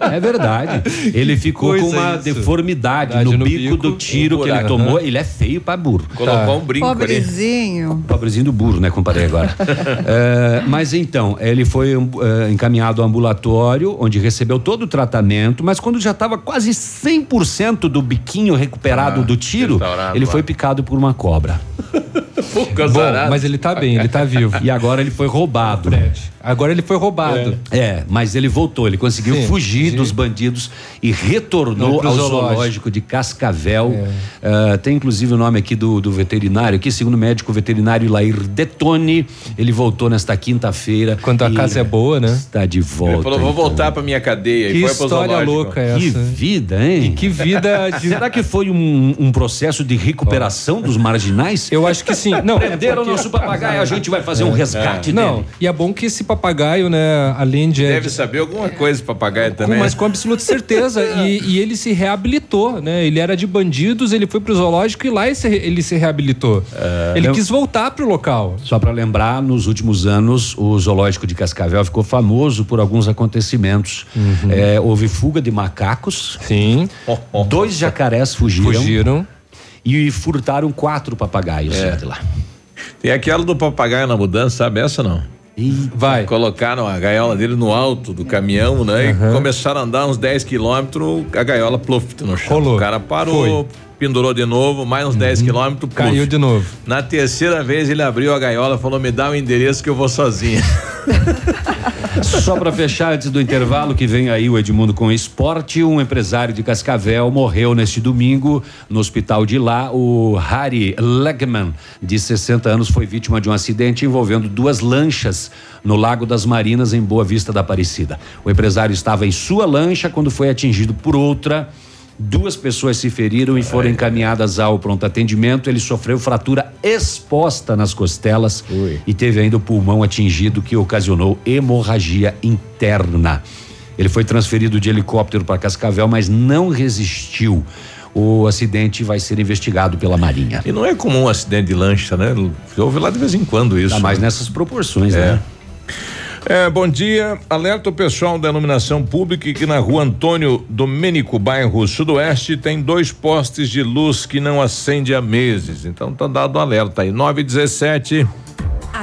É verdade. Ele ficou Coisa com uma isso. deformidade Verdade, no, no bico, bico, do tiro que ele tomou. Ele é feio pra burro. Colocou um brinco ali. Pobrezinho. Pobrezinho do burro, né, compadre, agora. É, mas então, ele foi é, encaminhado ao ambulatório, onde recebeu todo o tratamento, mas quando já estava quase 100% do biquinho recuperado Ah, do tiro, ele lá. foi picado por uma cobra. Pouco Bom, mas ele tá bem, ele tá vivo. E agora ele foi roubado. Agora ele foi roubado. É, mas ele voltou, ele conseguiu Sim, fugir sim. dos bandidos e retornou Não, ao zoológico. zoológico de Cascavel. Ah, tem inclusive o nome aqui do, do veterinário, aqui, segundo o médico veterinário Lair Detone, ele voltou nesta quinta-feira. Quando a casa é boa, né? Está de volta. Ele falou, vou então. voltar pra minha cadeia. Que e história louca é Que essa. hein? vida, hein? Que vida de. Será que foi um, um processo de recuperação dos marginais? Eu acho que sim. Não, é Prenderam o porque- nosso papagaio, a gente vai fazer um resgate Não, dele. e é bom que esse papagaio, né, além de. Deve saber alguma coisa, papagaio com, também. mas com absoluta certeza. e, e ele se reabilitou, né? Ele era de bandidos, ele foi pro zoológico e lá ele se, ele se reabilitou. ele eu- quis voltar pro local. Só para lembrar, nos últimos anos, o zoológico de Cascavel ficou famoso por alguns acontecimentos. É, houve fuga de macacos, Sim. dois jacarés fugiram, Fugiram. e furtaram quatro papagaios É. de lá. Tem aquela do papagaio na mudança, sabe essa não? Vai. Colocaram a gaiola dele no alto do caminhão, né? E começaram a andar uns 10 quilômetros, a gaiola pluft no chão. Rolou. O cara parou, pendurou de novo, mais uns 10 quilômetros, pluf. Caiu de novo. Na terceira vez ele abriu a gaiola e falou: me dá o endereço que eu vou sozinha. Só para fechar antes do intervalo que vem aí o Edmundo com esporte, um empresário de Cascavel morreu neste domingo no hospital de lá. O Harry Legman, de 60 anos, foi vítima de um acidente envolvendo duas lanchas no Lago das Marinas em Boa Vista da Aparecida. O empresário estava em sua lancha quando foi atingido por outra. Duas pessoas se feriram e foram encaminhadas ao pronto atendimento. Ele sofreu fratura exposta nas costelas e teve ainda o pulmão atingido, que ocasionou hemorragia interna. Ele foi transferido de helicóptero para Cascavel, mas não resistiu. O acidente vai ser investigado pela Marinha. E não é comum um acidente de lancha, né? Houve lá de vez em quando isso. Tá mais né? nessas proporções, É. né? É, bom dia. Alerta o pessoal da iluminação pública que na rua Antônio Domênico, bairro Sudoeste, tem dois postes de luz que não acende há meses. Então tá dado o alerta aí. 917.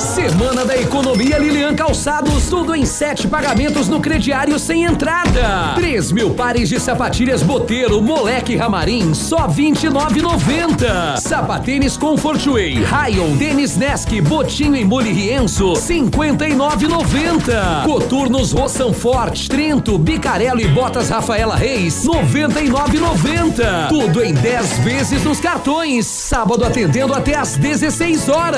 Semana da Economia Lilian Calçados, tudo em sete pagamentos no crediário sem entrada. 3 mil pares de sapatilhas Boteiro, Moleque Ramarim, só 29,90. Sapatênis Comfortway, Rayon, Tênis Nesk, Botinho em Mole Rienzo, 59,90. Coturnos Roçan Forte, Trento, Bicarelo e Botas Rafaela Reis, 99,90. Tudo em 10 vezes nos cartões. Sábado atendendo até às 16 horas.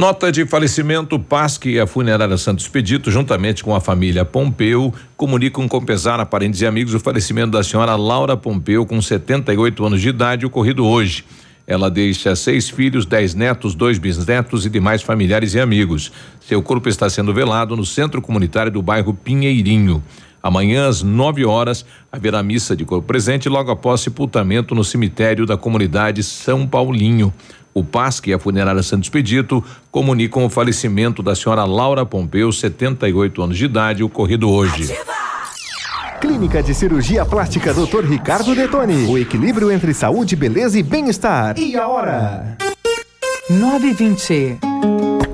Nota de falecimento, PASC e a funerária Santos Pedito, juntamente com a família Pompeu, comunicam com pesar a parentes e amigos o falecimento da senhora Laura Pompeu, com 78 anos de idade, ocorrido hoje. Ela deixa seis filhos, dez netos, dois bisnetos e demais familiares e amigos. Seu corpo está sendo velado no centro comunitário do bairro Pinheirinho. Amanhã, às 9 horas, haverá missa de corpo presente logo após sepultamento no cemitério da comunidade São Paulinho. O PASC e a funerária Santos Pedito comunicam o falecimento da senhora Laura Pompeu, 78 anos de idade, ocorrido hoje. Clínica de Cirurgia Plástica Dr. Ricardo Detoni. O equilíbrio entre saúde, beleza e bem-estar. E a hora? 920.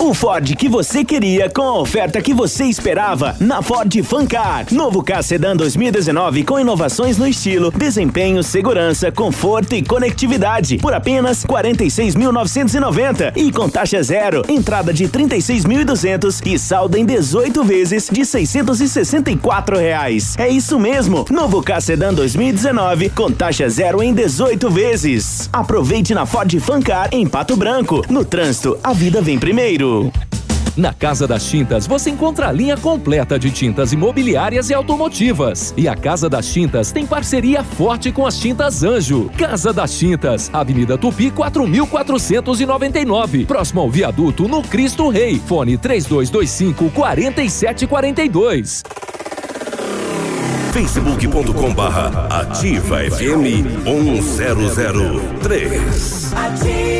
O Ford que você queria com a oferta que você esperava na Ford Fancar. Novo K Sedan 2019 com inovações no estilo, desempenho, segurança, conforto e conectividade por apenas 46.990 e com taxa zero, entrada de 36.200 e saldo em 18 vezes de 664 reais. É isso mesmo, novo K Sedan 2019 com taxa zero em 18 vezes. Aproveite na Ford Fancar em Pato Branco. No trânsito, a vida vem primeiro. Na Casa das Tintas você encontra a linha completa de tintas imobiliárias e automotivas. E a Casa das Tintas tem parceria forte com as Tintas Anjo. Casa das Tintas, Avenida Tupi 4499, próximo ao viaduto no Cristo Rei. Fone 3225 4742. facebook.com barra ativa FM 1003. Ativa.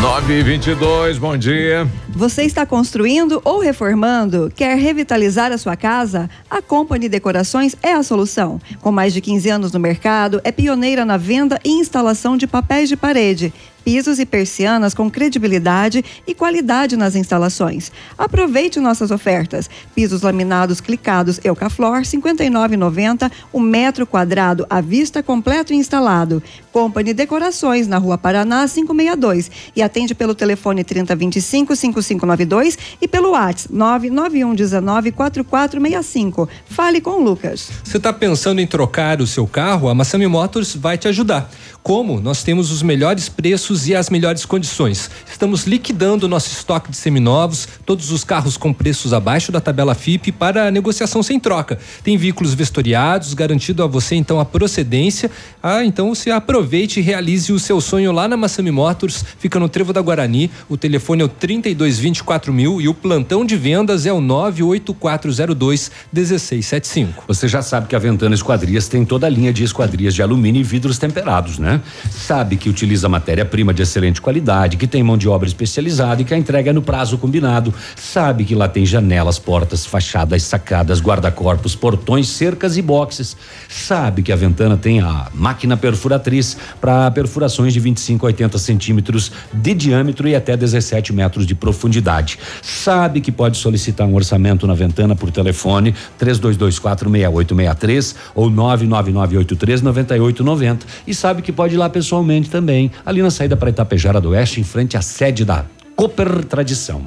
Nove e vinte e dois, bom dia. Você está construindo ou reformando? Quer revitalizar a sua casa? A Company Decorações é a solução. Com mais de 15 anos no mercado, é pioneira na venda e instalação de papéis de parede, pisos e persianas com credibilidade e qualidade nas instalações. Aproveite nossas ofertas. Pisos laminados clicados Eucaflor, R$ 59,90, um metro quadrado à vista completo e instalado. Company Decorações, na Rua Paraná, 562. E atende pelo telefone 3025 5592 e pelo WhatsApp 99119 4465. Fale com o Lucas. Você está pensando em trocar o seu carro? A Massami Motors vai te ajudar. Como? Nós temos os melhores preços e as melhores condições. Estamos liquidando nosso estoque de seminovos, todos os carros com preços abaixo da tabela FIP para negociação sem troca. Tem veículos vistoriados, garantido a você então a procedência. Ah, então você aproveite e realize o seu sonho lá na Massami Motors, fica no Trevo da Guarani. O telefone é o 3224 mil e o plantão de vendas é o 98402 1675. Você já sabe que a Ventana Esquadrias tem toda a linha de esquadrias de alumínio e vidros temperados, né? Sabe que utiliza matéria-prima de excelente qualidade, que tem mão de obra especializada e que a entrega é no prazo combinado. Sabe que lá tem janelas, portas, fachadas, sacadas, guarda-corpos, portões, cercas e boxes. Sabe que a Ventana tem a máquina perfuratriz para perfurações de 25 a 80 centímetros de diâmetro e até 17 metros de profundidade. Sabe que pode solicitar um orçamento na Ventana por telefone 3224 6863 ou 99983 9890 e sabe que pode ir lá pessoalmente também, ali na saída para Itapejara do Oeste, em frente à sede da Cooper Tradição.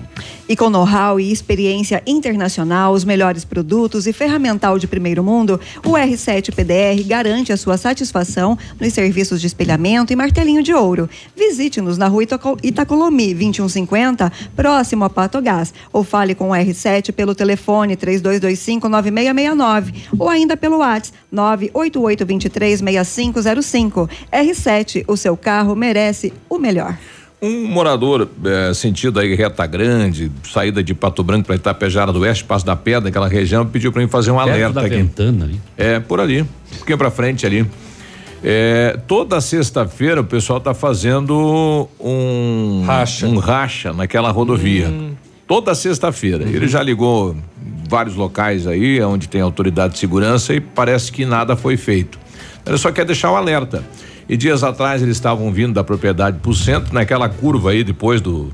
E com know-how e experiência internacional, os melhores produtos e ferramental de primeiro mundo, o R7 PDR garante a sua satisfação nos serviços de espelhamento e martelinho de ouro. Visite-nos na rua Itaco- Itacolomi 2150, próximo a Patogás, ou fale com o R7 pelo telefone 3225-9669 ou ainda pelo WhatsApp 988236505. R7, o seu carro merece o melhor. Um morador, eh, sentido aí Reta Grande, saída de Pato Branco para Itapejara do Oeste, Passo da Pedra, aquela região, pediu para mim fazer um Perto alerta da aqui. Ventana ali. É, por ali, um pouquinho para frente ali. É, toda sexta-feira o pessoal tá fazendo um racha, um racha naquela rodovia. Toda sexta-feira. Ele já ligou vários locais aí, onde tem autoridade de segurança e parece que nada foi feito. Ele só quer deixar o alerta. E dias atrás eles estavam vindo da propriedade pro centro, naquela curva aí depois do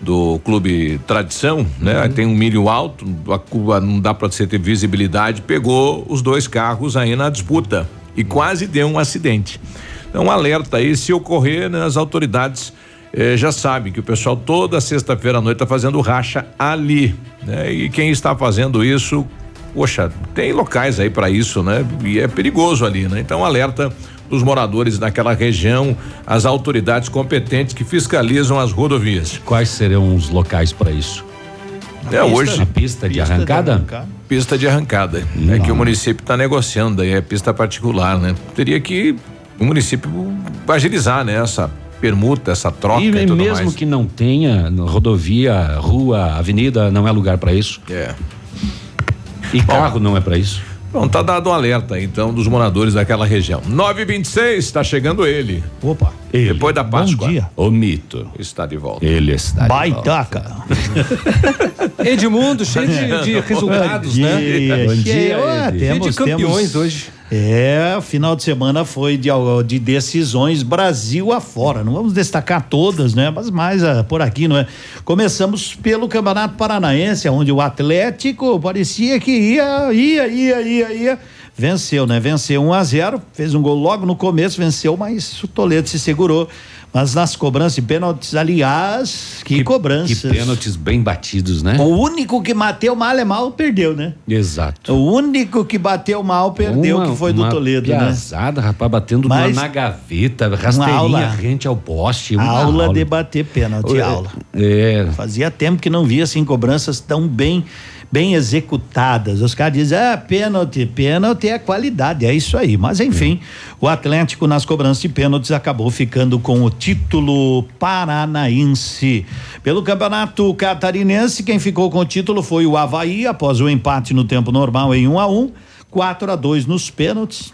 do Clube Tradição, né? Tem um milho alto, a curva não dá para você ter visibilidade, pegou os dois carros aí na disputa e quase deu um acidente. Então, alerta aí, se ocorrer, né, as autoridades eh, já sabem que o pessoal toda sexta-feira à noite está fazendo racha ali, né? E quem está fazendo isso, poxa, tem locais aí para isso, né? E é perigoso ali, né? Então, alerta dos moradores daquela região, as autoridades competentes que fiscalizam as rodovias. Quais serão os locais para isso? É hoje. A pista de arrancada? Pista de arrancada. É que o município está negociando aí, é pista particular, né? Teria que o município agilizar, né? Essa permuta, essa troca e, E tudo mesmo mais. que não tenha rodovia, rua, avenida, não é lugar para isso. É. E carro não é para isso. Bom, tá dado um alerta então dos moradores daquela região. 926, está chegando ele. Opa. Depois da Páscoa. Bom dia. O mito. Está de volta. Ele está Baitaca. Edmundo, cheio de, de resultados, né? Bom dia. Cheio de temos, campeões temos- hoje. É, final de semana foi de, de decisões Brasil afora. Não vamos destacar todas, né? Mas mais ah, por aqui, não é? Começamos pelo Campeonato Paranaense, onde o Atlético parecia que ia, ia, ia, ia, ia. Venceu, né? Venceu 1 a 0 fez um gol logo no começo, venceu, mas o Toledo se segurou. Mas nas cobranças de pênaltis, aliás, que, Que cobranças. pênaltis bem batidos, né? O único que bateu mal é mal, perdeu, né? Exato. O único que bateu mal, perdeu, Uma- que foi do Toledo, né? piazada, rapaz, batendo Mas- na, gaveta, rasteirinha aula. rente ao poste. uma Aula de bater pênalti, aula. É. Fazia tempo que não via assim cobranças tão bem bem executadas. Os caras dizem, ah, pênalti, pênalti é qualidade, é isso aí. Mas enfim, o Atlético nas cobranças de pênaltis acabou ficando com o título paranaense. Pelo campeonato catarinense, quem ficou com o título foi o Havaí, após o empate no tempo normal em 1 a 1 4 a 2 nos pênaltis.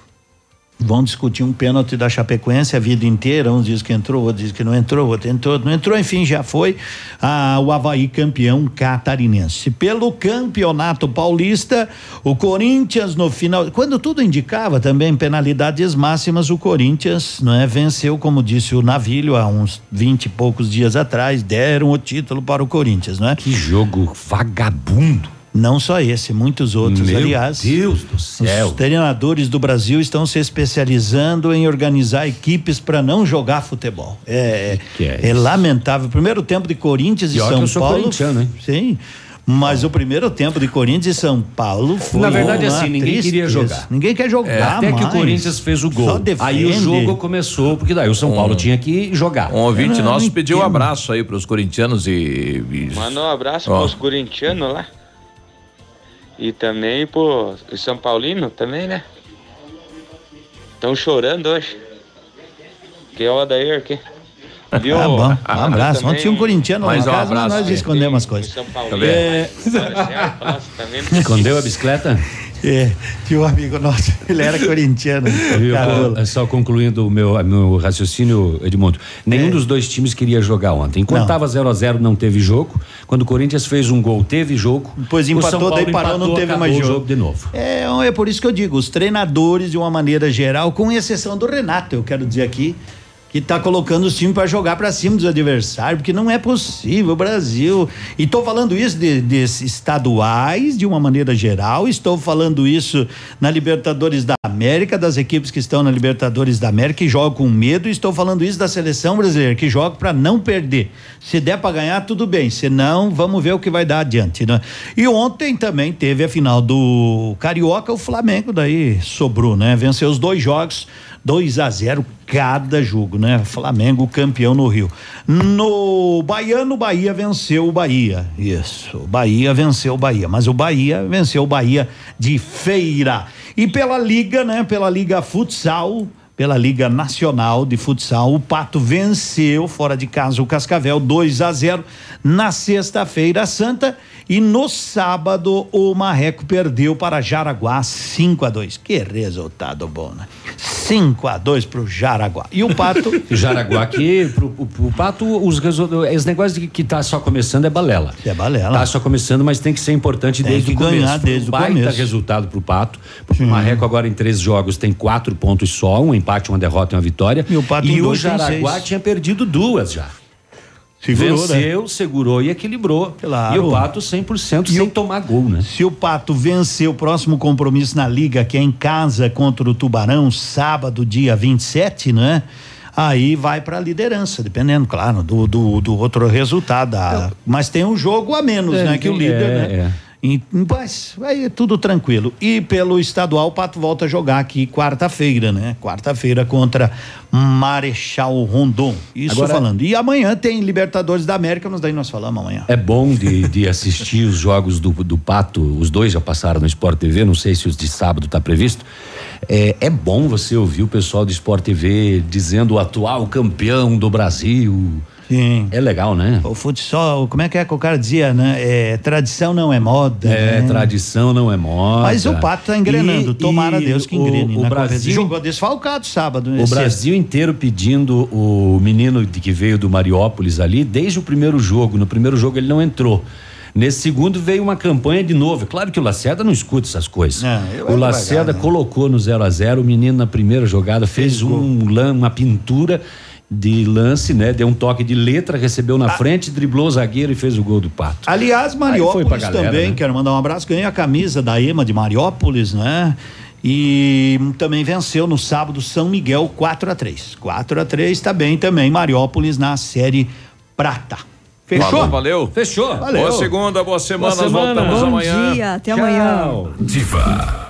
Vão discutir um pênalti da Chapecoense a vida inteira. Um diz que entrou, outro diz que não entrou, outro entrou, não entrou. Enfim, já foi ah, o Havaí campeão catarinense. Pelo campeonato paulista, o Corinthians no final, quando tudo indicava também penalidades máximas, o Corinthians não é, venceu, como disse o Navilho, há uns 20 e poucos dias atrás, deram o título para o Corinthians, não é? Que jogo vagabundo. Não só esse, muitos outros. Meu Aliás, Deus do céu. os treinadores do Brasil estão se especializando em organizar equipes para não jogar futebol. É, Que é é isso? lamentável. O primeiro tempo de Corinthians e que São eu sou Paulo. Sim. Mas o primeiro tempo de Corinthians e São Paulo foi. Na verdade, uma assim, ninguém queria tristeza. jogar. Ninguém quer jogar. É, até que o mais. Corinthians fez o Só gol. Aí o jogo começou, porque daí o São Paulo tinha que jogar. Um ouvinte não nosso pediu um abraço aí pros corintianos e. e- Manda um abraço Ó. pros corintianos lá. E também pro São Paulino também, né? Estão chorando hoje. Que é o Odair aqui. Viu? Tá bom, um Ah, abraço. também- Ontem tinha um corintiano lá na um casa, abraço, nós escondemos as coisas. São? É. Escondeu a bicicleta? É, tinha um amigo nosso, ele era corintiano. Carola. É Só concluindo o meu, meu raciocínio, Edmundo. Nenhum É. dos dois times queria jogar ontem. Enquanto Não. estava 0 a 0 não teve jogo. Quando o Corinthians fez um gol, teve jogo. Depois empatou, São Paulo daí parou, não empatou, teve acabou mais jogo. jogo de novo. É, é por isso que eu digo, os treinadores, de uma maneira geral, com exceção do Renato, eu quero dizer aqui, que tá colocando os times para jogar para cima dos adversários, porque não é possível, Brasil. E tô falando isso de, de estaduais, de uma maneira geral, estou falando isso na Libertadores da América, das equipes que estão na Libertadores da América que jogam com medo, e estou falando isso da seleção brasileira, que joga para não perder. Se der para ganhar, tudo bem, se não, vamos ver o que vai dar adiante, né? E ontem também teve a final do Carioca, o Flamengo daí sobrou, né? Venceu os dois jogos, 2 a 0 cada jogo, né? Flamengo campeão no Rio. No Baiano, Bahia venceu o Bahia. Isso, o Bahia venceu o Bahia, mas o Bahia venceu o Bahia de feira. E pela liga, né? Pela liga futsal, pela Liga Nacional de Futsal, o Pato venceu fora de casa o Cascavel 2 a 0 na sexta-feira santa e no sábado o Marreco perdeu para Jaraguá 5 a 2. Que resultado bom, né? 5 a 2 pro Jaraguá. E o Pato O Jaraguá aqui, pro, pro, Pato, os resultados. Esse negócio de que tá só começando é balela. É balela. Tá só começando, mas tem que ser importante Tem desde que o começo. ganhar Foi um desde o baita começo. resultado pro Pato. Porque o Marreco agora em três jogos tem quatro pontos só, um empate, uma derrota e uma vitória. E o Pato em o Jaraguá tinha perdido duas já. Segurou, né? Venceu, segurou e equilibrou. Claro. E o Pato 100% sem tomar gol, né? Se o Pato vencer o próximo compromisso na Liga, que é em casa contra o Tubarão, sábado, dia 27, né? Aí vai para a liderança, dependendo, claro, do, do, do outro resultado. Ah, Mas tem um jogo a menos, É, né? Que o tem- líder, é, né? é. E, mas aí é tudo tranquilo. E pelo estadual, o Pato volta a jogar aqui quarta-feira, né? Quarta-feira contra Marechal Rondon. Isso Agora- falando. E amanhã tem Libertadores da América, mas daí nós falamos amanhã. É bom de, de assistir os jogos do, do Pato, os dois já passaram no Sport TV, não sei se os de sábado está previsto. É, é bom você ouvir o pessoal do Sport TV dizendo o atual campeão do Brasil. Sim. É legal, né? O futsal, como é que é que o cara dizia, né? É, tradição não é moda. É, né? tradição não é moda. Mas o Pato tá engrenando. E- Tomara e Deus que o- engrene. o na Brasil- competição. Jogou desfalcado sábado. né? O. Brasil inteiro pedindo o menino de que veio do Mariópolis ali, desde o primeiro jogo. No primeiro jogo ele não entrou. Nesse segundo veio uma campanha de novo. Claro que o Lacerda não escuta essas coisas. Não, o Lacerda devagar, né? colocou no 0 a 0 o menino na primeira jogada fez um lan- uma pintura de lance, né? Deu um toque de letra, recebeu Ah. na frente, driblou o zagueiro e fez o gol do Pato. Aliás, Mariópolis galera, também, né? quero mandar um abraço, ganhei a camisa da EMA de Mariópolis, né? E também venceu no sábado São Miguel 4 a 3 4 a 3 tá bem também. Mariópolis na série Prata. Fechou? Falou, valeu. Fechou. Valeu. Boa segunda, boa semana. Boa Nós semana. voltamos Bom amanhã. dia, até Tchau. amanhã. Diva.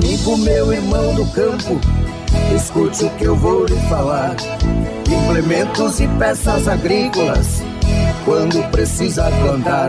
Amigo meu irmão do campo, escute o que eu vou lhe falar. Implementos e peças agrícolas, quando precisa plantar.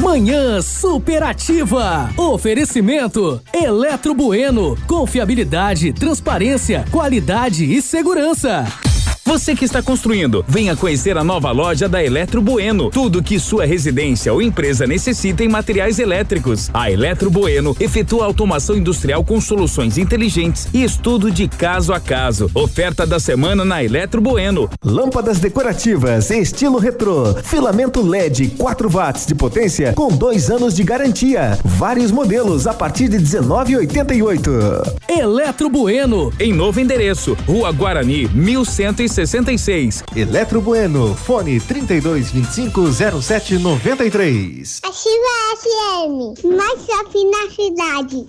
Manhã superativa. Oferecimento Eletro Bueno. Confiabilidade, transparência, qualidade e segurança. Você que está construindo, venha conhecer a nova loja da Eletro Bueno. Tudo que sua residência ou empresa necessita em materiais elétricos. A Eletro Bueno efetua automação industrial com soluções inteligentes e estudo de caso a caso. Oferta da semana na Eletro Bueno. Lâmpadas decorativas, estilo retrô. Filamento LED 4 watts de potência com dois anos de garantia. Vários modelos a partir de 19,88. Eletro Bueno. Em novo endereço, Rua Guarani, 1166. Eletro Bueno, fone 3225 0793. Ativa FM, mais shopping na cidade.